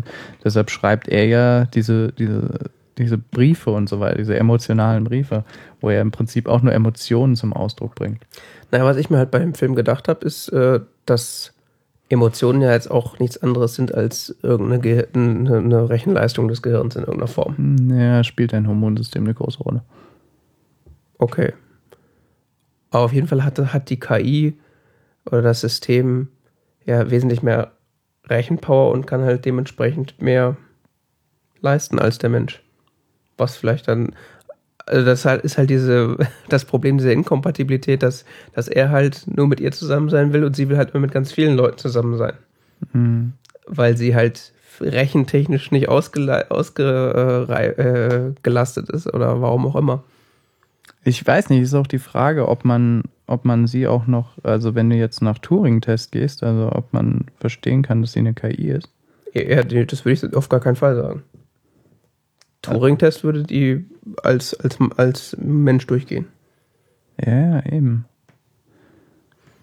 deshalb schreibt er ja diese, diese, diese Briefe und so weiter, diese emotionalen Briefe, wo er im Prinzip auch nur Emotionen zum Ausdruck bringt. Naja, was ich mir halt bei dem Film gedacht habe, ist, äh, dass Emotionen ja jetzt auch nichts anderes sind als irgendeine Ge eine, eine Rechenleistung des Gehirns in irgendeiner Form. Ja, spielt ein Hormonsystem eine große Rolle. Okay. Aber auf jeden Fall hat, hat die KI oder das System ja wesentlich mehr Rechenpower und kann halt dementsprechend mehr leisten als der Mensch. Was vielleicht dann, also das halt, ist halt diese, das Problem dieser Inkompatibilität, dass, dass er halt nur mit ihr zusammen sein will und sie will halt immer mit ganz vielen Leuten zusammen sein. Mhm. Weil sie halt rechentechnisch nicht ausgelastet ausge, äh, äh, ist oder warum auch immer. Ich weiß nicht, ist auch die Frage, ob man, ob man sie auch noch, also wenn du jetzt nach Turing-Test gehst, also ob man verstehen kann, dass sie eine KI ist. Ja, das würde ich auf gar keinen Fall sagen. Turing-Test würde die als, als, als Mensch durchgehen. Ja, eben.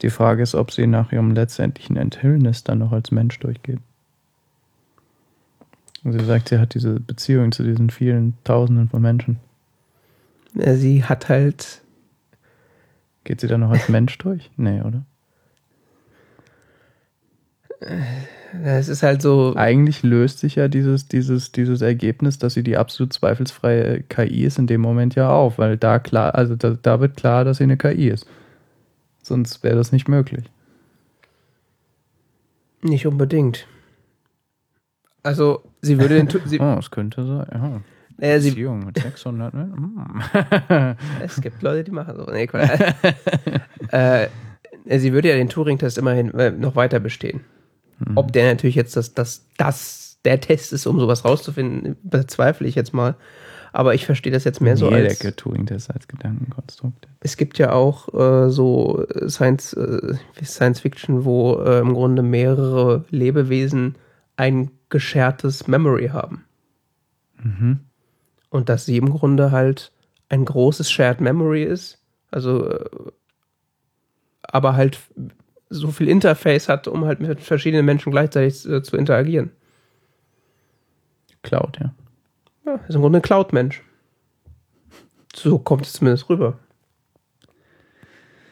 Die Frage ist, ob sie nach ihrem letztendlichen Enthüllnis dann noch als Mensch durchgeht. Sie sagt, sie hat diese Beziehung zu diesen vielen Tausenden von Menschen. Ja, Sie hat halt, Geht sie dann noch als Mensch durch? Nee, oder? es ist halt so, Eigentlich löst sich ja dieses, dieses, dieses Ergebnis, dass sie die absolut zweifelsfreie KI ist, in dem Moment ja auf, weil da klar, also da, da wird klar, dass sie eine KI ist. Sonst wäre das nicht möglich. nicht unbedingt. Also, sie würde den, sie, Oh, es könnte sein. Ja. Äh, sie, Beziehung mit 600 Hm. es gibt Leute, die machen so. Nee, äh, sie würde ja den Turing-Test immerhin äh, noch weiter bestehen. Ob der natürlich jetzt das, das, das der Test ist, um sowas rauszufinden, bezweifle ich jetzt mal. Aber ich verstehe das jetzt mehr so als. der Turing-Test als Gedankenkonstrukt. es gibt ja auch äh, so Science, äh, Science Fiction, wo im Grunde mehrere Lebewesen ein geschertes Memory haben. Mhm. Und dass sie im Grunde halt ein großes Shared Memory ist. Also, äh, aber halt so viel Interface hat, um halt mit verschiedenen Menschen gleichzeitig äh, zu interagieren. Cloud, ja. Ja, ist im Grunde ein Cloud-Mensch. So kommt es zumindest rüber.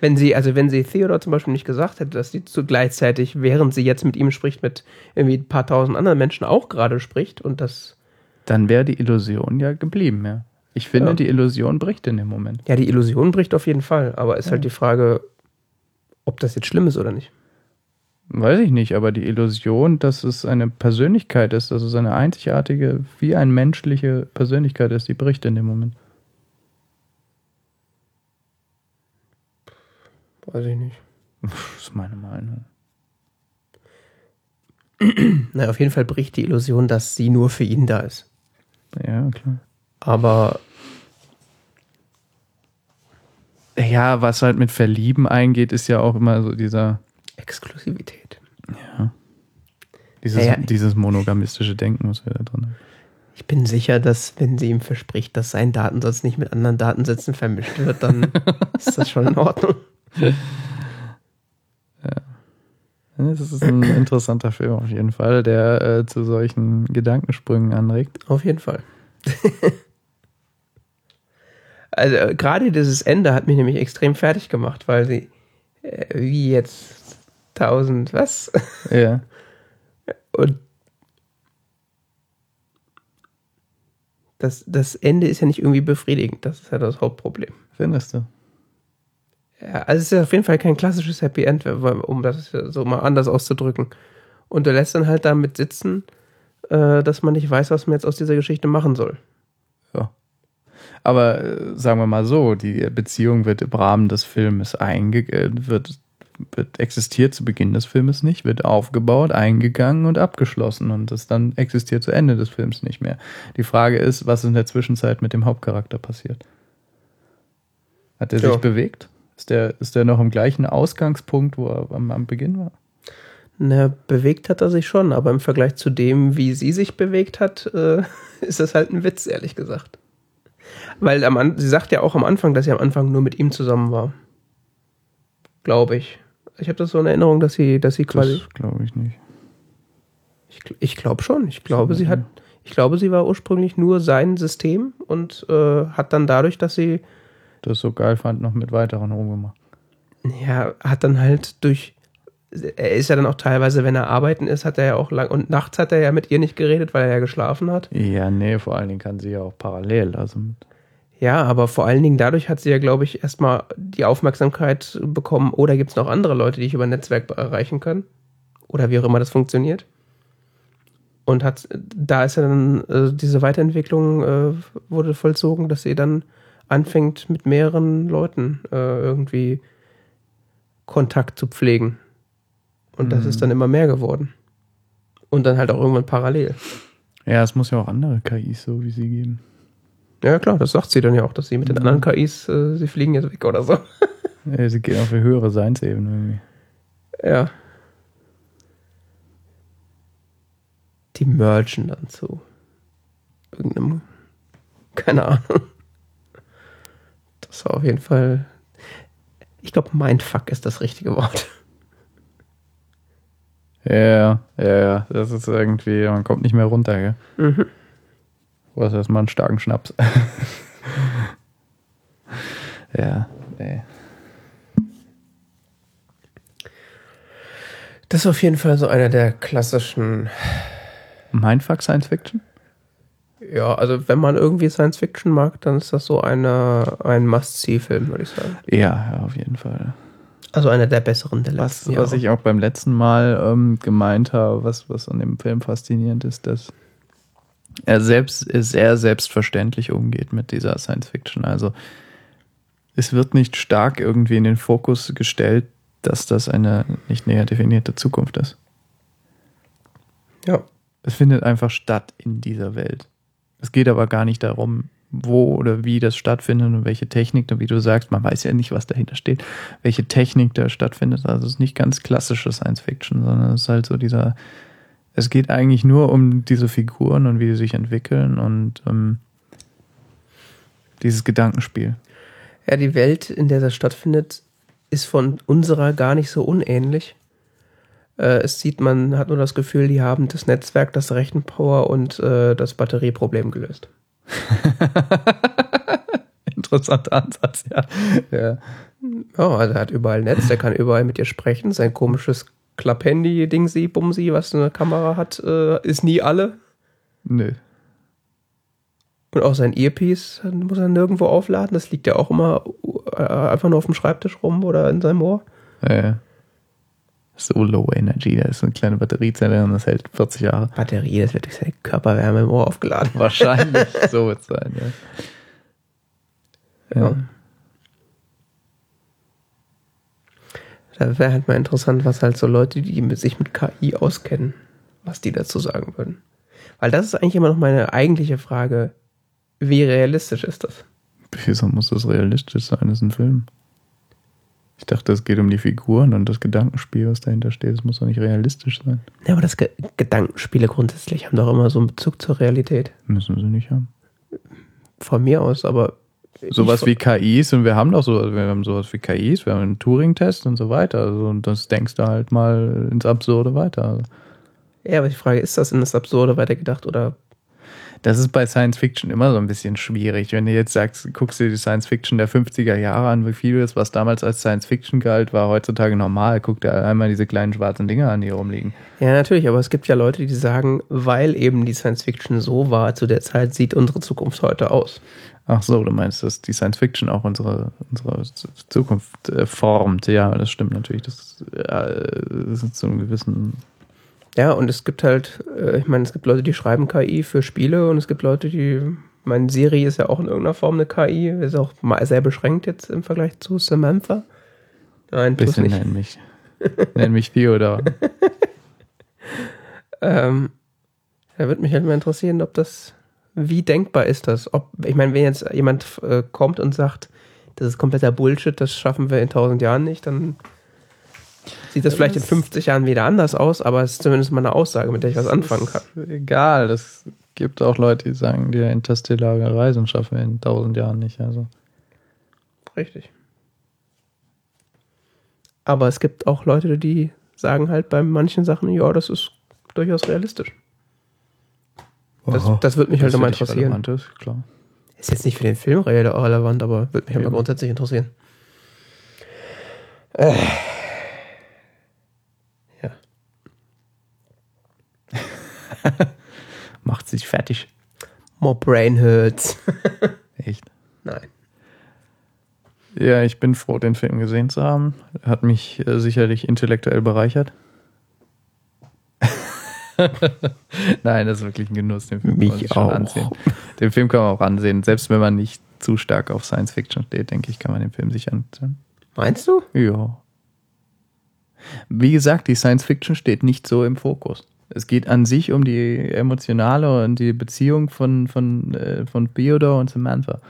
Wenn sie, also wenn sie Theodor zum Beispiel nicht gesagt hätte, dass sie zu gleichzeitig, während sie jetzt mit ihm spricht, mit irgendwie ein paar tausend anderen Menschen auch gerade spricht und das, Dann wäre die Illusion ja geblieben, ja. Ich finde, Ja. die Illusion bricht in dem Moment. ja, die Illusion bricht auf jeden Fall, aber ist halt die Frage, ob das jetzt schlimm ist oder nicht. Weiß ich nicht, aber die Illusion, dass es eine Persönlichkeit ist, dass es eine einzigartige, wie eine menschliche Persönlichkeit ist, die bricht in dem Moment. Weiß ich nicht. Das ist meine Meinung. Naja, auf jeden Fall bricht die Illusion, dass sie nur für ihn da ist. Ja, klar. Aber Ja, was halt mit Verlieben eingeht, ist ja auch immer so dieser, Exklusivität. ja, dieses, Ja, ja. dieses monogamistische Denken, was wir da drin haben. Ich bin sicher, dass wenn sie ihm verspricht, dass sein Datensatz nicht mit anderen Datensätzen vermischt wird, dann ist das schon in Ordnung. Das ist ein interessanter Film auf jeden Fall, der äh, zu solchen Gedankensprüngen anregt. Auf jeden Fall. Also äh, gerade dieses Ende hat mich nämlich extrem fertig gemacht, weil sie, äh, wie jetzt tausend, was? Ja. Und das, das Ende ist ja nicht irgendwie befriedigend. Das ist ja das Hauptproblem. Findest du? Ja, also es ist auf jeden Fall kein klassisches Happy End, um das so mal anders auszudrücken. Und du lässt dann halt damit sitzen, äh, dass man nicht weiß, was man jetzt aus dieser Geschichte machen soll. Ja. Aber äh, sagen wir mal so, die Beziehung wird im Rahmen des Filmes eingegangen, wird, wird existiert zu Beginn des Filmes nicht, wird aufgebaut, eingegangen und abgeschlossen und das dann existiert zu Ende des Films nicht mehr. Die Frage ist, was in der Zwischenzeit mit dem Hauptcharakter passiert? Hat er Ja. sich bewegt? Ist der, ist der noch im gleichen Ausgangspunkt, wo er am, am Beginn war? Na, bewegt hat er sich schon, aber im Vergleich zu dem, wie sie sich bewegt hat, äh, ist das halt ein Witz, ehrlich gesagt. Weil am, sie sagt ja auch am Anfang, dass sie am Anfang nur mit ihm zusammen war. Glaube ich. Ich habe das so in Erinnerung, dass sie, dass sie quasi. Das glaube ich nicht. Ich, ich glaube schon. Ich glaube, sie hat. Ich glaube, sie war ursprünglich nur sein System und äh, hat dann dadurch, dass sie Das so geil fand, noch mit weiteren rumgemacht. Ja, hat dann halt durch. Er ist ja dann auch teilweise, wenn er arbeiten ist, hat er ja auch lang. Und nachts hat er ja mit ihr nicht geredet, weil er ja geschlafen hat. Ja, nee, vor allen Dingen kann sie ja auch parallel. Also Ja, aber vor allen Dingen dadurch hat sie ja, glaube ich, erstmal die Aufmerksamkeit bekommen. Oder gibt es noch andere Leute, die ich über ein Netzwerk erreichen kann? Oder wie auch immer das funktioniert. Und hat, da ist ja dann äh, diese Weiterentwicklung äh, wurde vollzogen, dass sie dann anfängt, mit mehreren Leuten äh, irgendwie Kontakt zu pflegen. Und das Mhm. ist dann immer mehr geworden. Und dann halt auch irgendwann parallel. ja, es muss ja auch andere KIs so wie sie geben. Ja, klar, das sagt sie dann ja auch, dass sie mit den anderen KIs, äh, sie fliegen jetzt weg oder so. Ja, sie gehen auf eine höhere Seinsebene irgendwie. Ja. Die mergen dann zu irgendeinem, keine Ahnung. Das war auf jeden Fall, ich glaube, Mindfuck ist das richtige Wort. Ja, ja, ja, das ist irgendwie, man kommt nicht mehr runter, gell? Mhm. Du hast erstmal einen starken Schnaps. ja, nee. Das ist auf jeden Fall so einer der klassischen, Mindfuck Science Fiction? Ja, also wenn man irgendwie Science Fiction mag, dann ist das so eine, ein Must-See-Film, würde ich sagen. Ja, ja, auf jeden Fall. Also einer der besseren der Was, letzten was ich auch beim letzten Mal ähm, gemeint habe, was, was an dem Film faszinierend ist, dass er selbst sehr selbstverständlich umgeht mit dieser Science Fiction. Also es wird nicht stark irgendwie in den Fokus gestellt, dass das eine nicht näher definierte Zukunft ist. Ja. Es findet einfach statt in dieser Welt. Es geht aber gar nicht darum, wo oder wie das stattfindet und welche Technik, und wie du sagst, man weiß ja nicht, was dahinter steht, welche Technik da stattfindet. Also es ist nicht ganz klassische Science Fiction, sondern es ist halt so dieser, es geht eigentlich nur um diese Figuren und wie sie sich entwickeln und ähm, dieses Gedankenspiel. Ja, die Welt, in der das stattfindet, ist von unserer gar nicht so unähnlich. Äh, es sieht, man hat nur das Gefühl, die haben das Netzwerk, das Rechenpower und äh, das Batterieproblem gelöst. Interessanter Ansatz, ja. ja. Ja, also er hat überall Netz, der kann überall mit dir sprechen. Sein komisches Klapphandy, Dingsi, Bumsi, was eine Kamera hat, äh, ist nie alle. Nö. Und auch sein Earpiece muss er nirgendwo aufladen. Das liegt ja auch immer äh, einfach nur auf dem Schreibtisch rum oder in seinem Ohr. Ja, ja. So low energy, da ist so eine kleine Batteriezelle und das hält 40 Jahre. Batterie, das wird durch seine Körperwärme im Ohr aufgeladen. Wahrscheinlich, so wird es sein, ja. Ja. Da wäre halt mal interessant, was halt so Leute, die mit, sich mit KI auskennen, was die dazu sagen würden. Weil das ist eigentlich immer noch meine eigentliche Frage. Wie realistisch ist das? Wieso muss das realistisch sein? Das ist ein Film. Ich dachte, es geht um die Figuren und das Gedankenspiel, was dahinter steht. Das muss doch nicht realistisch sein. Ja, aber das Ge Gedankenspiele grundsätzlich haben doch immer so einen Bezug zur Realität. Müssen sie nicht haben. Von mir aus, aber. Sowas wie KIs und wir haben doch so, wir haben sowas wie KIs, wir haben einen Turing-Test und so weiter. Also, und das denkst du halt mal ins Absurde weiter. Ja, aber die Frage, ist das in das Absurde weitergedacht oder Das ist bei Science Fiction immer so ein bisschen schwierig. Wenn du jetzt sagst, guckst dir die Science Fiction der 50er Jahre an, wie vieles, was damals als Science Fiction galt, war heutzutage normal. Guck dir einmal diese kleinen schwarzen Dinger an, die rumliegen. Ja, natürlich, aber es gibt ja Leute, die sagen, weil eben die Science Fiction so war zu der Zeit, sieht unsere Zukunft heute aus. Ach so, du meinst, dass die Science Fiction auch unsere, unsere Zukunft äh, formt. Ja, das stimmt natürlich. Das, äh, das ist zu einem gewissen Ja, und es gibt halt, äh, ich meine, es gibt Leute, die schreiben KI für Spiele und es gibt Leute, die, meine Siri ist ja auch in irgendeiner Form eine KI, ist auch mal sehr beschränkt jetzt im Vergleich zu Samantha. Nein, bisschen nicht. nenn mich. nenn mich Theodor. Ähm, da würde mich halt mal interessieren, ob das, wie denkbar ist das? Ob, ich meine, wenn jetzt jemand äh, kommt und sagt, das ist kompletter Bullshit, das schaffen wir in tausend Jahren nicht, dann sieht das vielleicht in 50 Jahren wieder anders aus, aber es ist zumindest mal eine Aussage, mit der ich was anfangen kann. Egal, das gibt auch Leute, die sagen, die interstellare Reisen schaffen wir in tausend Jahren nicht. Also. Richtig. Aber es gibt auch Leute, die sagen halt bei manchen Sachen, ja, das ist durchaus realistisch. Das, das würde mich halt Das dich interessieren. Ist, klar. Ist jetzt nicht für den Film rele- relevant, aber würde mich aber Eben. grundsätzlich interessieren. Äh. Macht sich fertig. More brain hurts. Echt. Nein. Ja, ich bin froh, den Film gesehen zu haben. Hat mich äh, sicherlich intellektuell bereichert. Nein, das ist wirklich ein Genuss. Den Film Mich kann man auch. ansehen. Den Film kann man auch ansehen. Selbst wenn man nicht zu stark auf Science Fiction steht, denke ich, kann man den Film sich ansehen. Meinst du? Ja. Wie gesagt, die Science Fiction steht nicht so im Fokus. Es geht an sich um die emotionale und die Beziehung von, von, äh, von Theodore und Samantha.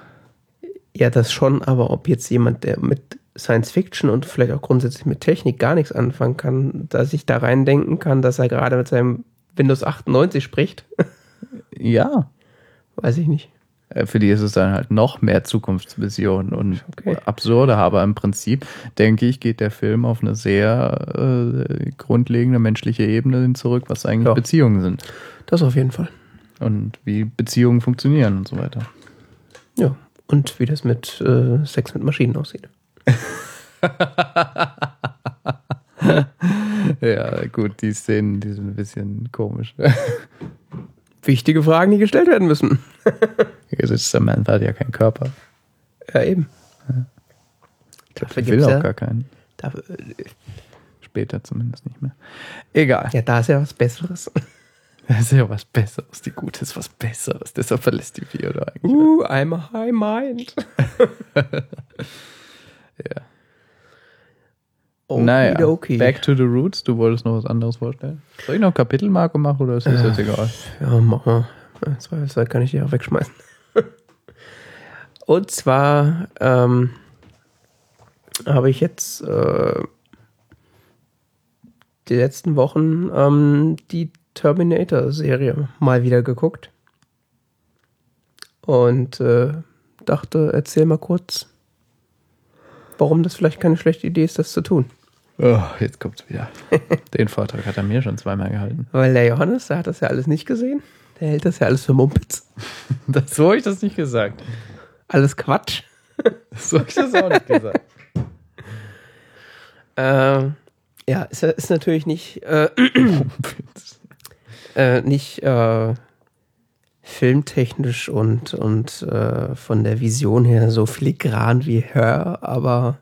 Ja, das schon, aber ob jetzt jemand, der mit Science Fiction und vielleicht auch grundsätzlich mit Technik gar nichts anfangen kann, da sich da reindenken kann, dass er gerade mit seinem Windows 98 spricht, Ja. weiß ich nicht. Äh, Für die ist es dann halt noch mehr Zukunftsvision und Okay. absurder, aber im Prinzip, denke ich, geht der Film auf eine sehr äh, grundlegende menschliche Ebene hin zurück, was eigentlich Ja. Beziehungen sind Das auf jeden Fall. und wie Beziehungen funktionieren und so weiter. Ja. Und wie das mit äh, Sex mit Maschinen aussieht. Ja, gut, die Szenen, die sind ein bisschen komisch. Wichtige Fragen, die gestellt werden müssen. Hier sitzt Samantha hat ja keinen Körper. Ja, eben. Dafür Ich will auch ja, gar keinen. dafür, Später zumindest nicht mehr. Egal. ja, da ist ja was Besseres. Das ist ja was Besseres. Die Gute ist was Besseres. Deshalb verlässt die Theodor eigentlich. Uh, I'm a high mind. Ja. Oh, naja, okay. back to the roots. Du wolltest noch was anderes vorstellen. Soll ich noch Kapitelmarke machen oder ist das jetzt egal? Ja, mach mal. Zweifelsfall kann ich die auch wegschmeißen. Und zwar ähm, habe ich jetzt äh, die letzten Wochen ähm, die Terminator-Serie mal wieder geguckt. Und äh, dachte, erzähl mal kurz, warum das vielleicht keine schlechte Idee ist, das zu tun. Oh, jetzt kommt's wieder. Den Vortrag hat er mir schon zweimal gehalten. Weil der Johannes, der hat das ja alles nicht gesehen. Der hält das ja alles für Mumpitz. Das, so habe ich das nicht gesagt. Alles Quatsch. So habe ich das auch nicht gesagt. Ähm, ja, ist, ist natürlich nicht, äh, äh, nicht äh, filmtechnisch und, und äh, von der Vision her so filigran wie Her, aber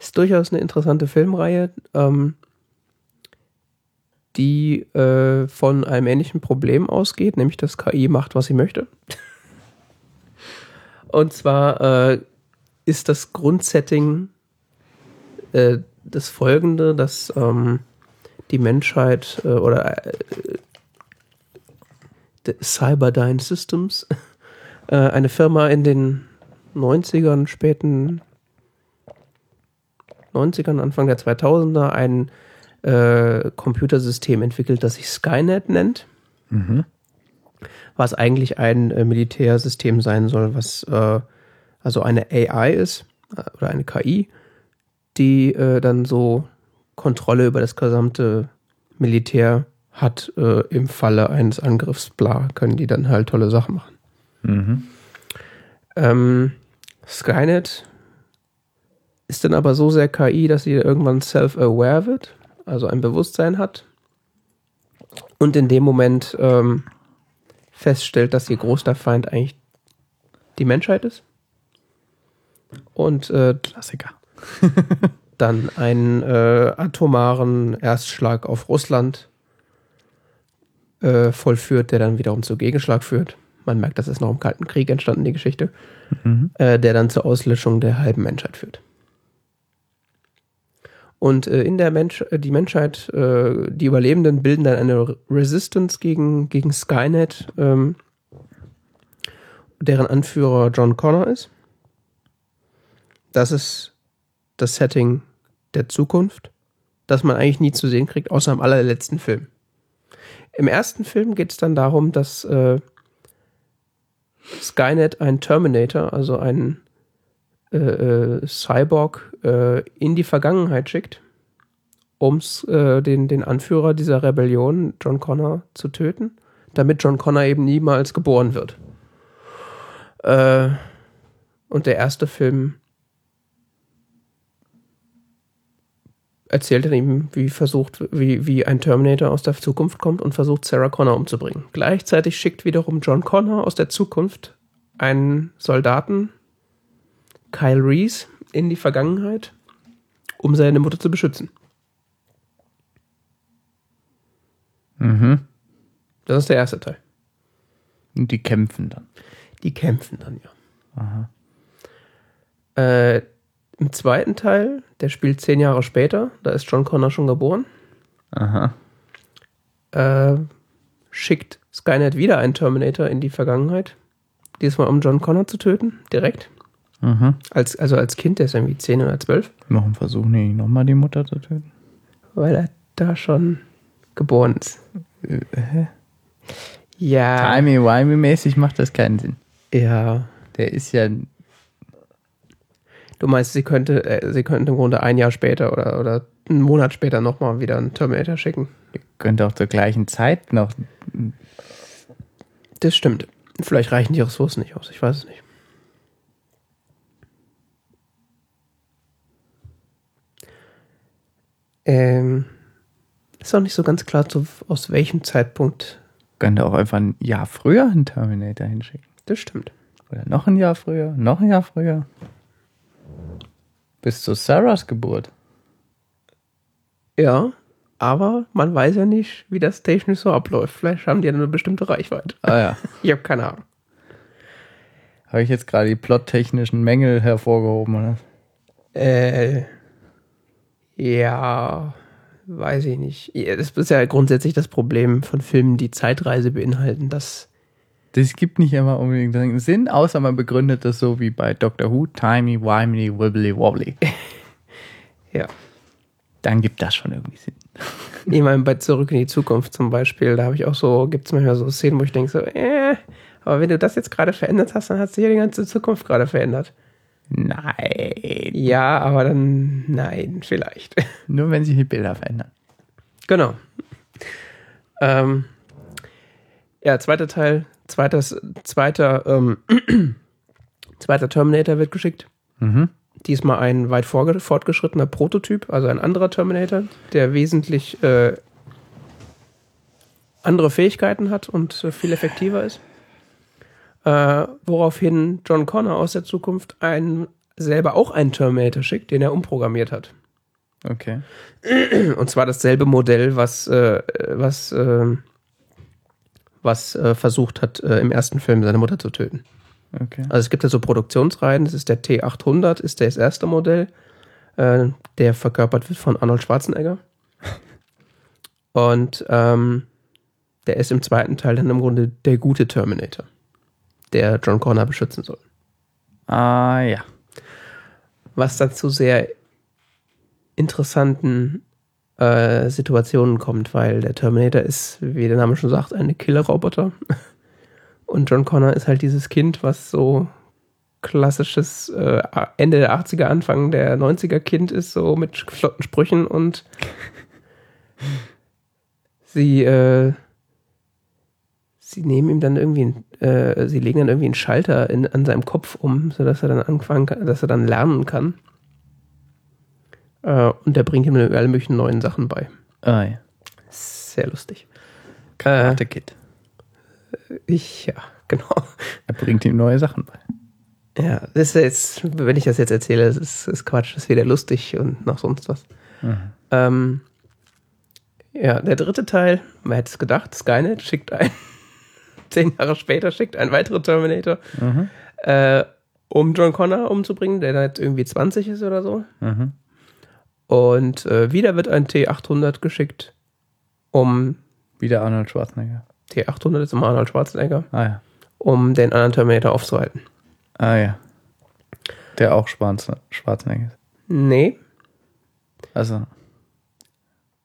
ist durchaus eine interessante Filmreihe, ähm, die äh, von einem ähnlichen Problem ausgeht, nämlich dass KI macht, was sie möchte. Und zwar äh, ist das Grundsetting äh, das folgende, dass ähm, die Menschheit äh, oder äh, Cyberdyne Systems, äh, eine Firma in den 90ern, späten 90ern, Anfang der 2000er, ein äh, Computersystem entwickelt, das sich Skynet nennt, Mhm. was eigentlich ein äh, Militärsystem sein soll, was äh, also eine AI ist äh, oder eine KI, die äh, dann so Kontrolle über das gesamte Militär hat äh, im Falle eines Angriffs, bla, können die dann halt tolle Sachen machen. Mhm. Ähm, Skynet ist dann aber so sehr KI, dass sie irgendwann self-aware wird, also ein Bewusstsein hat und in dem Moment ähm, feststellt, dass ihr größter Feind eigentlich die Menschheit ist und äh, Klassiker. dann einen äh, atomaren Erstschlag auf Russland äh, vollführt, der dann wiederum zu Gegenschlag führt. Man merkt, das ist noch im Kalten Krieg entstanden, die Geschichte, Mhm. äh, der dann zur Auslöschung der halben Menschheit führt. Und äh, in der Mensch, äh, die Menschheit, äh, die Überlebenden bilden dann eine Re- Resistance gegen, gegen Skynet, ähm, deren Anführer John Connor ist. Das ist das Setting der Zukunft, das man eigentlich nie zu sehen kriegt, außer im allerletzten Film. Im ersten Film geht es dann darum, dass äh, Skynet einen Terminator, also einen äh, äh, Cyborg, äh, in die Vergangenheit schickt, um äh, den, den Anführer dieser Rebellion, John Connor, zu töten, damit John Connor eben niemals geboren wird. Äh, und der erste Film erzählt dann eben, wie versucht, wie, wie ein Terminator aus der Zukunft kommt und versucht, Sarah Connor umzubringen. Gleichzeitig schickt wiederum John Connor aus der Zukunft einen Soldaten, Kyle Reese, in die Vergangenheit, um seine Mutter zu beschützen. Mhm. Das ist der erste Teil. Und die kämpfen dann. Die kämpfen dann ja. Aha. Äh, Im zweiten Teil, der spielt zehn Jahre später, da ist John Connor schon geboren, Aha. äh, schickt Skynet wieder einen Terminator in die Vergangenheit. Diesmal um John Connor zu töten, direkt. Mhm. Als, also als Kind, der ist irgendwie 10 oder 12, Noch ein Versuch, nicht nochmal die Mutter zu töten. weil er da schon geboren ist. Äh, Ja. Timey-wimey-mäßig macht das keinen Sinn. Ja. Der ist ja. Du meinst, sie könnte, äh, sie könnte im Grunde ein Jahr später oder, oder einen Monat später nochmal wieder einen Terminator schicken. Könnte auch zur gleichen Zeit noch. Das stimmt. Vielleicht reichen die Ressourcen nicht aus, ich weiß es nicht. Ähm, ist auch nicht so ganz klar, zu, aus welchem Zeitpunkt. Könnte auch einfach ein Jahr früher einen Terminator hinschicken. Das stimmt. Oder noch ein Jahr früher, noch ein Jahr früher. Bis zu Sarahs Geburt. Ja, aber man weiß ja nicht, wie das technisch so abläuft. Vielleicht haben die ja eine bestimmte Reichweite. Ah ja. Ich habe keine Ahnung. Habe ich jetzt gerade die plottechnischen Mängel hervorgehoben, oder? Äh, ja, weiß ich nicht. Ja, Das ist ja grundsätzlich das Problem von Filmen, die Zeitreise beinhalten, dass Das gibt nicht immer unbedingt einen Sinn, außer man begründet das so wie bei Doctor Who, timey, wimey, wibbly wobbly. ja. Dann gibt das schon irgendwie Sinn. Ich meine, bei Zurück in die Zukunft zum Beispiel, da habe ich auch so, gibt es manchmal so Szenen, wo ich denke so, äh, aber wenn du das jetzt gerade verändert hast, dann hast du hier die ganze Zukunft gerade verändert. Nein. Ja, aber dann, nein, vielleicht. Nur wenn sich die Bilder verändern. Genau. Ähm, ja, zweiter Teil, zweites, zweiter, ähm, zweiter Terminator wird geschickt. Mhm. Diesmal ein weit fortgeschrittener Prototyp, also ein anderer Terminator, der wesentlich äh, andere Fähigkeiten hat und äh, viel effektiver ist. Äh, woraufhin John Connor aus der Zukunft einen, selber auch einen Terminator schickt, den er umprogrammiert hat. Okay. Und zwar dasselbe Modell, was, äh, was, äh, was äh, versucht hat, äh, im ersten Film seine Mutter zu töten. Okay. Also es gibt ja so Produktionsreihen, das ist der T800, ist das erste Modell, äh, der verkörpert wird von Arnold Schwarzenegger. Und ähm, der ist im zweiten Teil dann im Grunde der gute Terminator, der John Connor beschützen soll. Ah ja. Was dann zu sehr interessanten äh, Situationen kommt, weil der Terminator ist, wie der Name schon sagt, eine Killerroboter. Und John Connor ist halt dieses Kind, was so klassisches äh, Ende der 80er, Anfang der 90er Kind ist, so mit flotten Sprüchen und sie, äh, sie nehmen ihm dann irgendwie, einen, äh, sie legen dann irgendwie einen Schalter in, an seinem Kopf um, sodass er dann anfangen kann, dass er dann lernen kann. Äh, und der bringt ihm dann alle möglichen neuen Sachen bei. Ah, ja. Sehr lustig. Karate Kid. Ich, ja, genau. Er bringt ihm neue Sachen bei. Ja, das ist jetzt, wenn ich das jetzt erzähle, das ist, ist Quatsch, das ist weder lustig und noch sonst was. Ähm, ja, der dritte Teil, man hätte es gedacht, Skynet schickt ein, zehn Jahre später schickt ein weiterer Terminator, Mhm. äh, um John Connor umzubringen, der da jetzt irgendwie 20 ist oder so. Mhm. Und äh, wieder wird ein T800 geschickt, um, Wieder Arnold Schwarzenegger. T800 ist immer Arnold Schwarzenegger, Ah ja. um den anderen Terminator aufzuhalten. Ah ja. Der auch Schwarz Schwarzenegger ist. Nee, Also,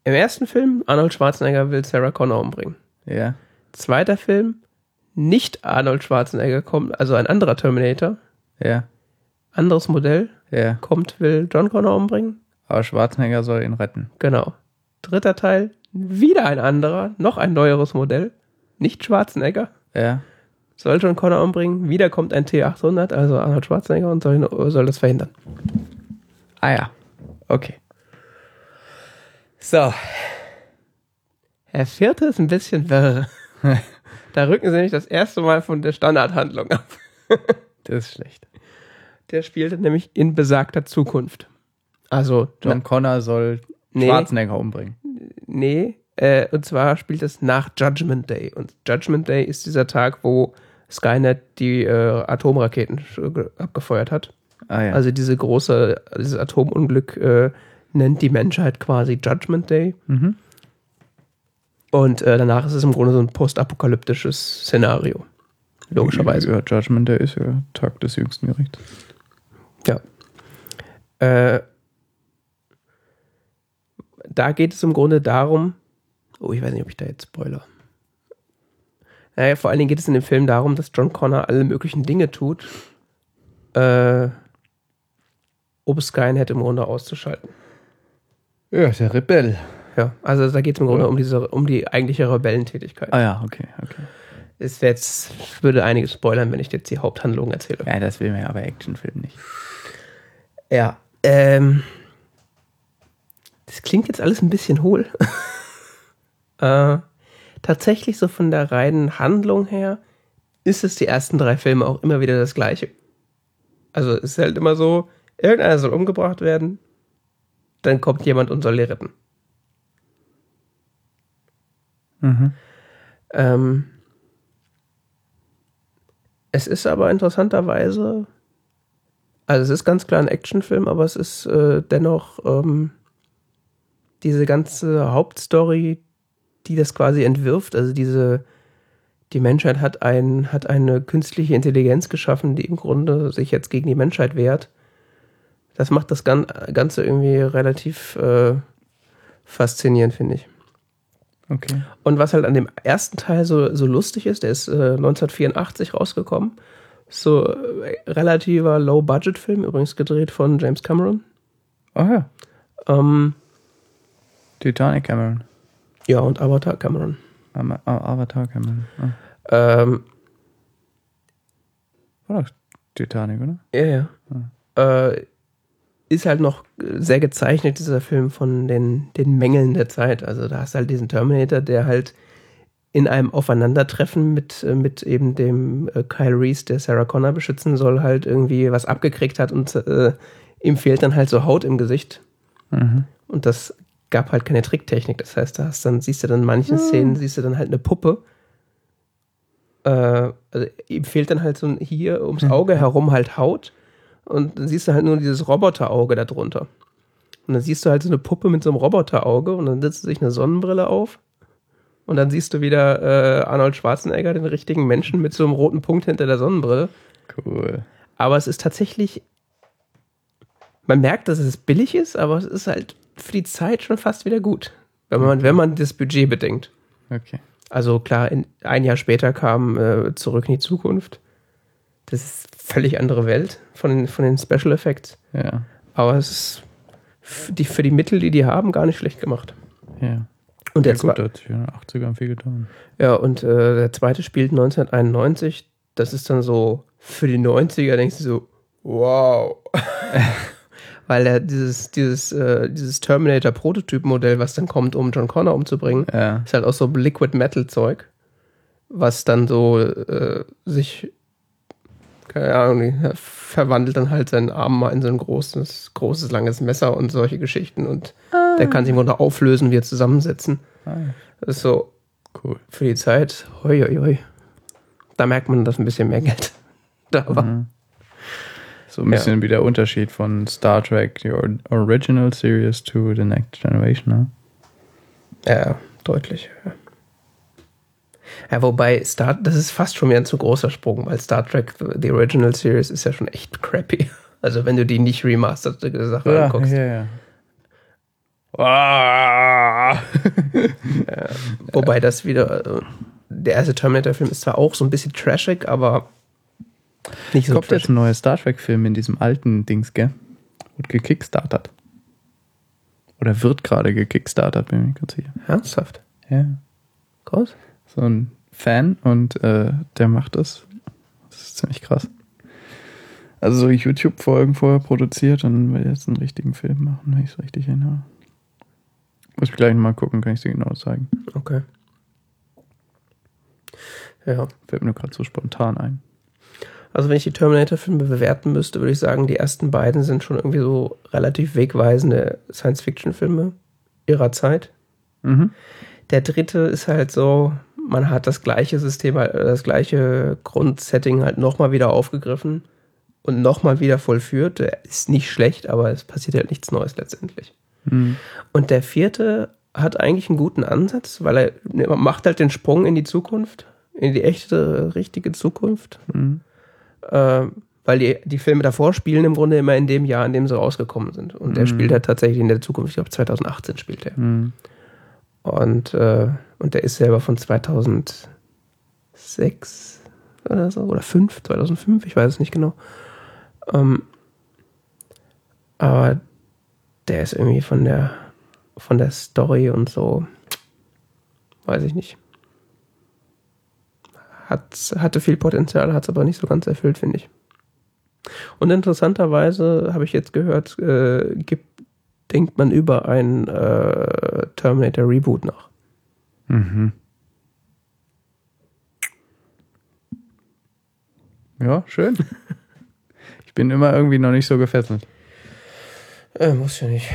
im ersten Film, Arnold Schwarzenegger will Sarah Connor umbringen. ja. Zweiter Film, nicht Arnold Schwarzenegger kommt, also ein anderer Terminator, Ja. anderes Modell, Ja. kommt, will John Connor umbringen. Aber Schwarzenegger soll ihn retten. Genau. Dritter Teil, wieder ein anderer, noch ein neueres Modell, nicht Schwarzenegger, Ja. soll John Connor umbringen. Wieder kommt ein T800, also Arnold Schwarzenegger, und soll, soll das verhindern. Ah ja. Okay. So. Der vierte ist ein bisschen wirr. da rücken sie nämlich das erste Mal von der Standardhandlung ab. Das ist schlecht. Der spielte nämlich in besagter Zukunft. Also, John Connor soll Nee. Schwarzenegger umbringen. nee, äh, und zwar spielt es nach Judgment Day. Und Judgment Day ist dieser Tag, wo Skynet die äh, Atomraketen abgefeuert hat. Ah ja. Also diese große, dieses Atomunglück äh, nennt die Menschheit quasi Judgment Day. mhm. Und äh, danach ist es im Grunde so ein postapokalyptisches Szenario. Logischerweise. Ja, Judgment Day ist ja Tag des jüngsten Gerichts. Ja. Äh, da geht es im Grunde darum, oh, ich weiß nicht, ob ich da jetzt spoiler. Naja, vor allen Dingen geht es in dem Film darum, dass John Connor alle möglichen Dinge tut, äh, um Skynet im Grunde auszuschalten. Ja, der Rebell. Ja, also da geht es im Grunde um diese, um die eigentliche Rebellentätigkeit. Ah ja, okay, okay. Es jetzt, würde einiges spoilern, wenn ich jetzt die Haupthandlung erzähle. Ja, das will man ja aber Actionfilm nicht. Ja. Ähm, das klingt jetzt alles ein bisschen hohl. äh, tatsächlich so von der reinen Handlung her ist es die ersten drei Filme auch immer wieder das gleiche. Also es ist halt immer so, irgendeiner soll umgebracht werden, dann kommt jemand und soll ihn retten. Mhm. Ähm, es ist aber interessanterweise, also es ist ganz klar ein Actionfilm, aber es ist äh, dennoch ähm, diese ganze Hauptstory, die das quasi entwirft, also diese, die Menschheit hat, ein, hat eine künstliche Intelligenz geschaffen, die im Grunde sich jetzt gegen die Menschheit wehrt. Das macht das Gan- Ganze irgendwie relativ äh, faszinierend, finde ich. Okay. Und was halt an dem ersten Teil so, so lustig ist, der ist äh, 1984 rausgekommen. So äh, relativer Low-Budget-Film, übrigens gedreht von James Cameron. Ah ja. Ähm, Titanic Cameron. ja, und Avatar Cameron. Ama- A- Avatar Cameron. Ah. Ähm, War doch Titanic, oder? ja, ja. Äh, ist halt noch sehr gezeichnet, dieser Film, von den, den Mängeln der Zeit. Also da hast du halt diesen Terminator, der halt in einem Aufeinandertreffen mit, äh, mit eben dem äh, Kyle Reese, der Sarah Connor beschützen soll, halt irgendwie was abgekriegt hat und äh, ihm fehlt dann halt so Haut im Gesicht. Mhm. Und das gab halt keine Tricktechnik. Das heißt, da hast dann, siehst du dann in manchen Szenen, siehst du dann halt eine Puppe. Äh, also ihm fehlt dann halt so ein, hier ums Auge herum halt Haut. Und dann siehst du halt nur dieses Roboterauge da drunter. Und dann siehst du halt so eine Puppe mit so einem Roboterauge und dann setzt sich eine Sonnenbrille auf. Und dann siehst du wieder äh, Arnold Schwarzenegger, den richtigen Menschen mit so einem roten Punkt hinter der Sonnenbrille. Cool. Aber es ist tatsächlich, man merkt, dass es billig ist, aber es ist halt für die Zeit schon fast wieder gut. Wenn man, wenn man das Budget bedenkt. Okay. Also klar, in, ein Jahr später kam äh, Zurück in die Zukunft. Das ist völlig andere Welt von den, von den Special Effects. Ja. Aber es ist f- die, für die Mittel, die die haben, gar nicht schlecht gemacht. Ja. Und der, ja, gut, hat in den 80ern viel getan. ja, und äh, der zweite spielt 1991. Das ist dann so für die 90er, denkst du so, wow. Weil er dieses, dieses, äh, dieses Terminator-Prototyp-Modell, was dann kommt, um John Connor umzubringen, Ja. ist halt auch so Liquid Metal Zeug, was dann so äh, sich, keine Ahnung, er verwandelt dann halt seinen Arm mal in so ein großes, großes, langes Messer und solche Geschichten und der kann sich Grunde auflösen, wir zusammensetzen. Ah, ja. Das ist so Cool. für die Zeit, hoi, hoi, hoi. Da merkt man, dass ein bisschen mehr Geld da war. Mhm. So ein bisschen wie der Unterschied von Star Trek, the or- Original Series to the Next Generation, ne? Ja, deutlich. Ja. Ja, wobei Star, das ist fast schon wieder ein zu großer Sprung, weil Star Trek, the Original Series, ist ja schon echt crappy. Also wenn du die nicht remasterte Sache anguckst. ja, ja. Ah. Wobei das wieder, äh, der erste Terminator-Film ist zwar auch so ein bisschen trashig, aber nicht so Kommt jetzt trashig. ein neuer Star Trek-Film in diesem alten Dings, gell? Wird gekickstartert. Oder wird gerade gekickstartert, bin ich mir ganz sicher. Ernsthaft? Ja. Groß? So ein Fan und äh, der macht das. Das ist ziemlich krass. Also so YouTube-Folgen vorher produziert und will jetzt einen richtigen Film machen, wenn ich es richtig erinnere. Muss ich gleich mal gucken, kann ich dir genau zeigen. Okay. Ja. Fällt mir gerade so spontan ein. Also wenn ich die Terminator-Filme bewerten müsste, würde ich sagen, die ersten beiden sind schon irgendwie so relativ wegweisende Science-Fiction-Filme ihrer Zeit. Mhm. Der dritte ist halt so, man hat das gleiche System, halt, das gleiche Grundsetting halt nochmal wieder aufgegriffen und nochmal wieder vollführt. Der ist nicht schlecht, aber es passiert halt nichts Neues letztendlich. Mhm. Und der vierte hat eigentlich einen guten Ansatz, weil er ne, macht halt den Sprung in die Zukunft, in die echte, richtige Zukunft. Mhm. Äh, weil die, die Filme davor spielen im Grunde immer in dem Jahr, in dem sie rausgekommen sind. Und der Mhm. spielt halt tatsächlich in der Zukunft. Ich glaube, 2018 spielt er. Mhm. Und, äh, und der ist selber von 2006 oder so, oder 5, 2005, ich weiß es nicht genau. Ähm, aber der ist irgendwie von der, von der Story und so, weiß ich nicht. Hat, hatte viel Potenzial, hat es aber nicht so ganz erfüllt, finde ich. Und interessanterweise habe ich jetzt gehört, äh, gibt, denkt man über ein äh, Terminator Reboot nach. Mhm. Ja, schön. Ich bin immer irgendwie noch nicht so gefesselt. Äh, muss ja nicht.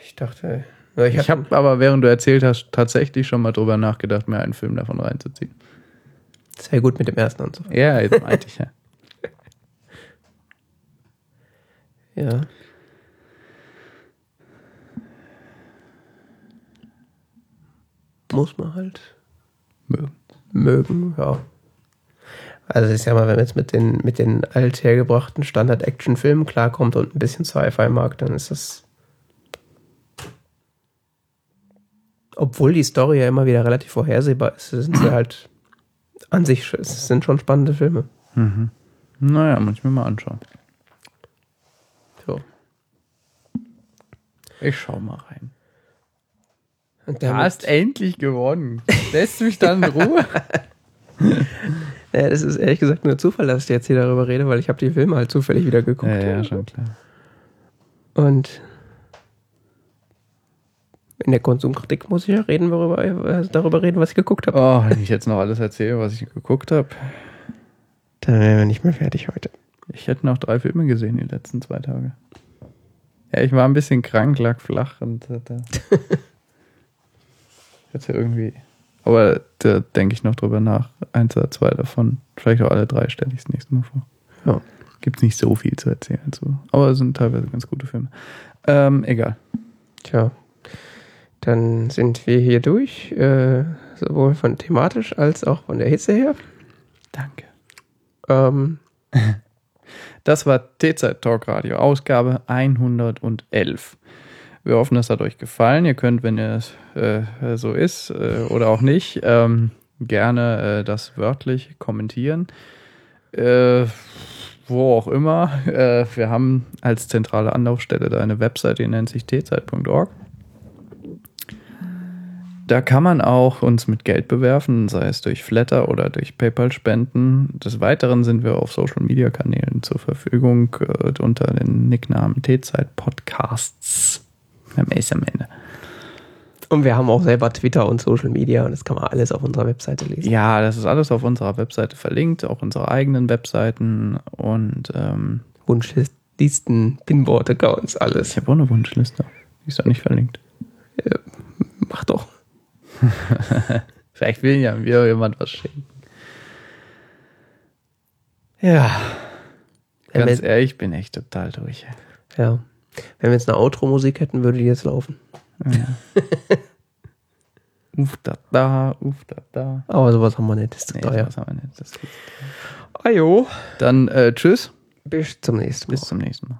Ich dachte, ich Ich habe habe aber, während du erzählt hast, tatsächlich schon mal drüber nachgedacht, mir einen Film davon reinzuziehen. sehr gut mit dem ersten anzufangen. Ja, jetzt meinte ich ja. Ja. Muss man halt Mögen. mögen, ja. Also ich sag mal, wenn man jetzt mit den, mit den althergebrachten Standard-Action-Filmen klarkommt und ein bisschen Sci-Fi mag, dann ist das. Obwohl die Story ja immer wieder relativ vorhersehbar ist, sind sie halt an sich, es sind schon spannende Filme. Mhm. Naja, muss ich mir mal anschauen. So. Ich schau mal rein. Und Du hast endlich gewonnen. Lässt mich dann in Ruhe? Ja, das ist ehrlich gesagt nur Zufall, dass ich jetzt hier darüber rede, weil ich habe die Filme halt zufällig wieder geguckt. ja, ja, schon klar. Und in der Konsumkritik muss ich ja reden, worüber, äh, darüber reden, was ich geguckt habe. Oh, wenn ich jetzt noch alles erzähle, was ich geguckt habe. Dann wären wir nicht mehr fertig heute. Ich hätte noch drei Filme gesehen die letzten zwei Tage. Ja, ich war ein bisschen krank, lag flach und äh, da hatte irgendwie. Aber da denke ich noch drüber nach. Eins oder zwei davon, vielleicht auch alle drei, stelle ich das nächste Mal vor. Ja. Gibt nicht so viel zu erzählen. So. Aber es sind teilweise ganz gute Filme. Ähm, egal. Tja, dann sind wir hier durch, äh, sowohl von thematisch als auch von der Hitze her. Danke. Ähm, Das war T-Zeit Talk Radio, Ausgabe 111. Wir hoffen, es hat euch gefallen. Ihr könnt, wenn es äh, so ist äh, oder auch nicht, ähm, gerne äh, das wörtlich kommentieren. Äh, wo auch immer. Äh, wir haben als zentrale Anlaufstelle da eine Webseite, die nennt sich tzeit.org. Da kann man auch uns mit Geld bewerfen, sei es durch Flatter oder durch PayPal-Spenden. Des Weiteren sind wir auf Social-Media-Kanälen zur Verfügung äh, unter den Nicknamen T-Zeit-Podcasts. Am S am Ende. Und wir haben auch selber Twitter und Social Media und das kann man alles auf unserer Webseite lesen. Ja, das ist alles auf unserer Webseite verlinkt, auch unsere eigenen Webseiten und ähm, Wunschlisten, Pinboard-Accounts, alles. ich habe auch eine Wunschliste. Die ist da nicht verlinkt. Mach doch. Vielleicht will ja mir jemand was schenken. Ja. Ganz ehrlich, ich bin echt total durch. ja. Wenn wir jetzt eine Outro-Musik hätten, würde die jetzt laufen. Ja. uff da da, uff da da. Aber sowas haben wir nicht. Das ist Nee, teuer. sowas haben wir nicht. Das geht. Ajo. Dann äh, tschüss, Bis zum nächsten Mal. bis zum nächsten Mal.